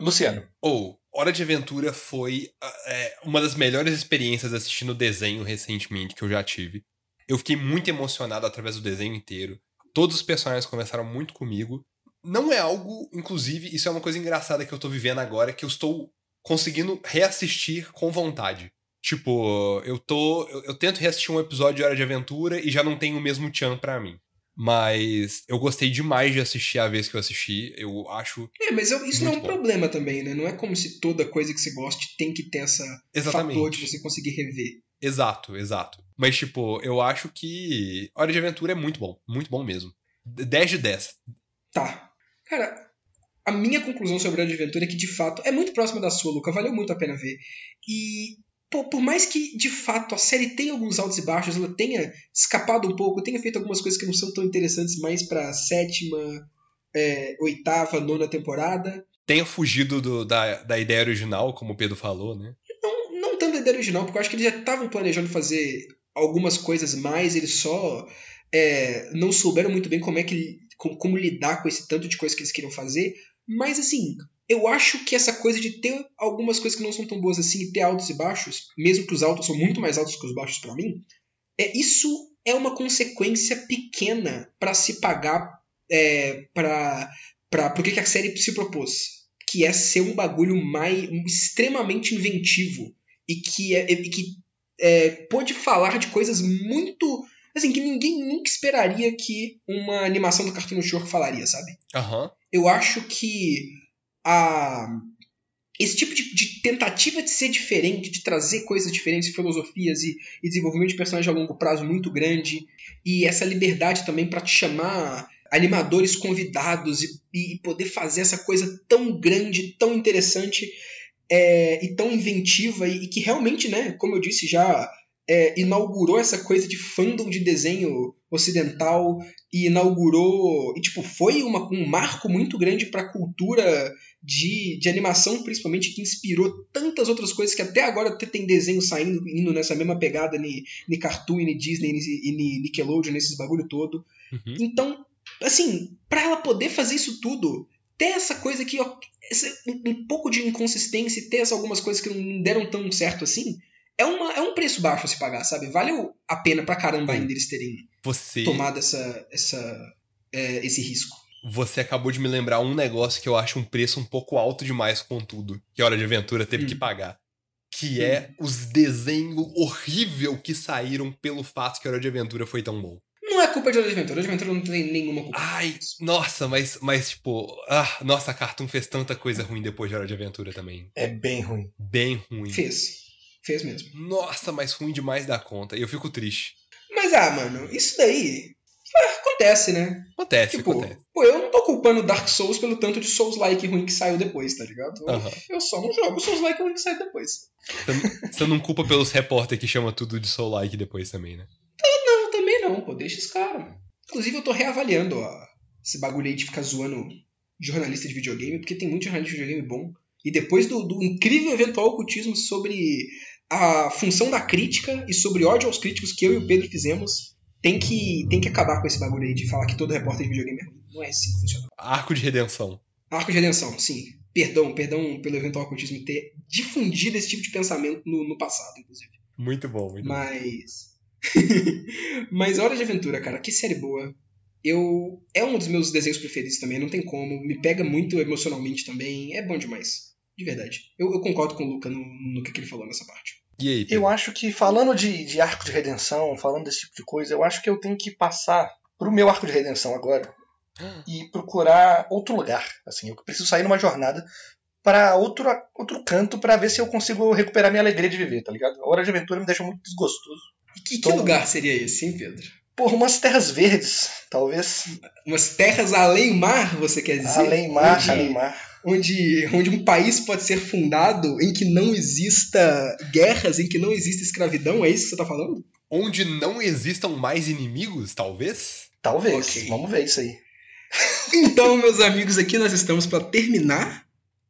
Luciano. Ou, Hora de Aventura foi ah, é, uma das melhores experiências assistindo desenho recentemente que eu já tive. Eu fiquei muito emocionado através do desenho inteiro. Todos os personagens conversaram muito comigo. Não é algo, inclusive, isso é uma coisa engraçada que eu tô vivendo agora, que eu estou conseguindo reassistir com vontade. Tipo, eu tô. Eu, eu tento reassistir um episódio de Hora de Aventura e já não tem o mesmo tchan pra mim. Mas eu gostei demais de assistir a vez que eu assisti. Eu acho. É, mas eu- isso não é um bom. problema também, né? Não é como se toda coisa que você goste tem que ter essa Exatamente. fator de você conseguir rever. Exato, exato. Mas, tipo, eu acho que Hora de Aventura é muito bom. Muito bom mesmo. 10 de 10. Tá. Cara, a minha conclusão sobre a Aventura é que, de fato, é muito próxima da sua, Luca. Valeu muito a pena ver. E, pô, por mais que, de fato, a série tenha alguns altos e baixos, ela tenha escapado um pouco, tenha feito algumas coisas que não são tão interessantes mais pra sétima, é, oitava, nona temporada. Tenha fugido do- da, da ideia original, como o Pedro falou, né? Não, não tanto da ideia original, porque eu acho que eles já estavam planejando fazer algumas coisas mais, eles só é, não souberam muito bem como é que como, lidar com esse tanto de coisa que eles queriam fazer. Mas assim, eu acho que essa coisa de ter algumas coisas que não são tão boas assim e ter altos e baixos, mesmo que os altos são muito mais altos que os baixos pra mim, é isso é uma consequência pequena pra se pagar é, para para porque que a série se propôs, que é ser um bagulho mais um- extremamente inventivo e que é e que é, pode falar de coisas muito assim que ninguém nunca esperaria que uma animação do Cartoon Network falaria, sabe? Aham. eu acho que a esse tipo de, de tentativa de ser diferente, de trazer coisas diferentes, filosofias e, e desenvolvimento de personagem a longo prazo muito grande, e essa liberdade também para te chamar animadores convidados e, e poder fazer essa coisa tão grande, tão interessante é, e tão inventiva e, e que realmente, né, como eu disse já é, inaugurou essa coisa de fandom de desenho ocidental e inaugurou e tipo foi uma, um marco muito grande para a cultura de, de animação principalmente que inspirou tantas outras coisas que até agora tem desenho saindo indo nessa mesma pegada ni, ni Cartoon, ni Disney ni, ni Nickelodeon nesses bagulho todo Uhum. então assim para ela poder fazer isso tudo ter essa coisa que ó, essa- um, um pouco de inconsistência e ter essas algumas coisas que não deram tão certo assim é, uma, é um preço baixo a se pagar, sabe? Valeu a pena pra caramba ainda eles terem Você, tomado essa, essa, é, esse risco. você acabou de me lembrar um negócio que eu acho um preço um pouco alto demais com tudo, que a Hora de Aventura teve Hum. que pagar. Que é os desenhos horrível que saíram pelo fato que a Hora de Aventura foi tão bom. Não é culpa de Hora de Aventura, Hora de Aventura não tem nenhuma culpa. Ai, nossa, mas, mas tipo, ah, nossa, a Cartoon fez tanta coisa ruim depois de Hora de Aventura também. É bem ruim. Bem ruim. Fez. Fez mesmo. Nossa, mas ruim demais da conta. E eu fico triste. Mas, ah, mano, isso daí ah, acontece, né? Acontece, tipo, acontece. pô, eu não tô culpando Dark Souls pelo tanto de Souls-like ruim que saiu depois, tá ligado? Eu- Aham. Eu só não jogo Souls-like ruim que saiu depois. Você não culpa pelos repórter que chama tudo de Soul Like depois também, né? Não, também não, pô, deixa esse cara, mano. Inclusive, eu tô reavaliando ó, esse bagulho aí de ficar zoando jornalista de videogame, porque tem muito jornalista de videogame bom. E depois do, do incrível eventual ocultismo sobre a função da crítica e sobre ódio aos críticos que eu e o Pedro fizemos, tem que, tem que acabar com esse bagulho aí de falar que todo repórter de videogame é ruim. Não é assim que funciona. Arco de redenção. Arco de redenção, sim. Perdão, perdão pelo eventual ocultismo ter difundido esse tipo de pensamento no, no passado, inclusive. Muito bom, muito bom. Mas. Mas Hora de Aventura, cara, que série boa. Eu. É um dos meus desenhos preferidos também, não tem como. Me pega muito emocionalmente também. É bom demais. De verdade. Eu, eu concordo com o Luca no, no que, que ele falou nessa parte. E aí, Pedro? Eu acho que, falando de, de arco de redenção, falando desse tipo de coisa, eu acho que eu tenho que passar pro meu arco de redenção agora e procurar outro lugar. Assim, eu preciso sair numa jornada para outro, outro canto para ver se eu consigo recuperar minha alegria de viver, tá ligado? A hora de aventura me deixa muito desgostoso. E que, que Tom. lugar seria esse, hein, Pedro? Por umas terras verdes, talvez. Umas terras além mar, você quer dizer? Além mar, onde, além mar. Onde, onde um país pode ser fundado em que não exista guerras, em que não exista escravidão, é isso que você tá falando? Onde não existam mais inimigos, talvez? Talvez. Ok. Vamos ver isso aí. Então, meus amigos, aqui nós estamos para terminar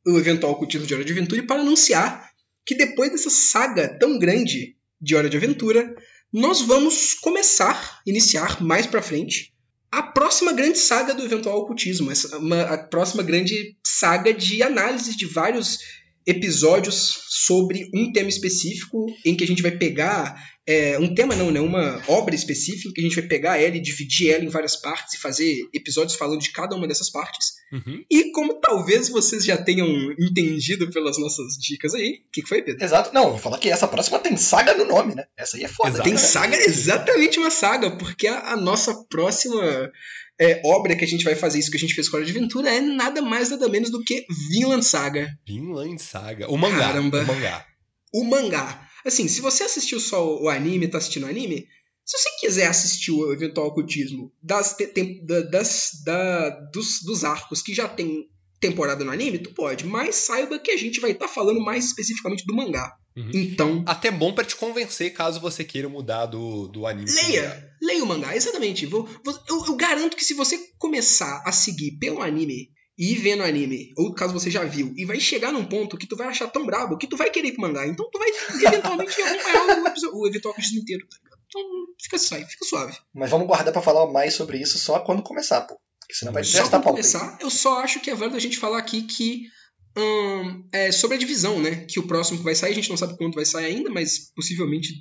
o eventual ocultismo de Hora de Aventura e para anunciar que depois dessa saga tão grande de Hora de Aventura, nós vamos começar, iniciar mais para frente, a próxima grande saga do eventual ocultismo, essa, uma- a próxima grande saga de análise de vários episódios sobre um tema específico, em que a gente vai pegar é, um tema não, né? Uma obra específica, que a gente vai pegar ela e dividir ela em várias partes e fazer episódios falando de cada uma dessas partes. Uhum. E como talvez vocês já tenham entendido pelas nossas dicas aí, o que, que foi, Pedro? Exato. Não, vou falar que essa próxima tem saga no nome, né? Essa aí é foda. Exato. Tem saga, exatamente uma saga, porque a, a nossa próxima é, obra que a gente vai fazer isso que a gente fez com a Hora de Aventura é nada mais, nada menos do que Vinland Saga, Vinland Saga. O mangá. Caramba. O mangá. o mangá. Assim, se você assistiu só o anime, tá assistindo o anime, se você quiser assistir o eventual ocultismo das, te- tem- da- das, da- dos, dos arcos que já tem temporada no anime, tu pode, mas saiba que a gente vai estar falando mais especificamente do mangá. Uhum. Então, Até bom pra te convencer caso você queira mudar do, do anime. Leia! Leia o mangá, exatamente. Vou, vou- eu, eu garanto que se você começar a seguir pelo anime e ir vendo anime, ou caso você já viu, e vai chegar num ponto que tu vai achar tão brabo que tu vai querer ir pro mangá. Então tu vai eventualmente acompanhar o, episódio- o eventual episódio inteiro, tá ligado? Então fica suave, fica suave. Mas vamos guardar pra falar mais sobre isso só quando começar, pô. Porque senão vai Só aí. começar, eu só acho que é válido a gente falar aqui que. Hum, é sobre a divisão, né? Que o próximo que vai sair, a gente não sabe quando vai sair ainda, mas possivelmente,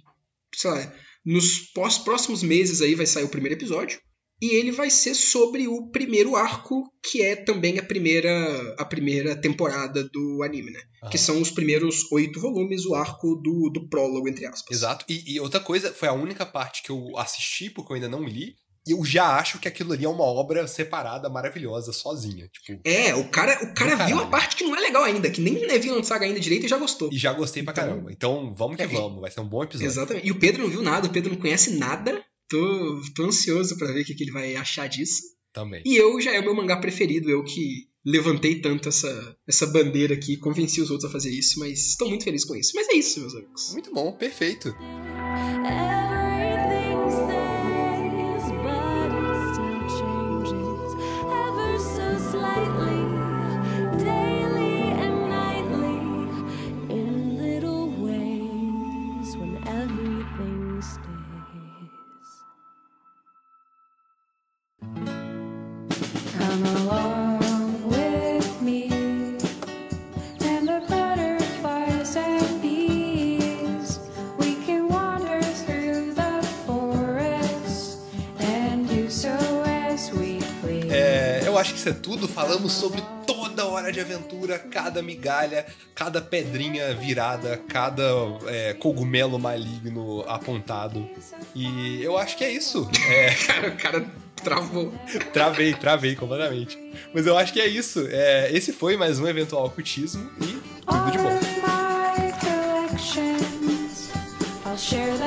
sei lá, nos pós- próximos meses aí vai sair o primeiro episódio. E ele vai ser sobre o primeiro arco, que é também a primeira, a primeira temporada do anime, né? Que são os primeiros oito volumes, o arco do, do prólogo, entre aspas. Exato. E, e outra coisa, foi a única parte que eu assisti, porque eu ainda não li. Eu já acho que aquilo ali é uma obra separada, maravilhosa, sozinha. Tipo, É, o cara, o cara viu a parte que não é legal ainda, que nem é Vinland Saga ainda direito e já gostou. e já gostei pra Então- caramba. Então, vamos que É, vamos. Vai ser um bom episódio. Exatamente. E o Pedro não viu nada, o Pedro não conhece nada. Tô, tô ansioso pra ver o que, que ele vai achar disso. Também. E eu já é o meu mangá preferido, eu que levantei tanto essa, essa bandeira aqui, convenci os outros a fazer isso, mas estou muito feliz com isso. Mas é isso, meus amigos. Muito bom, perfeito. Everything Falamos sobre toda hora de aventura, cada migalha, cada pedrinha virada, cada é, cogumelo maligno apontado. E eu acho que é isso. É, Cara, o cara travou. travei, travei completamente. Mas eu acho que é isso. É, esse foi mais um eventual ocultismo e tudo de All bom. of my collections, I'll share